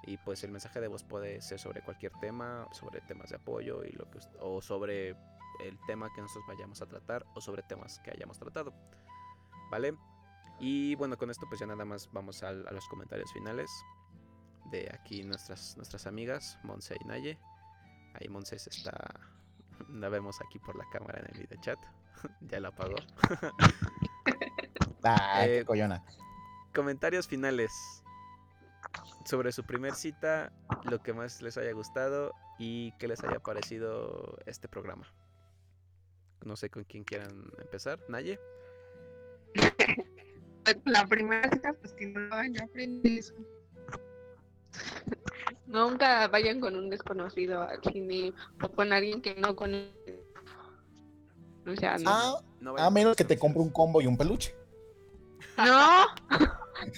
Y pues el mensaje de voz puede ser sobre cualquier tema, sobre temas de apoyo y lo que o sobre el tema que nosotros vayamos a tratar o sobre temas que hayamos tratado. ¿Vale? Y bueno, con esto pues ya nada más vamos a, los comentarios finales de aquí nuestras, nuestras amigas, Monse y Naye. Ahí Monse se está... La vemos aquí por la cámara en el video chat. ya la apagó. Ah, Eh, qué collona. comentarios finales sobre su primer cita, lo que más les haya gustado y qué les haya parecido este programa. No sé con quién quieran empezar. Naye. La primera cita, pues que no yo aprendí eso. Nunca vayan con un desconocido al cine o con alguien que no conocen. O sea, no. Ah, No a menos que te compre un combo y un peluche. No,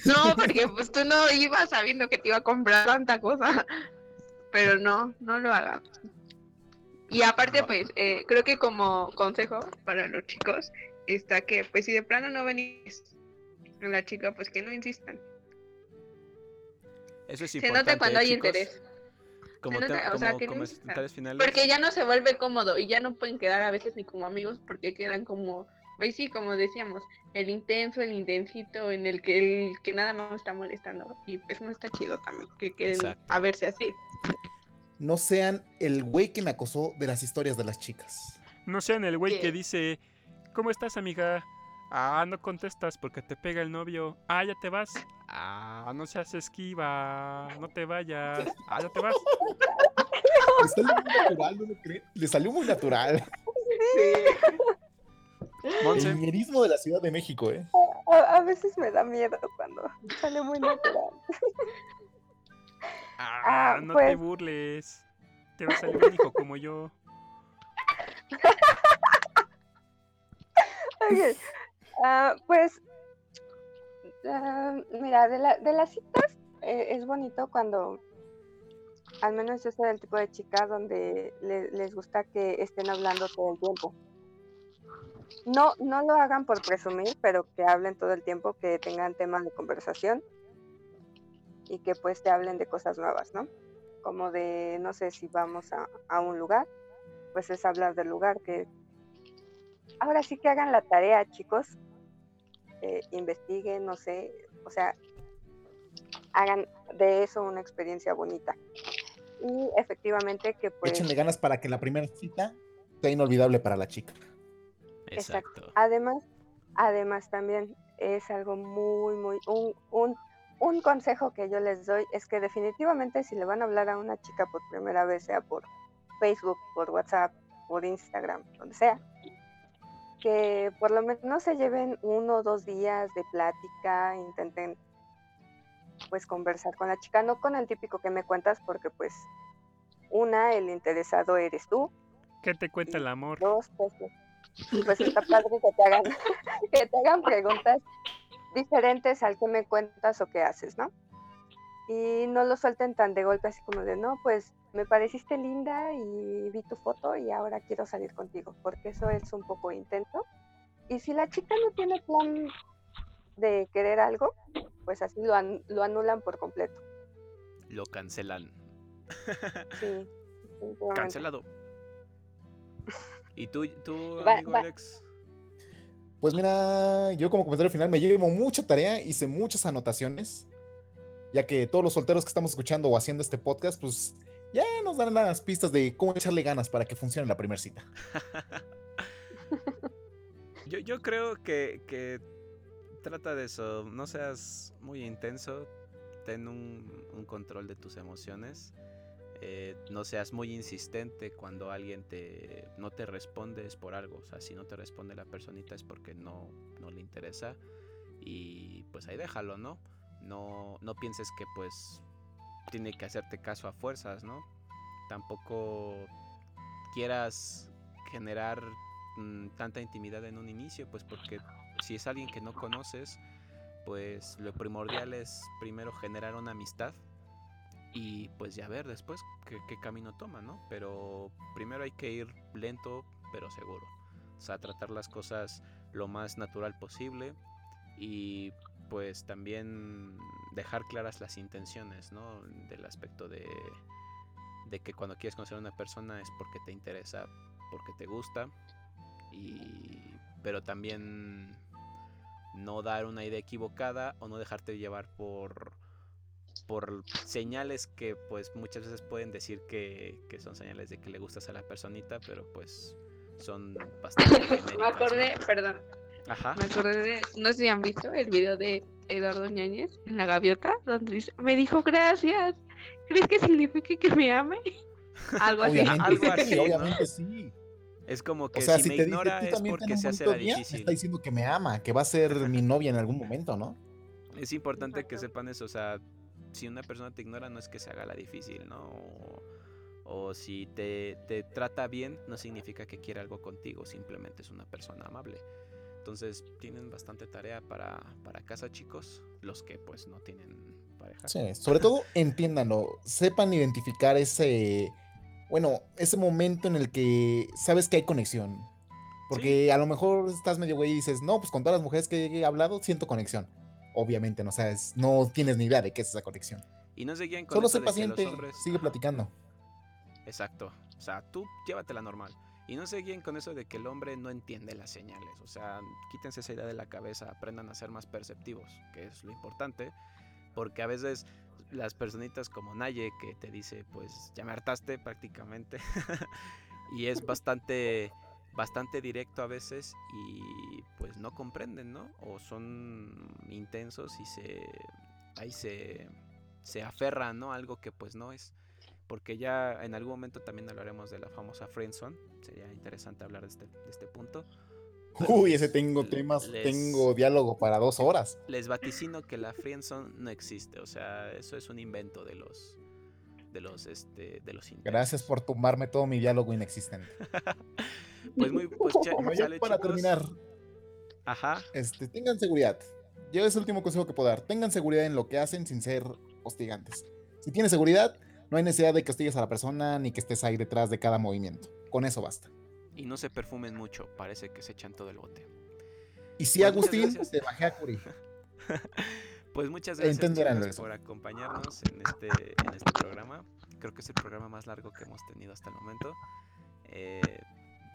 no, porque pues tú no ibas sabiendo que te iba a comprar tanta cosa. Pero no, no lo hagan. Y aparte, pues, eh, creo que como consejo para los chicos está que, pues, si de plano no venís a la chica, pues que no insistan. Eso es Se importante. nota cuando ¿eh, hay chicos? interés. Como, Se te- nota, o sea, como que no insistan. comentarios finales. Porque ya no se vuelve cómodo y ya no pueden quedar a veces ni como amigos porque quedan como, pues sí, como decíamos, el intenso, el intensito en el que el que nada más está molestando y pues no está chido también que queden Exacto. a verse así. No sean el güey que me acosó de las historias de las chicas. No sean el güey ¿Qué? que dice, ¿cómo estás amiga? Ah, no contestas porque te pega el novio. Ah, ya te vas. Ah, no seas esquiva. No te vayas. Ah, ya te vas. Le salió muy natural, ¿no lo creen? Le salió muy natural. Monse. El ñerismo de la Ciudad de México, ¿eh? A, a veces me da miedo cuando sale muy natural. Ah, Ah, no te pues. burles. Te va a salir un hijo como yo. Ok, ah, pues, ah, mira, de, la- de las citas eh, es bonito cuando, al menos yo soy del tipo de chica donde le- les gusta que estén hablando todo el tiempo. No, no lo hagan por presumir, pero que hablen todo el tiempo, que tengan temas de conversación y que pues te hablen de cosas nuevas, ¿no? Como de, no sé, si vamos a, un lugar, pues es hablar del lugar, que ahora sí que hagan la tarea, chicos. Eh, investiguen, no sé, o sea, hagan de eso una experiencia bonita. Y efectivamente que pues, Échenle ganas para que la primera cita sea inolvidable para la chica. Exacto. además, además también es algo muy, muy, un, un, un consejo que yo les doy es que definitivamente si le van a hablar a una chica por primera vez, sea por Facebook, por WhatsApp, por Instagram, donde sea, que por lo menos se lleven uno o dos días de plática, intenten pues conversar con la chica, no con el típico que me cuentas, porque pues una, el interesado eres tú, ¿Qué te cuenta el amor? dos, pues, pues está padre que te hagan, que te hagan preguntas diferentes al que me cuentas o qué haces, ¿no? Y no lo suelten tan de golpe así como de, no, pues me pareciste linda y vi tu foto y ahora quiero salir contigo, porque eso es un poco intenso. Y si la chica no tiene plan de querer algo, pues así lo, an- lo anulan por completo. Lo cancelan. Sí. Cancelado. ¿Y tú, tú Va- amigo va. Alex? Pues mira, yo como comentario final me llevo mucha tarea, hice muchas anotaciones, ya que todos los solteros que estamos escuchando o haciendo este podcast, pues ya nos dan las pistas de cómo echarle ganas para que funcione la primera cita. Yo, yo creo que, que trata de eso. No seas muy intenso. Ten un, un control de tus emociones. Eh, no seas muy insistente cuando alguien te no te responde es por algo. O sea, si no te responde la personita es porque no, no le interesa. Y pues ahí déjalo, ¿no? No, no pienses que pues tiene que hacerte caso a fuerzas, ¿no? Tampoco quieras generar mm, tanta intimidad en un inicio, pues porque si es alguien que no conoces, pues lo primordial es primero generar una amistad y pues ya ver después qué, camino toma, ¿no? Pero primero hay que ir lento pero seguro. O sea, tratar las cosas lo más natural posible y pues también dejar claras las intenciones, ¿no? Del aspecto de, de que cuando quieres conocer a una persona es porque te interesa porque te gusta y pero también no dar una idea equivocada o no dejarte llevar por por señales que pues muchas veces pueden decir que, que son señales de que le gustas a la personita, pero pues son bastante Me acordé, perdón, Ajá. me acordé de, no sé si han visto el video de Eduardo Ñañez en la gaviota, donde dice, me dijo gracias, ¿crees que signifique que me ame? Algo así. Obviamente algo sí, así, ¿no? obviamente sí. Es como que O sea, si, si, me te ignora es porque se hace la día, me difícil. está diciendo que me ama, que va a ser mi novia en algún momento, ¿no? Es importante que sepan eso, o sea, si una persona te ignora no es que se haga la difícil, ¿no? O, o si te, te trata bien no significa que quiere algo contigo, simplemente es una persona amable. Entonces tienen bastante tarea para, para casa, chicos, los que pues no tienen pareja. Sí, sobre todo entiéndanlo, sepan identificar ese, bueno, ese momento en el que sabes que hay conexión. Porque a lo mejor estás medio güey y dices, no, pues con todas las mujeres que he hablado siento conexión. Obviamente, no sabes, no tienes ni idea de qué es esa conexión. Y no se guíen con Solo sé paciente, hombres- sigue platicando. Exacto. O sea, tú llévatela normal. Y no se guíen con eso de que el hombre no entiende las señales. O sea, quítense esa idea de la cabeza, aprendan a ser más perceptivos, que es lo importante. Porque a veces las personitas como Naye, que te dice, pues ya me hartaste prácticamente. y es bastante, bastante directo a veces y pues no comprenden, ¿no? O son intensos y se, ahí se, se aferran, ¿no? Algo que pues no es porque ya en algún momento también hablaremos de la famosa friendzone. Sería interesante hablar de este, de este punto. Pero, Uy, ese tengo temas, les- tengo diálogo para dos horas. Les vaticino que la friendzone no existe, o sea, eso es un invento de los de los este de los Gracias por tumbarme todo mi diálogo inexistente. Pues muy pues Bueno, ya para chicos. terminar, Ajá. este, tengan seguridad. Yo es el último consejo que puedo dar. Tengan seguridad en lo que hacen sin ser hostigantes. Si tienes seguridad, no hay necesidad de que hostigues a la persona ni que estés ahí detrás de cada movimiento. Con eso basta. Y no se perfumen mucho, parece que se echan todo el bote. Y si Pues Agustín, te bajé a Curi. Pues muchas gracias por acompañarnos en este, en este programa. Creo que es el programa más largo que hemos tenido hasta el momento. Eh,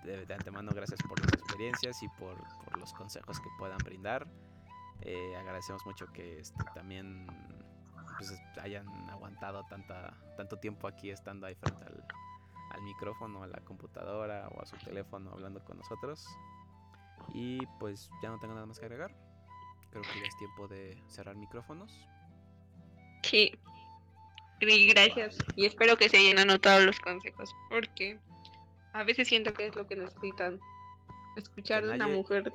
de, de antemano, gracias por las experiencias y por, por los consejos que puedan brindar. Eh, agradecemos mucho que este, también pues, hayan aguantado tanta, tanto tiempo aquí estando ahí frente al, al micrófono, a la computadora o a su teléfono hablando con nosotros. Y pues ya no tengo nada más que agregar. Creo que ya es tiempo de cerrar micrófonos. Sí. Gracias. Y espero que se hayan anotado los consejos, porque a veces siento que es lo que necesitan. Escuchar de una nadie- mujer.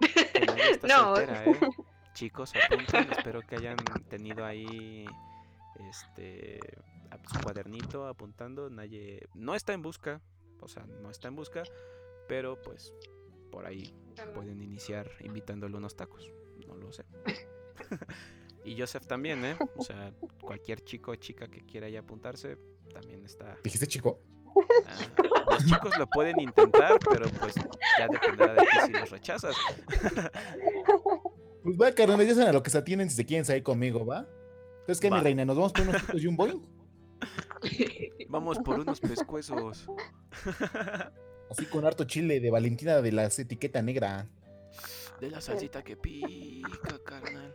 No. soltera, ¿eh? Chicos, apunten. espero que hayan tenido ahí este a- su cuadernito apuntando. Nadie no está en busca, o sea, no está en busca, pero pues por ahí pueden iniciar invitándole unos tacos. No lo sé. y Joseph también, ¿eh? O sea, cualquier chico o chica que quiera ya apuntarse, también está. Dijiste chico. ah, los chicos lo pueden intentar, pero pues ya dependerá de ti si los rechazas. Pues va, carnal, ya saben a lo que se atienen si se quieren salir conmigo, ¿va? Entonces, ¿qué, mi reina? ¿Nos vamos por unos chicos y un boing? Vamos por unos pescuezos. Así con harto chile de Valentina de la etiqueta negra. De la salsita que pica, carnal.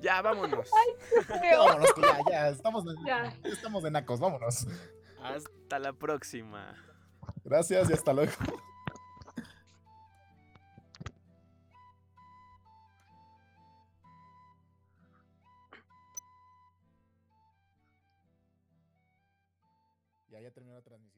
Ya, vámonos. Vámonos, que ya, ya, estamos de, Ya. estamos de nacos, vámonos. Hasta la próxima. Gracias y hasta luego. Ya, ya terminó la transmisión.